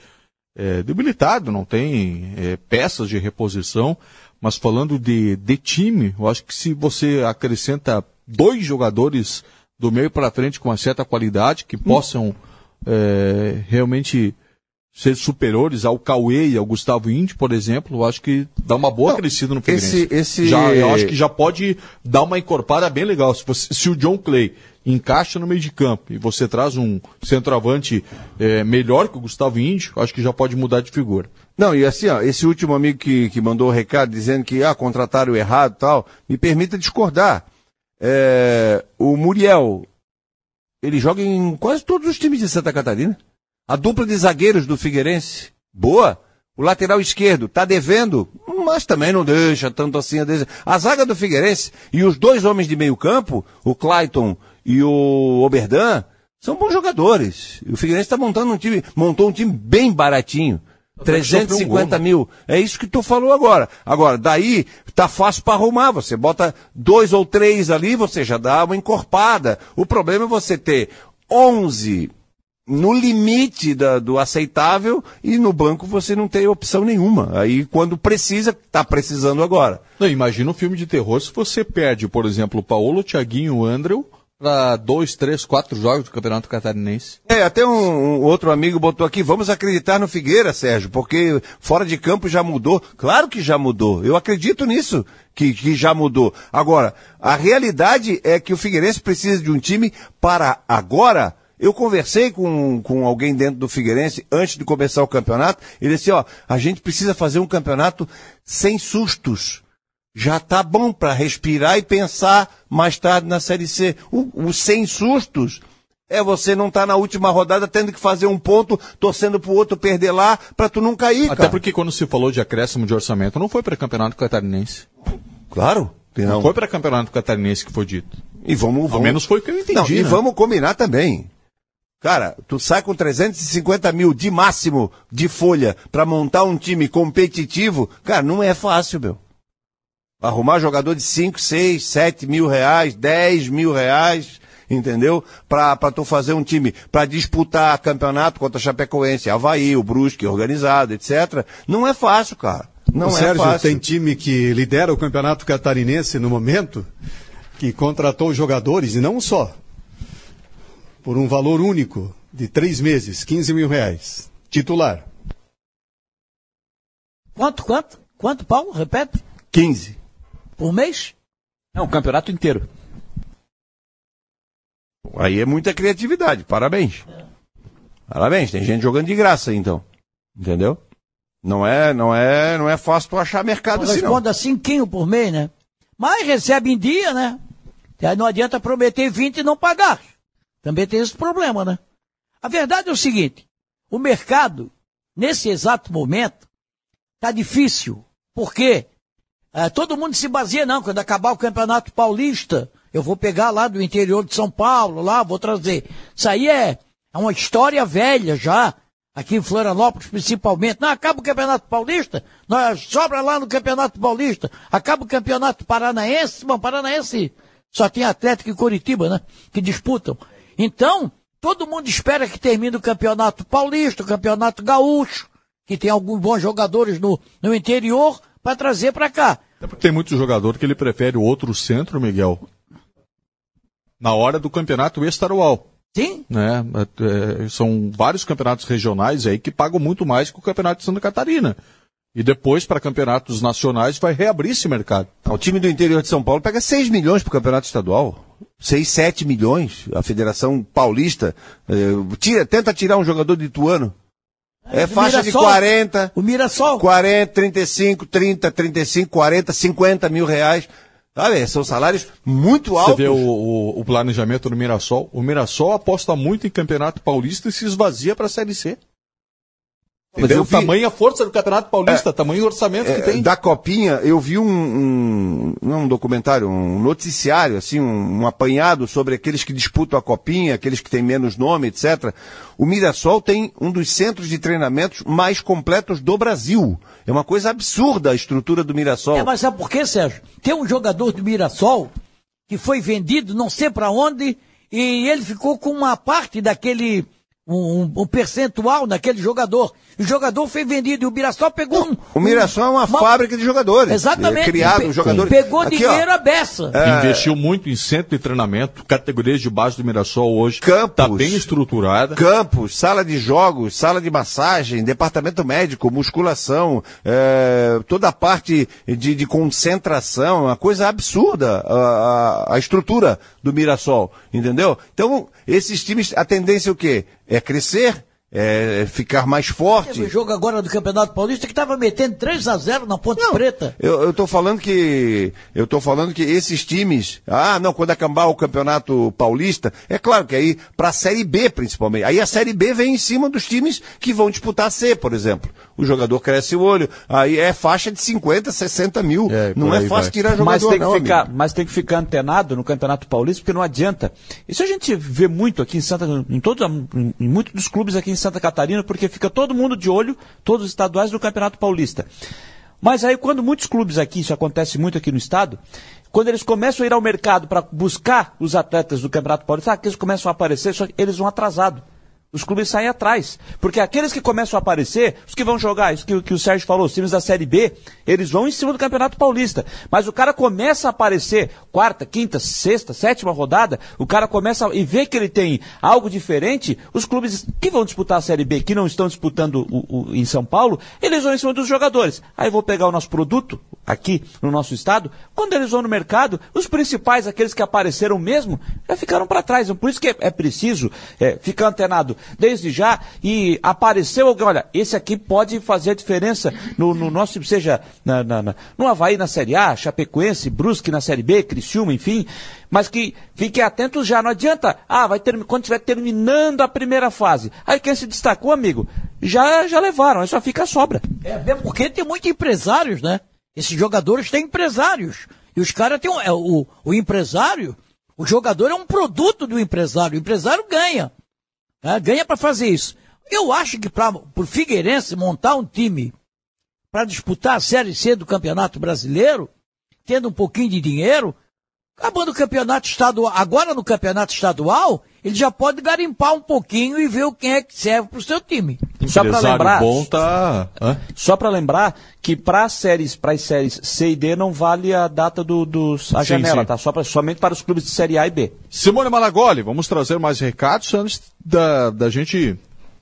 é debilitado, não tem é, peças de reposição. Mas falando de, de time, eu acho que se você acrescenta dois jogadores do meio para frente com uma certa qualidade, que possam é, realmente ser superiores ao Cauê e ao Gustavo Indi, por exemplo, eu acho que dá uma boa Não, crescida no Figueirense. esse- esse- Já, eu acho que já pode dar uma encorpada bem legal. Se, você- se o John Clay encaixa no meio de campo e você traz um centroavante é, melhor que o Gustavo Índio, acho que já pode mudar de figura. Não, e assim, ó, esse último amigo que, que mandou o recado dizendo que ah, contrataram errado e tal, me permita discordar. É, o Muriel, ele joga em quase todos os times de Santa Catarina. A dupla de zagueiros do Figueirense, boa. O lateral esquerdo tá devendo, mas também não deixa tanto assim a desejar. A zaga do Figueirense e os dois homens de meio campo, o Clayton e o Oberdan, são bons jogadores. E o Figueirense está montando um time, montou um time bem baratinho. 350 mil. É isso que tu falou agora. Agora, daí tá fácil para arrumar. Você bota dois ou três ali, você já dá uma encorpada. O problema é você ter 11 no limite da, do aceitável e no banco você não tem opção nenhuma. Aí quando precisa, tá precisando agora. Não, imagina um filme de terror se você perde, por exemplo, o Paulo, o Thiaguinho, o Andrew para dois, três, quatro jogos do Campeonato Catarinense. É, até um, um, outro amigo botou aqui, vamos acreditar no Figueira, Sérgio, porque fora de campo já mudou. Claro que já mudou. Eu acredito nisso, que, que já mudou. Agora, a realidade é que o Figueirense precisa de um time para agora. Eu conversei com, com alguém dentro do Figueirense antes de começar o campeonato. Ele disse, ó, a gente precisa fazer um campeonato sem sustos já tá bom para respirar e pensar mais tarde na Série C. O, o sem sustos é você não estar tá na última rodada tendo que fazer um ponto, torcendo pro outro perder lá, para tu não cair, Até cara. porque quando se falou de acréscimo de orçamento, não foi para campeonato catarinense. Claro. Não, não foi para campeonato catarinense que foi dito. E vamos, vamos... Ao menos foi o que eu entendi. Não, e né? vamos combinar também. Cara, tu sai com 350 mil de máximo de folha para montar um time competitivo, cara, não é fácil, meu. Arrumar jogador de 5, 6, 7 mil reais, 10 mil reais, entendeu? Pra, pra tu fazer um time, pra disputar campeonato contra Chapecoense, Havaí, o Brusque, organizado, etc. Não é fácil, cara. Não o é Sérgio, fácil. tem time que lidera o campeonato catarinense no momento, que contratou jogadores, e não só, por um valor único de três meses, 15 mil reais. Titular. Quanto, quanto? Quanto, Paulo? Repete. 15. Por mês? Não, o campeonato inteiro. Aí é muita criatividade, parabéns. Parabéns, tem gente jogando de graça aí, então. Entendeu? Não é, não é, não é fácil tu achar mercado assim, não. Responda cinquinho por mês, né? Mas recebe em dia, né? E aí não adianta prometer 20 e não pagar. Também tem esse problema, né? A verdade é o seguinte, o mercado, nesse exato momento, tá difícil. Por quê? É, todo mundo se baseia, não, quando acabar o Campeonato Paulista, eu vou pegar lá do interior de São Paulo, lá, vou trazer. Isso aí é, é uma história velha já, aqui em Florianópolis principalmente. Não, acaba o Campeonato Paulista, nós sobra lá no Campeonato Paulista, acaba o Campeonato Paranaense, bom, Paranaense só tem Atlético e Curitiba, né, que disputam. Então, todo mundo espera que termine o Campeonato Paulista, o Campeonato Gaúcho, que tem alguns bons jogadores no, no interior, para trazer para cá. É porque tem muito jogador que ele prefere o outro centro, Miguel, na hora do campeonato estadual. Sim. Né? É, são vários campeonatos regionais aí que pagam muito mais que o campeonato de Santa Catarina. E depois, para campeonatos nacionais, vai reabrir esse mercado. O time do interior de São Paulo pega 6 milhões para o campeonato estadual. 6, 7 milhões. A Federação Paulista eh, tira, tenta tirar um jogador de Ituano. É o faixa de Mirassol. 40, O Mirassol. 40, 35, 30, 35, 40, 50 mil reais. Sabe, são salários muito Você altos. vê o, o- o planejamento do Mirassol. O Mirassol aposta muito em campeonato paulista e se esvazia para a Série C. Mas eu vi- Tamanha força do campeonato paulista, tamanho orçamento que É, tem. da Copinha, eu vi um, um, não é um documentário, um noticiário, assim, um, um apanhado sobre aqueles que disputam a Copinha, aqueles que têm menos nome, etc. O Mirassol tem um dos centros de treinamentos mais completos do Brasil. É uma coisa absurda a estrutura do Mirassol. É, mas sabe por quê, Sérgio? Tem um jogador do Mirassol que foi vendido não sei para onde e ele ficou com uma parte daquele um, um- um percentual naquele jogador. O jogador foi vendido e o Mirassol pegou um. O Mirassol é uma, fábrica de jogadores. Exatamente. É criado, Pe- jogadores. Pegou Aqui, dinheiro ó, à beça. Investiu muito em centro de treinamento, categorias de base do Mirassol hoje. Campos. Tá bem estruturada. Campos, sala de jogos, sala de massagem, departamento médico, musculação, é, toda a parte de, de concentração, uma coisa absurda a, a- a estrutura do Mirassol, entendeu? Então, esses times, a tendência é o quê? É crescer, é ficar mais forte. Teve jogo agora do Campeonato Paulista que estava metendo 3 a 0 na Ponte Preta. Eu, tô falando que. Eu tô falando que esses times. Ah, não, quando acabar o campeonato paulista, é claro que aí, pra Série B principalmente. Aí a Série B vem em cima dos times que vão disputar a C, por exemplo. O jogador cresce o olho. Aí é faixa de 50, 60 mil. É, não é fácil vai. tirar jogador, Mas tem, que não, ficar, amigo. mas tem que ficar antenado no Campeonato Paulista, porque não adianta. Isso a gente vê muito aqui em Santa em, todo, em, muitos dos clubes aqui em Santa Catarina, porque fica todo mundo de olho, todos os estaduais do Campeonato Paulista. Mas aí, quando muitos clubes aqui, isso acontece muito aqui no estado, quando eles começam a ir ao mercado para buscar os atletas do Campeonato Paulista, ah, que eles começam a aparecer, só que eles vão atrasado. Os clubes saem atrás. Porque aqueles que começam a aparecer, os que vão jogar, isso que, que o Sérgio falou, os times da Série B, eles vão em cima do Campeonato Paulista. Mas o cara começa a aparecer quarta, quinta, sexta, sétima rodada, o cara começa a, e vê que ele tem algo diferente, os clubes que vão disputar a Série B, que não estão disputando o, o- em São Paulo, eles vão em cima dos jogadores. Aí vou pegar o nosso produto, aqui no nosso estado, quando eles vão no mercado, os principais, aqueles que apareceram mesmo, já ficaram para trás. Por isso que é, é preciso é, ficar antenado desde já e apareceu alguém, olha, esse aqui pode fazer a diferença no, no nosso seja na, na- na- no Havaí na Série A, Chapecoense, Brusque na Série B, Criciúma, enfim, mas que fiquem atentos já, não adianta, ah, vai ter, quando estiver terminando a primeira fase, aí quem se destacou, amigo, já, já levaram, aí só fica a sobra. É, mesmo porque tem muitos empresários, né? Esses jogadores têm empresários. E os caras têm um, é, o, o empresário, o jogador é um produto do empresário. O empresário ganha. Né? Ganha para fazer isso. Eu acho que para o Figueirense montar um time para disputar a Série C do Campeonato Brasileiro, tendo um pouquinho de dinheiro, acabando o campeonato estadual, agora no campeonato estadual, ele já pode garimpar um pouquinho e ver o quem é que serve para o seu time. Só pra Empresário lembrar- tá. Só para lembrar que para as séries, para as séries C e D não vale a data do, dos a Sim, janela, sim. tá? Só pra, somente para os clubes de série A e B. Simone Malagoli, vamos trazer mais recados antes da, da gente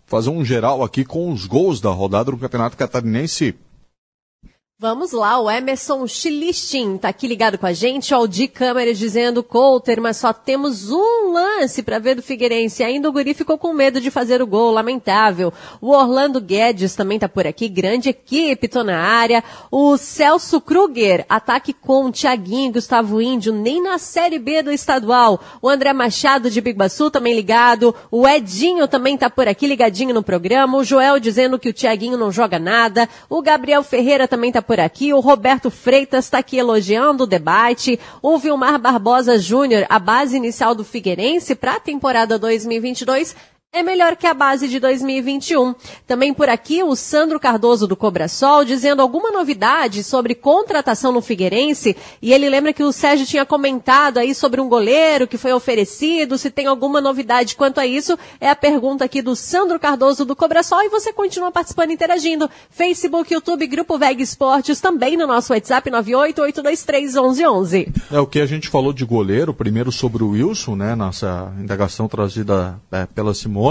fazer um geral aqui com os gols da rodada do Campeonato Catarinense. Vamos lá, o Emerson Chilistin tá aqui ligado com a gente, o Aldi Câmeras dizendo, Coulter, mas só temos um lance para ver do Figueirense, ainda o Guri ficou com medo de fazer o gol, lamentável. O Orlando Guedes também tá por aqui, grande equipe, tô na área. O Celso Kruger, ataque com Thiaguinho Gustavo Índio, nem na Série B do estadual. O André Machado de Bigbaçu também ligado, o Edinho também tá por aqui ligadinho no programa, o Joel dizendo que o Thiaguinho não joga nada, o Gabriel Ferreira também tá por aqui, o Roberto Freitas está aqui elogiando o debate, o Vilmar Barbosa Júnior, a base inicial do Figueirense para a temporada 2022 é melhor que a base de 2021. Também por aqui o Sandro Cardoso do Cobrasol dizendo alguma novidade sobre contratação no Figueirense e ele lembra que o Sérgio tinha comentado aí sobre um goleiro que foi oferecido, se tem alguma novidade quanto a isso, é a pergunta aqui do Sandro Cardoso do Cobrasol e você continua participando interagindo. Facebook, YouTube, Grupo VEG Esportes, também no nosso WhatsApp 988231111. É o que a gente falou de goleiro, primeiro sobre o Wilson, né? Nossa indagação trazida é, pela Simone,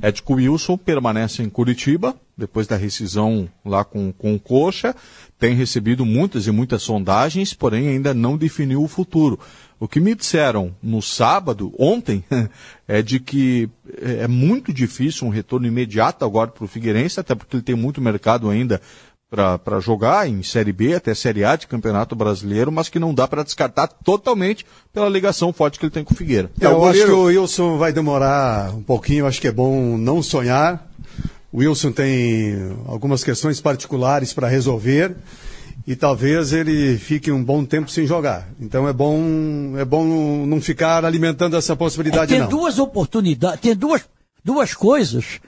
é de que o Wilson permanece em Curitiba, depois da rescisão lá com, com o Coxa, tem recebido muitas e muitas sondagens, porém ainda não definiu o futuro. O que me disseram no sábado, ontem, é de que é muito difícil um retorno imediato agora para o Figueirense, até porque ele tem muito mercado ainda para jogar em Série B até Série A de Campeonato Brasileiro, mas que não dá para descartar totalmente pela ligação forte que ele tem com o Figueira. É, eu acho que o Wilson vai demorar um pouquinho, acho que é bom não sonhar. O Wilson tem algumas questões particulares para resolver e talvez ele fique um bom tempo sem jogar. Então é bom, é bom não ficar alimentando essa possibilidade tem não. duas oportunidades, tem duas, duas coisas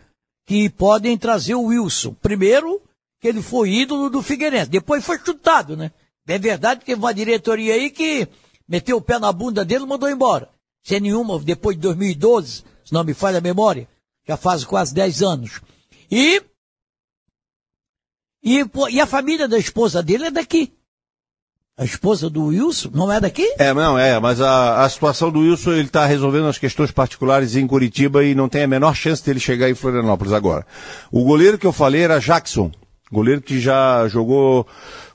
que podem trazer o Wilson. Primeiro, que ele foi ídolo do Figueirense. Depois foi chutado, né? É verdade que teve uma diretoria aí que meteu o pé na bunda dele e mandou embora. Sem nenhuma, depois de 2012, se não me falha a memória. já faz quase 10 anos. E, e, e a família da esposa dele é daqui. A esposa do Wilson não é daqui? É, não, é, mas a, a situação do Wilson, ele está resolvendo as questões particulares em Curitiba e não tem a menor chance dele chegar em Florianópolis agora. O goleiro que eu falei era Jackson, goleiro que já jogou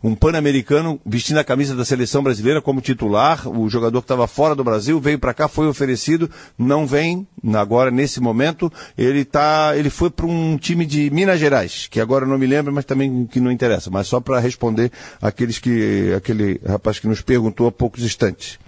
um pan-americano vestindo a camisa da seleção brasileira como titular. O jogador que estava fora do Brasil veio para cá, foi oferecido, não vem agora nesse momento. Ele tá, ele foi para um time de Minas Gerais, que agora não me lembro, mas também que não interessa. Mas só para responder aqueles que aquele rapaz que nos perguntou há poucos instantes.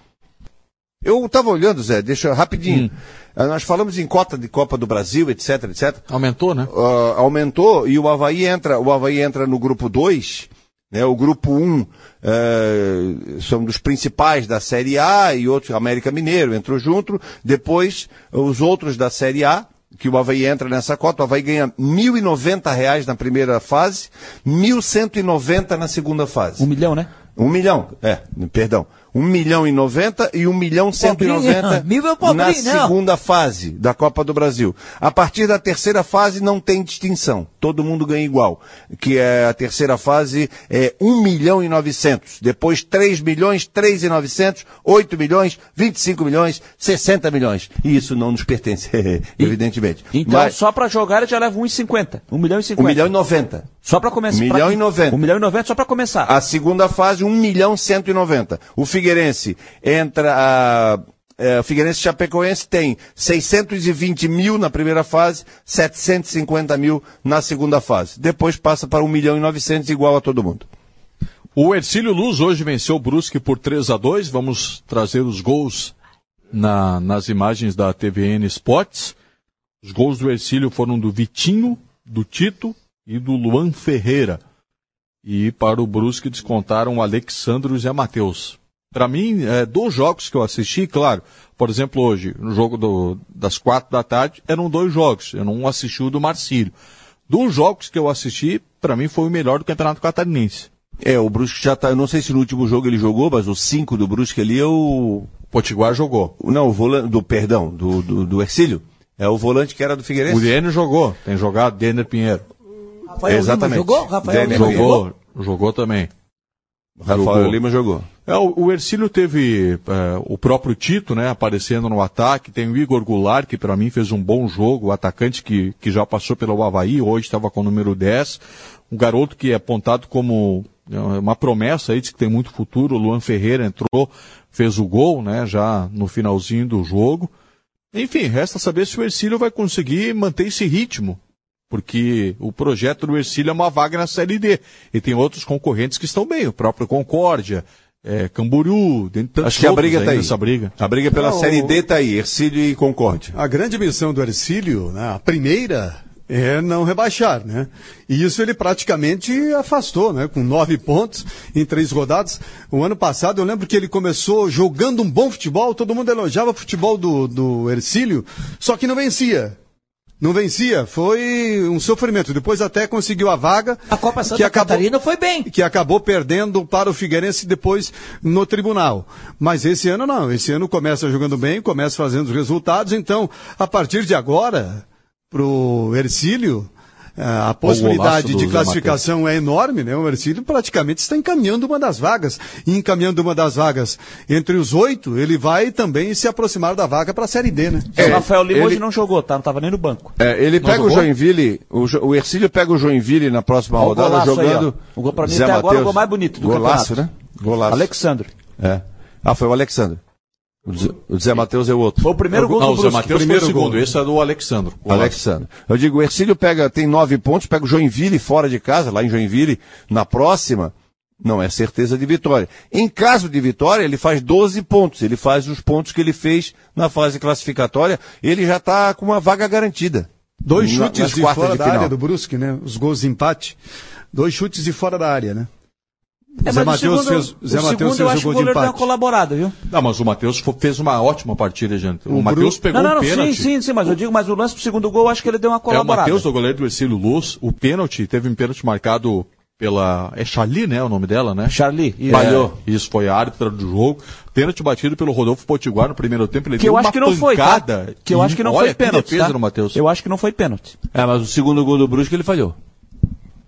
Eu estava olhando, Zé, deixa rapidinho. Ah, Nós falamos em cota de Copa do Brasil, etc, etc. Aumentou, né? Ah, aumentou e o Havaí entra, o Havaí entra no grupo 2, né? O grupo 1 um, eh, são dos principais da Série A e outros, América Mineiro entrou junto. Depois, os outros da Série A, que o Havaí entra nessa cota, o Havaí ganha 1.090 reais na primeira fase, R$ 1.190 na segunda fase. Um milhão, né? Um milhão, é, perdão. Um milhão e noventa e um milhão cento e noventa Mil é pobrinho, na não. segunda fase da Copa do Brasil. A partir da terceira fase não tem distinção. Todo mundo ganha igual. Que é a terceira fase é um milhão e novecentos. Depois três milhões, três e novecentos, oito milhões, vinte e cinco milhões, sessenta milhões. E isso não nos pertence, evidentemente. Então, Mas, só pra jogar ele já leva 1,50. 1 milhão e 50. um milhão e noventa. Só pra começar. Um pra- milhão e 90. 1 milhão e 90 só pra começar. A segunda fase, 1 milhão 190. O Figueirense entra. A, é, o Figueirense Chapecoense tem 620 mil na primeira fase, 750 mil na segunda fase. Depois passa para 1 milhão e 900, igual a todo mundo. O Ercílio Luz hoje venceu o Brusque por 3 a 2 Vamos trazer os gols na- nas imagens da TVN Sports. Os gols do Ercílio foram do Vitinho, do Tito e do Luan Ferreira. E para o Brusque descontaram o Alexandro e Zé Matheus. Para mim, é, dos jogos que eu assisti, claro, por exemplo, hoje, no jogo do- das quatro da tarde, eram dois jogos. Eu não assisti o do Marcílio. Dos jogos que eu assisti, para mim foi o melhor do Campeonato Catarinense. É, o Brusque já tá. Eu não sei se no último jogo ele jogou, mas o 5 do Brusque ali é o. Potiguar jogou. Não, o volante. Do, perdão, do, do, do Ercílio. É o volante que era do Figueirense. O Denner jogou, tem jogado, Denner Pinheiro. Rafael Exatamente. Lima jogou? Rafael Lima jogou? Jogou, jogou também. Rafael jogou. Lima jogou. É, o, o Ercílio teve é, o próprio Tito, né, aparecendo no ataque. Tem o Igor Goulart, que para mim fez um bom jogo, o atacante que, que já passou pelo Havaí, hoje estava com o número 10. Um garoto que é apontado como é, uma promessa aí, diz que tem muito futuro. O Luan Ferreira entrou, fez o gol, né, já no finalzinho do jogo. Enfim, resta saber se o Ercílio vai conseguir manter esse ritmo. Porque o projeto do Ercílio é uma vaga na Série D. E tem outros concorrentes que estão bem, o próprio Concórdia, é, Camboriú, dentre tantos Acho que a briga aí tá aí. nessa briga. A briga pela Não, Série D tá aí, Ercílio e Concórdia. A grande missão do Ercílio, né, a primeira, é não rebaixar, né? E isso ele praticamente afastou, né? Com nove pontos em três rodadas. O ano passado eu lembro que ele começou jogando um bom futebol, todo mundo elogiava o futebol do, do Ercílio, só que não vencia. Não vencia, foi um sofrimento. Depois até conseguiu a vaga. A Copa Santa que acabou- Catarina foi bem. que acabou perdendo para o Figueirense depois no tribunal. Mas esse ano não, esse ano começa jogando bem, começa fazendo os resultados, então a partir de agora, pro Ercílio, a possibilidade de classificação é enorme, né? O Ercílio praticamente está encaminhando uma das vagas. E encaminhando uma das vagas entre os oito, ele vai também se aproximar da vaga para a Série D, né? o Rafael Lima ele- hoje não jogou, tá? Não tava nem no banco. É, ele Não pega o jogou? Joinville, o, Jo- o Ercílio pega o Joinville na próxima o rodada aí, jogando. ó. O gol pra mim Zé até agora é o Mateus. gol mais bonito do Golaço, campeonato. né? Golaço. Alexandre. É. Ah, foi o Alexandre. O Zé, Matheus é o outro. Foi o primeiro gol não, do o Zé Brusque. Matheus foi o primeiro segundo, gol. esse é do Alexandro. O Alexandre. Eu digo, o Ercílio pega, tem nove pontos, pega o Joinville fora de casa, lá em Joinville, na próxima, não é certeza de vitória. Em caso de vitória, ele faz 12 pontos. Ele faz os pontos que ele fez na fase classificatória. Ele já está com uma vaga garantida. Dois Na- chutes nas de fora de da final. área do Brusque, né? Os gols de empate. Dois chutes de fora da área, né? É, Zé mas o Matheus fez, o Zé Matheus segundo eu fez acho o que o gol de goleiro deu uma empate. colaborada, viu? Não, mas o Matheus fez uma ótima partida, gente. O, O Matheus pegou não, não, não, pênalti. sim, sim, sim, mas eu digo, mas o lance do segundo gol, eu acho que ele deu uma É o colaborada. Matheus, do goleiro do Ercílio Luz, o pênalti, teve um pênalti marcado pela. É Charlie, né? O nome dela, né? Charlie, isso. Falhou. Isso foi a árbitra do jogo. Pênalti batido pelo Rodolfo Potiguar no primeiro tempo. Ele Que deu eu acho uma que não foi, tá? Que eu acho que não Olha foi pênalti, defesa tá? Eu acho que não foi pênalti. É, mas o segundo gol do Brusque ele falhou.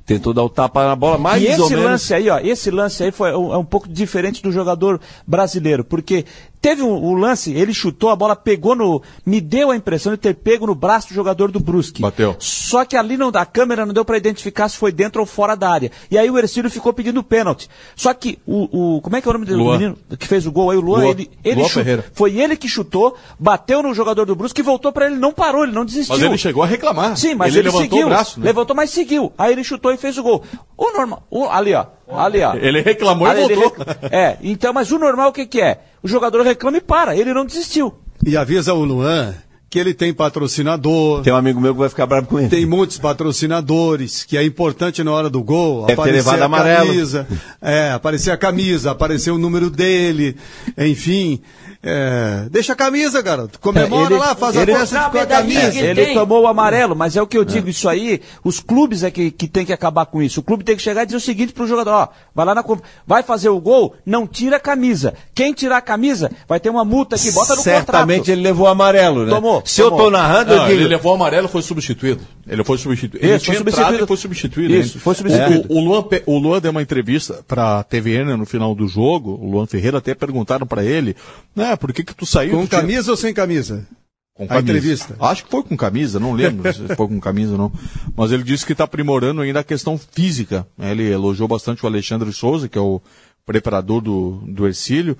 Tentou dar o tapa na bola mais e ou esse menos. lance aí, ó, esse lance aí foi um, é um pouco diferente do jogador brasileiro, porque teve um, um lance, ele chutou, a bola pegou no. Me deu a impressão de ter pego no braço do jogador do Brusque. Bateu. Só que ali não, a câmera não deu para identificar se foi dentro ou fora da área. E aí o Ercílio ficou pedindo pênalti. Só que o, o. Como é que é o nome do Luan. menino que fez o gol aí? O Luan, Luan. ele, ele Luan chu- Ferreira. Foi ele que chutou, bateu no jogador do Brusque e voltou para ele, não parou, ele não desistiu. Mas ele chegou a reclamar. Sim, mas ele, ele, levantou seguiu. o braço, né? Levantou, mas seguiu. Aí ele chutou e fez o gol. O normal. o- ali, ó. Ali, ó. Ele reclamou e Ali ele voltou. rec- É, então, mas o normal o que, que é? O jogador reclama e para. Ele não desistiu. E avisa o Luan que ele tem patrocinador, Tem um amigo meu que vai ficar bravo com ele. tem muitos patrocinadores, que é importante na hora do gol Deve ter aparecer levado a amarelo. camisa, é, aparecer a camisa, aparecer o número dele, enfim. É, deixa a camisa, garoto. Comemora Ele- lá, faz ele- a festa com a medalhinha camisa. ele tomou o amarelo, mas é o que eu digo, isso aí, os clubes é que, que tem que acabar com isso. O clube tem que chegar e dizer o seguinte pro jogador, ó, vai lá na vai fazer o gol, não tira a camisa. Quem tirar a camisa vai ter uma multa aqui, bota no Certamente contrato. ele levou amarelo, né? Tomou, Se eu tomou. tô narrando, Não, eu digo. ele levou o amarelo foi substituído. Ele foi substituído. Ele foi entrado substituído. e foi substituído. Isso, foi substituído. O, o Luan, o Luan deu uma entrevista pra TVN no final do jogo. O Luan Ferreira até perguntaram pra ele, né, por que que tu saiu? Com Tu tinha- camisa ou sem camisa? Com A camisa. entrevista. Acho que foi com camisa, não lembro se foi com camisa ou não. Mas ele disse que está aprimorando ainda a questão física. Ele elogiou bastante o Alexandre Souza, que é o preparador do, do Ercílio,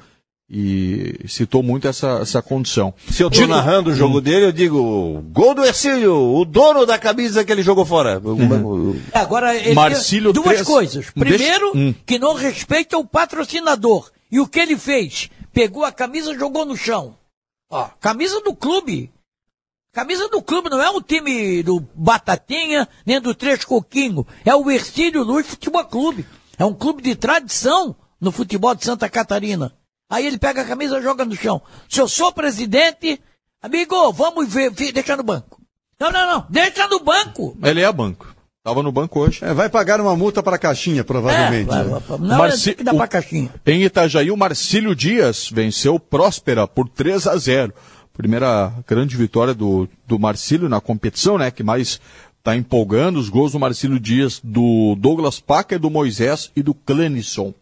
e citou muito essa, essa condição. Se eu tô Digo- narrando o jogo dele, eu digo, gol do Ercílio, o dono da camisa que ele jogou fora. É, Agora, ele Marcílio duas três- coisas. Deixa- Primeiro, Hum. que não respeita o patrocinador. E o que ele fez? Pegou a camisa e jogou no chão. Ó, camisa do clube. Camisa do clube, não é um time do Batatinha, nem do Três Coquinho. É o Ercílio Luz Futebol Clube. É um clube de tradição no futebol de Santa Catarina. Aí ele pega a camisa e joga no chão. Se eu sou presidente, amigo, vamos ver, deixa no banco. Não, não, não, deixa no banco. Ele é banco. Estava no banco hoje. É, vai pagar uma multa para a caixinha, provavelmente. É, né? não, Marci- tem que pra caixinha. Em Itajaí, o Marcílio Dias venceu o Próspera por 3 a 0. Primeira grande vitória do, do Marcílio na competição, né? Que mais está empolgando. Os gols do Marcílio Dias, do Douglas Paca, do Moisés e do Clenison.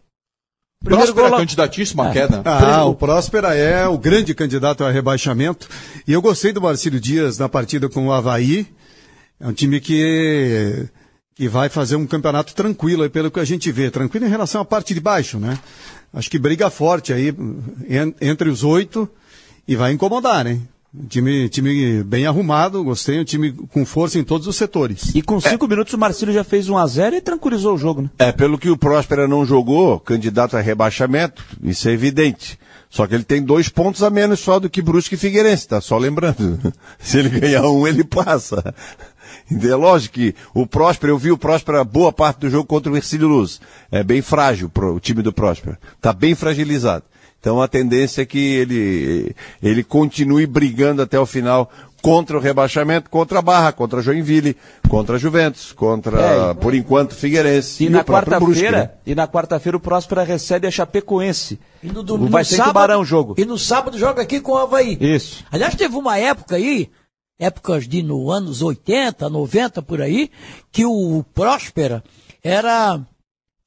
Primeiro Próspera gol candidatíssimo à queda. Ah, o Próspera é o grande candidato a rebaixamento. E eu gostei do Marcílio Dias na partida com o Havaí. É um time que, que vai fazer um campeonato tranquilo, aí, pelo que a gente vê. Tranquilo em relação à parte de baixo, né? Acho que briga forte aí en- entre os oito e vai incomodar, hein? Um Time, time bem arrumado, gostei, um time com força em todos os setores. E com cinco minutos o Marcílio já fez 1 a 0 e tranquilizou o jogo, né? É, pelo que o Próspera não jogou, candidato a rebaixamento, isso é evidente. Só que ele tem dois pontos a menos só do que Brusque e Figueirense, tá? Só lembrando. Se ele ganhar um, ele passa. É lógico que o Próspera, eu vi o Próspera boa parte do jogo contra o Ercílio Luz. É bem frágil pro- o time do Próspera. Tá bem fragilizado. Então a tendência é que ele, ele continue brigando até o final contra o rebaixamento, contra a Barra, contra a Joinville, contra a Juventus, contra, É, e- por enquanto, Figueirense. E, na o próprio Brusque, quarta-feira, né? e na quarta-feira o Próspera recebe a Chapecoense. E no, domingo- Vai no ser sábado- Tubarão o jogo. E no sábado joga aqui com o Havaí. Isso. Aliás, teve uma época aí, épocas de no anos 80, 90 por aí, que o Próspera era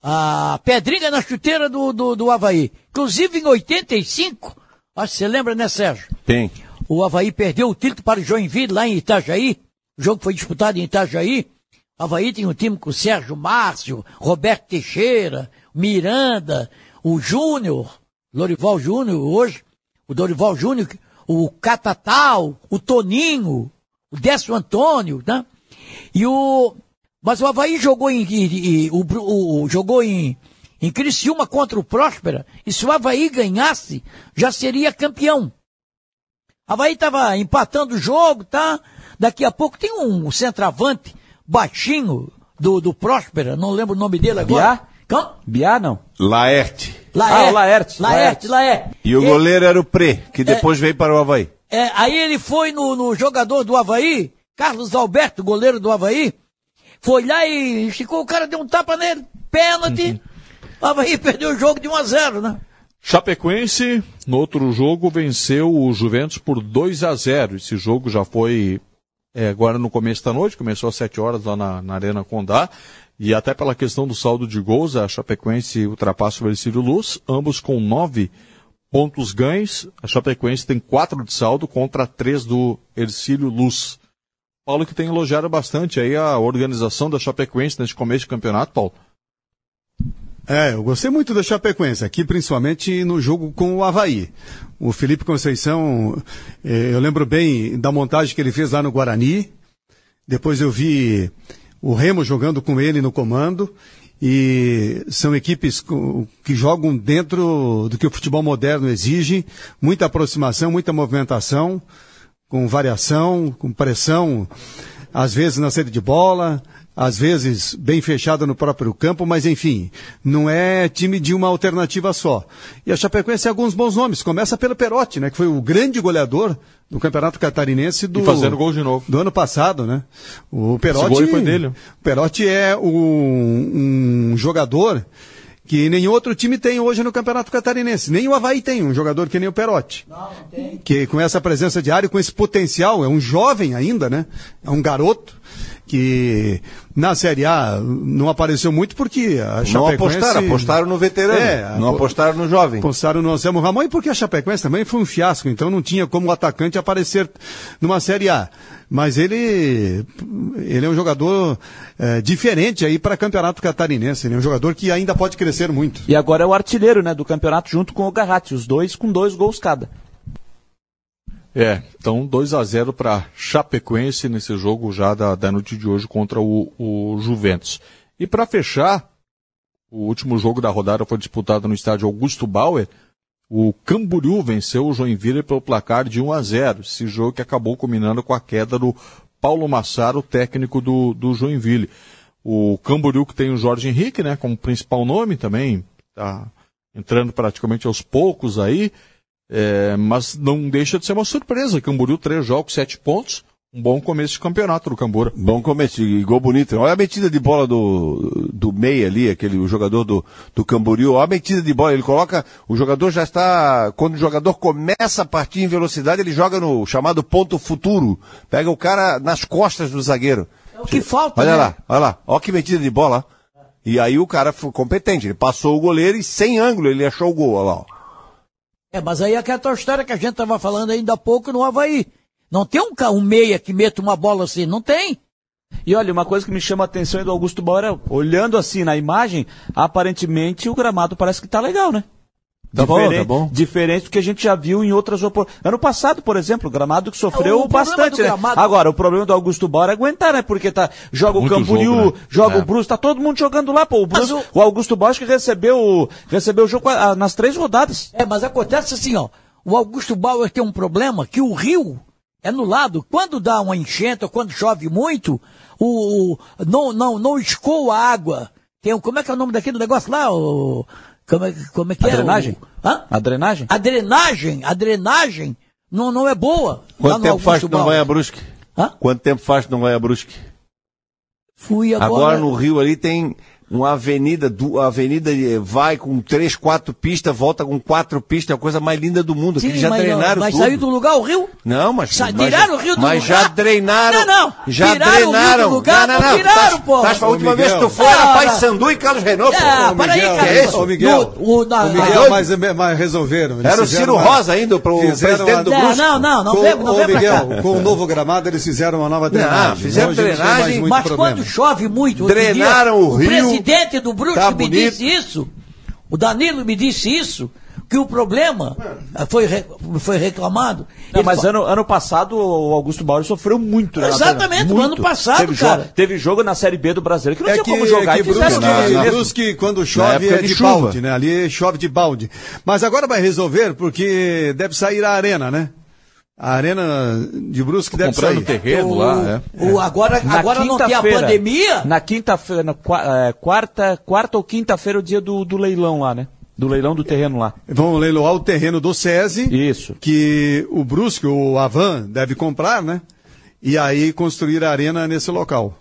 a pedrinha na chuteira do, do, do Havaí. Inclusive em 85, acho que você lembra, né, Sérgio? Tem. O Havaí perdeu o título para o Joinville lá em Itajaí. O jogo foi disputado em Itajaí. O Havaí tinha um time com o Sérgio Márcio, Roberto Teixeira, Miranda, o Júnior, Lorival Júnior hoje, o Dorival Júnior, o Catatal, o Toninho, o Décio Antônio, né? E o. Mas o Havaí jogou em. em- em- o, o- jogou em, em Criciúma contra o Próspera, e se o Havaí ganhasse, já seria campeão. Havaí estava empatando o jogo, tá? Daqui a pouco tem um centroavante baixinho do, do Próspera, não lembro o nome dele agora. Biá? Cam? Biá não. Laerte. Ah, o Laerte, Laerte, Laerte. Laerte. E o E- goleiro era o Pre, que depois veio para o Havaí. é, aí ele foi no, no jogador do Havaí, Carlos Alberto, goleiro do Havaí, foi lá e esticou, o cara deu um tapa nele. pênalti. O Havaí perdeu o jogo de 1 a 0 né? Chapecoense, no outro jogo, venceu o Juventus por 2 a 0 Esse jogo já foi é, agora no começo da noite, começou às 7 horas lá na, na Arena Condá. E até pela questão do saldo de gols, a Chapecoense ultrapassa o Ercílio Luz, ambos com 9 pontos ganhos. A Chapecoense tem 4 de saldo contra 3 do Ercílio Luz. Paulo que tem elogiado bastante aí a organização da Chapecoense neste começo de campeonato, Paulo. É, eu gostei muito da Chapecoense, aqui principalmente no jogo com o Havaí. O Felipe Conceição, eh, eu lembro bem da montagem que ele fez lá no Guarani. Depois eu vi o Remo jogando com ele no comando. E são equipes que jogam dentro do que o futebol moderno exige. Muita aproximação, muita movimentação, com variação, com pressão, às vezes na sede de bola, às vezes bem fechada no próprio campo, mas enfim, não é time de uma alternativa só. E a Chapecoense tem alguns bons nomes. Começa pelo Perotti, né, que foi o grande goleador do Campeonato Catarinense do e fazendo gol de novo. do ano passado, né? O Perotti, foi dele. O Perotti é um, um jogador que nenhum outro time tem hoje no Campeonato Catarinense. Nem o Havaí tem um jogador que nem o Perotti. Não, não tem. Que com essa presença de área, com esse potencial, é um jovem ainda, né? É um garoto que na Série A não apareceu muito porque a Não Chapecoense... apostaram, apostaram no veterano. É, não apo- apostaram no jovem. Apostaram no Anselmo Ramon e porque a Chapecoense também foi um fiasco, então não tinha como o atacante aparecer numa Série A. Mas ele, ele é um jogador eh, diferente aí para campeonato catarinense, ele é um jogador que ainda pode crescer muito. E agora é o artilheiro, né, do campeonato junto com o Garratti, os dois com dois gols cada. É, então 2 a 0 para Chapecoense nesse jogo já da, da noite de hoje contra o, o Juventus. E para fechar, o último jogo da rodada foi disputado no estádio Augusto Bauer. O Camboriú venceu o Joinville pelo placar de 1 a 0. Esse jogo que acabou culminando com a queda do Paulo Massaro, técnico do, do Joinville. O Camboriú que tem o Jorge Henrique, né, como principal nome também, tá entrando praticamente aos poucos aí. É, mas não deixa de ser uma surpresa. Camboriú, três jogos, sete pontos. Um bom começo de campeonato do Cambora. Bom começo, e gol bonito. Olha a metida de bola do, do meia ali, aquele o jogador do, do Camboriú. Olha a metida de bola. Ele coloca, o jogador já está, quando o jogador começa a partir em velocidade, ele joga no chamado ponto futuro. Pega o cara nas costas do zagueiro. É o que falta, Olha né? lá, olha lá. Olha que metida de bola. E aí o cara foi competente. Ele passou o goleiro e sem ângulo ele achou o gol. Olha lá. É, mas aí é aquela tua história que a gente estava falando ainda há pouco no Havaí. Não tem um, um meia que meta uma bola assim, não tem. E olha, uma coisa que me chama a atenção é do Augusto Bauer, é, olhando assim na imagem, aparentemente o gramado parece que tá legal, né? Tá bom, Diferente- tá bom. Diferente do que a gente já viu em outras oportunidades. Ano passado, por exemplo, o gramado que sofreu o bastante, né? gramado- Agora, o problema do Augusto Bauer é aguentar, né? Porque tá, joga Muito o Camboriú, jogo, né? joga É. o Bruce, tá todo mundo jogando lá, pô. O, Bruce, o- o... Augusto Bauer acho que recebeu, recebeu o jogo ah, nas três rodadas. É, mas acontece assim, ó. O Augusto Bauer tem um problema que o rio é no lado. Quando dá uma enchente ou quando chove muito, o, o- não, não, não escoa a água. Tem, como é que é o nome daquele negócio lá? O, como, é, como é que A é? drenagem? O, hã? A drenagem? A drenagem, a drenagem não, não é boa. Quanto tempo faz que não vai a Brusque? Hã? Quanto tempo faz que não vai a Brusque? Fui agora. Agora no Rio ali tem uma avenida, a avenida eh, vai com três, quatro pistas, volta com quatro pistas, é a coisa mais linda do mundo. que Sim, eles já mas, drenaram mas tudo. saiu do lugar o rio? Não, mas, Sa- mas tiraram o rio do Mas lugar? já drenaram. Não, não. Já Tiraram o rio do drenaram. lugar, não, não, não tiraram, Tás- pô. tás- a última vez que tu Miguel. foi era Pai. Sandu e Carlos Renault. pô. Ah, Ô, para aí, Miguel, cara. que é isso? Ô, Miguel, No- o- na- o Miguel, na- mas, mas resolveram. Eles Era o Ciro uma- Rosa ainda, pro presidente do Não, Brusque. não, não, não com, vem, não ô, vem. Miguel, com o novo gramado eles fizeram uma nova drenagem. fizeram drenagem, Mas quando chove muito, Drenaram o rio, presidente do Brusque tá me bonito. disse isso. O Danilo me disse isso, que o problema eh, foi, foi reclamado. Não, mas ano, ano passado o Augusto Bauer sofreu muito, né? Exatamente, no Muito. ano passado, teve cara. Jogo, teve jogo na Série B do Brasileiro que não É tinha que, como jogar é e que fizeram Brusque, isso mesmo. Brusque, quando chove, é de de, chuva. balde, né? Ali chove de balde. Mas agora vai resolver, porque deve sair a arena, né? A arena de Brusque deve Comprando sair. terreno lá, é. o, agora Na agora não tem a pandemia. Na quinta-feira, na é, quarta, quarta ou quinta-feira, o dia do, do leilão lá, né? Do leilão do terreno lá. Vão leiloar o terreno do SESI, Isso. que o Brusque, o Avan, deve comprar, né? E aí construir a arena nesse local.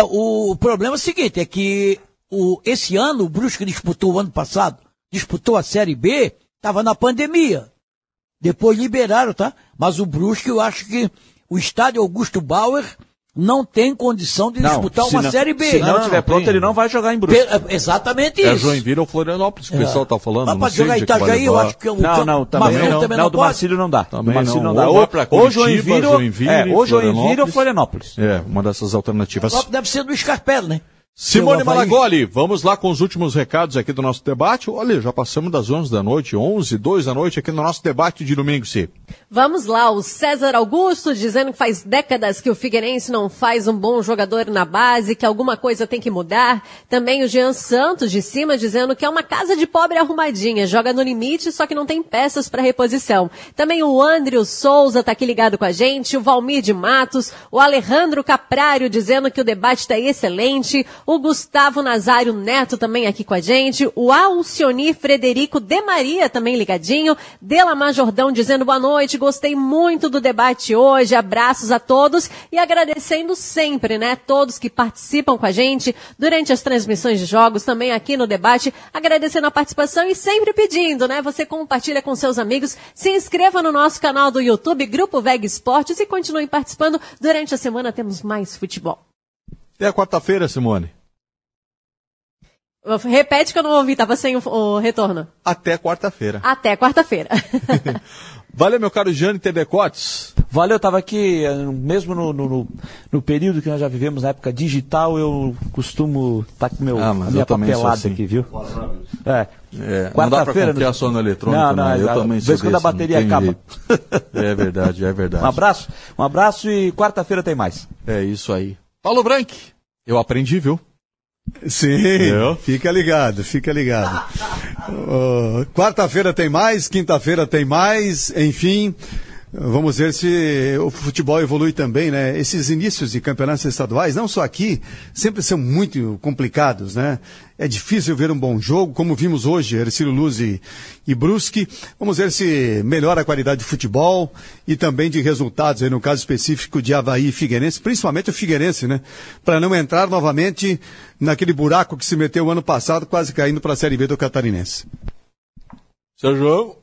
O problema é o seguinte, é que o, esse ano, o Brusque disputou o ano passado, disputou a Série B, estava na pandemia. Depois liberaram, tá? Mas o Brusque, eu acho que o estádio Augusto Bauer não tem condição de Não, disputar uma não- Série B. Se não, Não, tiver não pronto, tem. ele não vai jogar em Brusque. Pe- Exatamente É isso. Joinville ou Florianópolis que o pessoal tá falando. Mas sei jogar em é Itajaí, eu levar. acho que o Não, não, também Marcelo não. também não, não do. Marcílio não dá. Também do Marcílio não. não, dá. Ou pra Curitiba, Joinville, ou- Joinville, é, ou Joinville ou Florianópolis. É, uma dessas alternativas. Só Deve ser do Scarpelli, né? Simone. Malagoli, vamos lá com os últimos recados aqui do nosso debate. Olha, já passamos das 11 da noite, 11, 2 da noite aqui no nosso debate de domingo, sim. Vamos lá, o César Augusto dizendo que faz décadas que o Figueirense não faz um bom jogador na base, que alguma coisa tem que mudar. Também o Jean Santos de cima dizendo que é uma casa de pobre arrumadinha, joga no limite, só que não tem peças para reposição. Também o Andrew Souza tá aqui ligado com a gente, o Valmir de Matos, o Alejandro Caprário dizendo que o debate está excelente, o Gustavo Nazário Neto também aqui com a gente, o Alcioni Frederico de Maria também ligadinho, Delamar Jordão dizendo boa noite, gostei muito do debate hoje, abraços a todos. E agradecendo sempre, né, todos que participam com a gente durante as transmissões de jogos, também aqui no debate, agradecendo a participação e sempre pedindo, né, você compartilha com seus amigos, se inscreva no nosso canal do YouTube, Grupo Veg Esportes e continuem participando, durante a semana temos mais futebol. Até quarta-feira, Simone. Repete que eu não ouvi, tava sem o, o retorno. Até quarta-feira. Até quarta-feira. Valeu, meu caro Jane Tebecotes. Valeu, eu tava aqui, eh, mesmo no, no, no- no período que nós já vivemos, na época digital, eu costumo estar com meu, Ah, mas a minha eu também sou papelada assim. aqui, viu? É. É, não dá pra confiar só no eletrônico, Não, não, né? Eu a- também sou vez quando a não bateria acaba. jeito. É verdade, é verdade. Um abraço, um abraço e quarta-feira tem mais. É isso aí. Paulo Branco, eu aprendi, viu? Sim, fica ligado, fica ligado. Ó, Quarta-feira tem mais, quinta-feira tem mais, enfim. Vamos ver se o futebol evolui também, né? Esses inícios de campeonatos estaduais, não só aqui, sempre são muito complicados, né? É difícil ver um bom jogo, como vimos hoje, Ercílio Luz e, e Brusque. Vamos ver se melhora a qualidade de futebol e também de resultados, aí no caso específico de Havaí e Figueirense, principalmente o Figueirense, né? Para não entrar novamente naquele buraco que se meteu ano passado, quase caindo para a Série B do Catarinense. Seu João.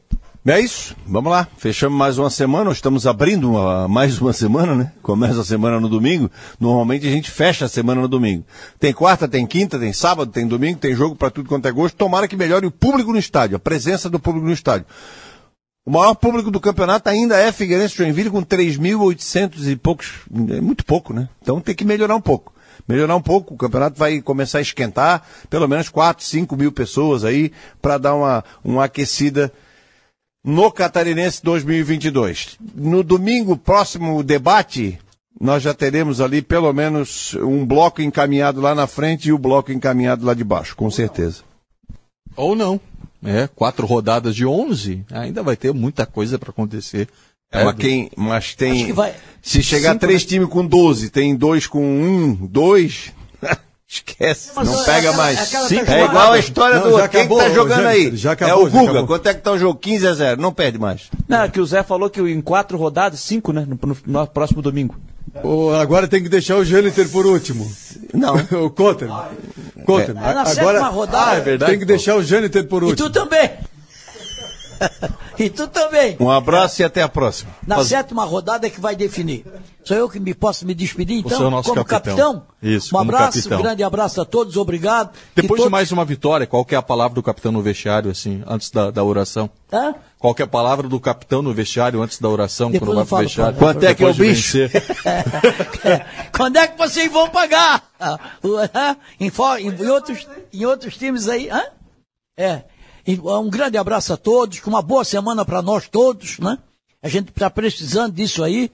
É isso, vamos lá. Fechamos mais uma semana, estamos abrindo uma- mais uma semana, né? Começa a semana no domingo. Normalmente a gente fecha a semana no domingo. Tem quarta, tem quinta, tem sábado, tem domingo, tem jogo para tudo quanto é gosto. Tomara que melhore o público no estádio, a presença do público no estádio. O maior público do campeonato ainda é Figueirense Joinville com 3.800 e poucos, é muito pouco, né? Então tem que melhorar um pouco. Melhorar um pouco, o campeonato vai começar a esquentar, pelo menos 4, 5 mil pessoas aí, para dar uma, uma aquecida no Catarinense 2022. No domingo próximo o debate, nós já teremos ali pelo menos um bloco encaminhado lá na frente e o bloco encaminhado lá de baixo, com certeza. Ou não. É, quatro rodadas de 11, ainda vai ter muita coisa para acontecer. É, mas, quem, mas tem. Acho que vai- Se chegar Cinco, três times com 12, tem dois com um, dois. Esquece, Mas não é pega aquela- mais. é aquela Sim, é igual a história Não, do. já Quem acabou, que tá jogando já- aí? já é acabou, o já Guga. Quanto é que tá o jogo? 15 a 0. Não perde mais. Não, é que o Zé falou que em quatro rodadas, cinco, né? No, no- no próximo domingo. Agora tem que deixar o Jâniter por último. Não. o Cotter. Cotter. É na agora sétima rodada. Ah, é verdade, tem que deixar o Jâniter por E último. tu também. e tu também. Um abraço e até a próxima. Na Faz- sétima rodada é que vai definir. Sou eu que me posso me despedir, então, Você é o nosso como capitão. capitão. Isso, um abraço, capitão. um grande abraço a todos, obrigado. Depois E de mais uma vitória, qual que é a palavra do capitão no vestiário, assim, antes da, da oração? Hã? Qual que é a palavra do capitão no vestiário antes da oração, Depois quando vai pro vestiário? Quanto é que é o bicho? Quando é que vocês vão pagar? Ah, em- em outros, em outros times aí, hã? É. Um grande abraço a todos, uma boa semana para nós todos, né? A gente está precisando disso aí.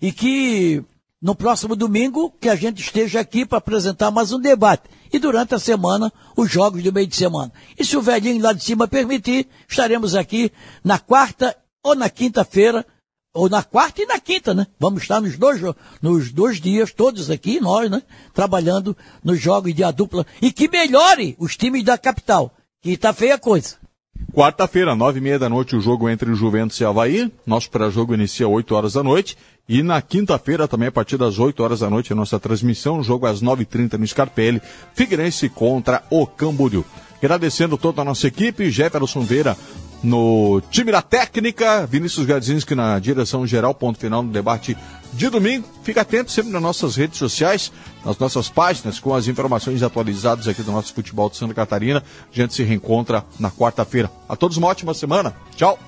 E que no próximo domingo que a gente esteja aqui para apresentar mais um debate. E durante a semana, os jogos do meio de semana. E se o velhinho lá de cima permitir, estaremos aqui na quarta ou na quinta-feira ou na quarta e na quinta, né? Vamos estar nos dois, nos dois dias, todos aqui, nós, né? Trabalhando nos jogos de a dupla. E que melhore os times da capital, que tá feia a coisa. Quarta-feira, nove e meia da noite, o jogo entre o Juventus e Havaí. Nosso pré-jogo inicia 8 horas da noite. E na quinta-feira, também a partir das 8 horas da noite, a nossa transmissão, o jogo às 9h30 no Scarpelli, Figueirense contra o Camboriú. Agradecendo toda a nossa equipe, Jefferson Veira no time da técnica, Vinícius Gadzinski na direção geral, ponto final no debate de domingo. Fica atento sempre nas nossas redes sociais, nas nossas páginas, com as informações atualizadas aqui do nosso futebol de Santa Catarina. A gente se reencontra na quarta-feira. A todos uma ótima semana. Tchau.